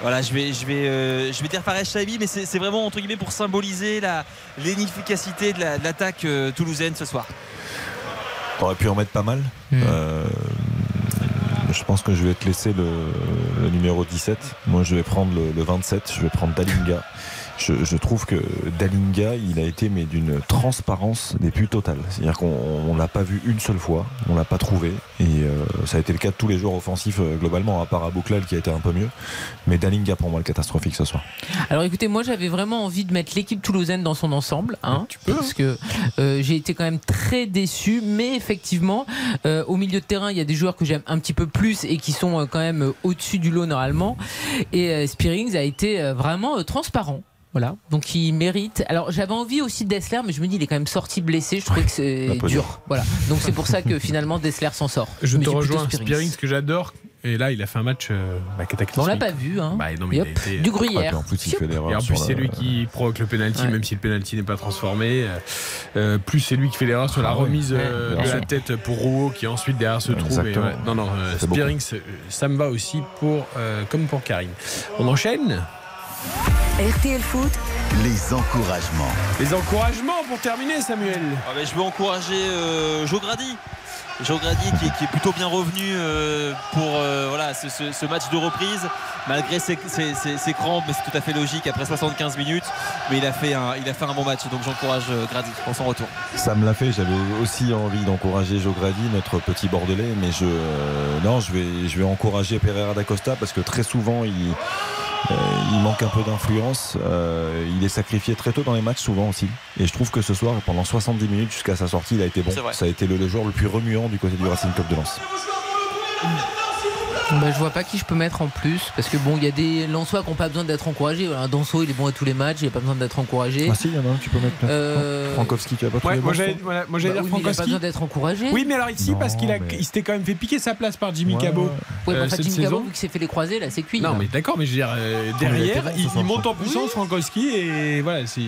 voilà, je vais je vais euh, je vais dire Fares Shaibi, mais c'est vraiment entre guillemets pour symboliser la l'inefficacité de la- de l'attaque euh, toulousaine ce soir. T'aurais pu en mettre pas mal. Hmm. Euh, je pense que je vais te laisser le, numéro 17. Moi, je vais prendre le, le 27. Je vais prendre Dalinga. Je, je trouve que Dalinga, il a été mais d'une transparence des plus totales. C'est-à-dire qu'on on l'a pas vu une seule fois, on l'a pas trouvé, et euh, ça a été le cas de tous les joueurs offensifs euh, globalement, à part Abouklal qui a été un peu mieux. Mais Dalinga pour moi le catastrophique ce soir. Alors écoutez, moi j'avais vraiment envie de mettre l'équipe toulousaine dans son ensemble, hein, parce que euh, j'ai été quand même très déçu, mais effectivement, euh, au milieu de terrain, il y a des joueurs que j'aime un petit peu plus et qui sont euh, quand même euh, au-dessus du lot normalement. Et euh, Spearings a été euh, vraiment euh, transparent. Voilà, donc il mérite. Alors j'avais envie aussi de Dessler, mais je me dis il est quand même sorti blessé. Je trouvais que c'est dur. Voilà, donc c'est pour ça que finalement Dessler s'en sort. je Mais te rejoins Spearings que j'adore et là il a fait un match euh, bah, cataclysmique On l'a pas vu, hein. Bah, non, mais il a hop, été- du gruyère. Ah, puis en plus, c'est lui qui provoque le penalty, Ouais. même si le penalty n'est pas transformé. Euh, euh, plus c'est lui qui fait l'erreur sur la Ah ouais. remise euh, de la tête pour Rouault, qui ensuite derrière se trouve. Et, Exactement. ouais, non, non, euh. Spearings, euh, ça me va aussi pour, euh, comme pour Karine. On enchaîne? RTL Foot, Les encouragements. les encouragements pour terminer, Samuel. Ah ben, je veux encourager euh, Joe Grady. Joe Grady qui, est- qui est plutôt bien revenu euh, pour euh, voilà, ce, ce- ce match de reprise, malgré ses, ses- ses- ses crampes, mais c'est tout à fait logique après 75 minutes. Mais il a fait un, il a fait un bon match, donc j'encourage euh, Grady pour son retour. Ça me l'a fait. J'avais aussi envie d'encourager Joe Grady, notre petit bordelais, mais je euh, non, je vais je vais encourager Pereira da Costa parce que très souvent il il manque un peu d'influence. Euh, il est sacrifié très tôt dans les matchs, souvent aussi. Et je trouve que ce soir, pendant 70 minutes jusqu'à sa sortie, il a été bon. Ça a été le, le joueur le plus remuant du côté du Racing Club de Lens. Bah, je vois pas qui je peux mettre en plus parce que bon il y a des Lensois qui n'ont pas besoin d'être encouragés. Voilà, Danso il est bon à tous les matchs, il n'a pas besoin d'être encouragé. Ah si, il y en a un, tu peux mettre. là. Euh, Frankowski, tu as pas moi voilà, j'allais Bah dire oui, il a pas besoin d'être encouragé. Oui, mais alors ici, Non, parce qu'il a, mais- il s'était quand même fait piquer sa place par Jimmy Ouais, Cabot. ouais. Euh, mais enfin, cette Jimmy saison. Cabot, vu que c'est fait les croisés, là, c'est cuit. Non, là. mais d'accord, mais je veux dire, euh, a derrière, il, monte en puissance, Frankowski, et voilà, c'est.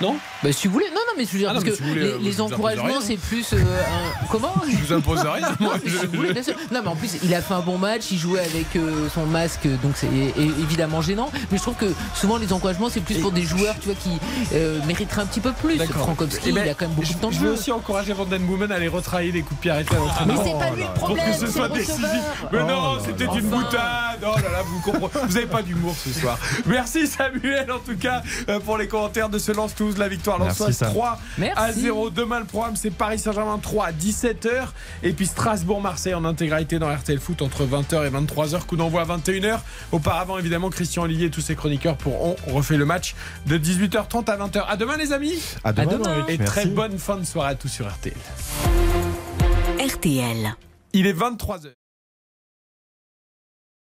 Non Bah, si vous voulez, non, non, mais je veux dire, Ah non, parce mais que si vous voulez, les, euh, les encouragements, c'est plus euh, un. [laughs] Comment Je vous impose rien, moi. Je- vous voulez, bien sûr. Non, mais en plus, il a fait un bon match, il jouait avec euh, son masque, donc c'est évidemment gênant. Mais je trouve que souvent, les encouragements, c'est plus pour des joueurs, tu vois, qui euh, mériteraient un petit peu plus. Frankowski, Eh ben, il a quand même beaucoup je, de temps de je veux jeu. aussi encourager Van Den Boomen à aller retravailler les coups de pied arrêtés à l'entraînement. Mais c'est pas lui le Pour problème, que ce soit décisif. Mais Oh non, là c'était une boutade. Oh là là, vous comprenez. Vous avez pas d'humour ce soir. Merci Samuel, en tout cas, euh, pour les commentaires de ce lance toulouse la victoire Sam. 3 Merci. à 0. Demain, le programme, c'est Paris Saint-Germain 3 à 17h. Et puis Strasbourg-Marseille en intégralité dans RTL Foot entre 20h et 23h. Coup d'envoi à 21h. Auparavant, évidemment, Christian Olivier et tous ses chroniqueurs pourront refait le match de 18h30 à 20h. À demain, les amis. À demain, Et merci. très bonne fin de soirée à tous sur RTL. RTL. Il est 23h.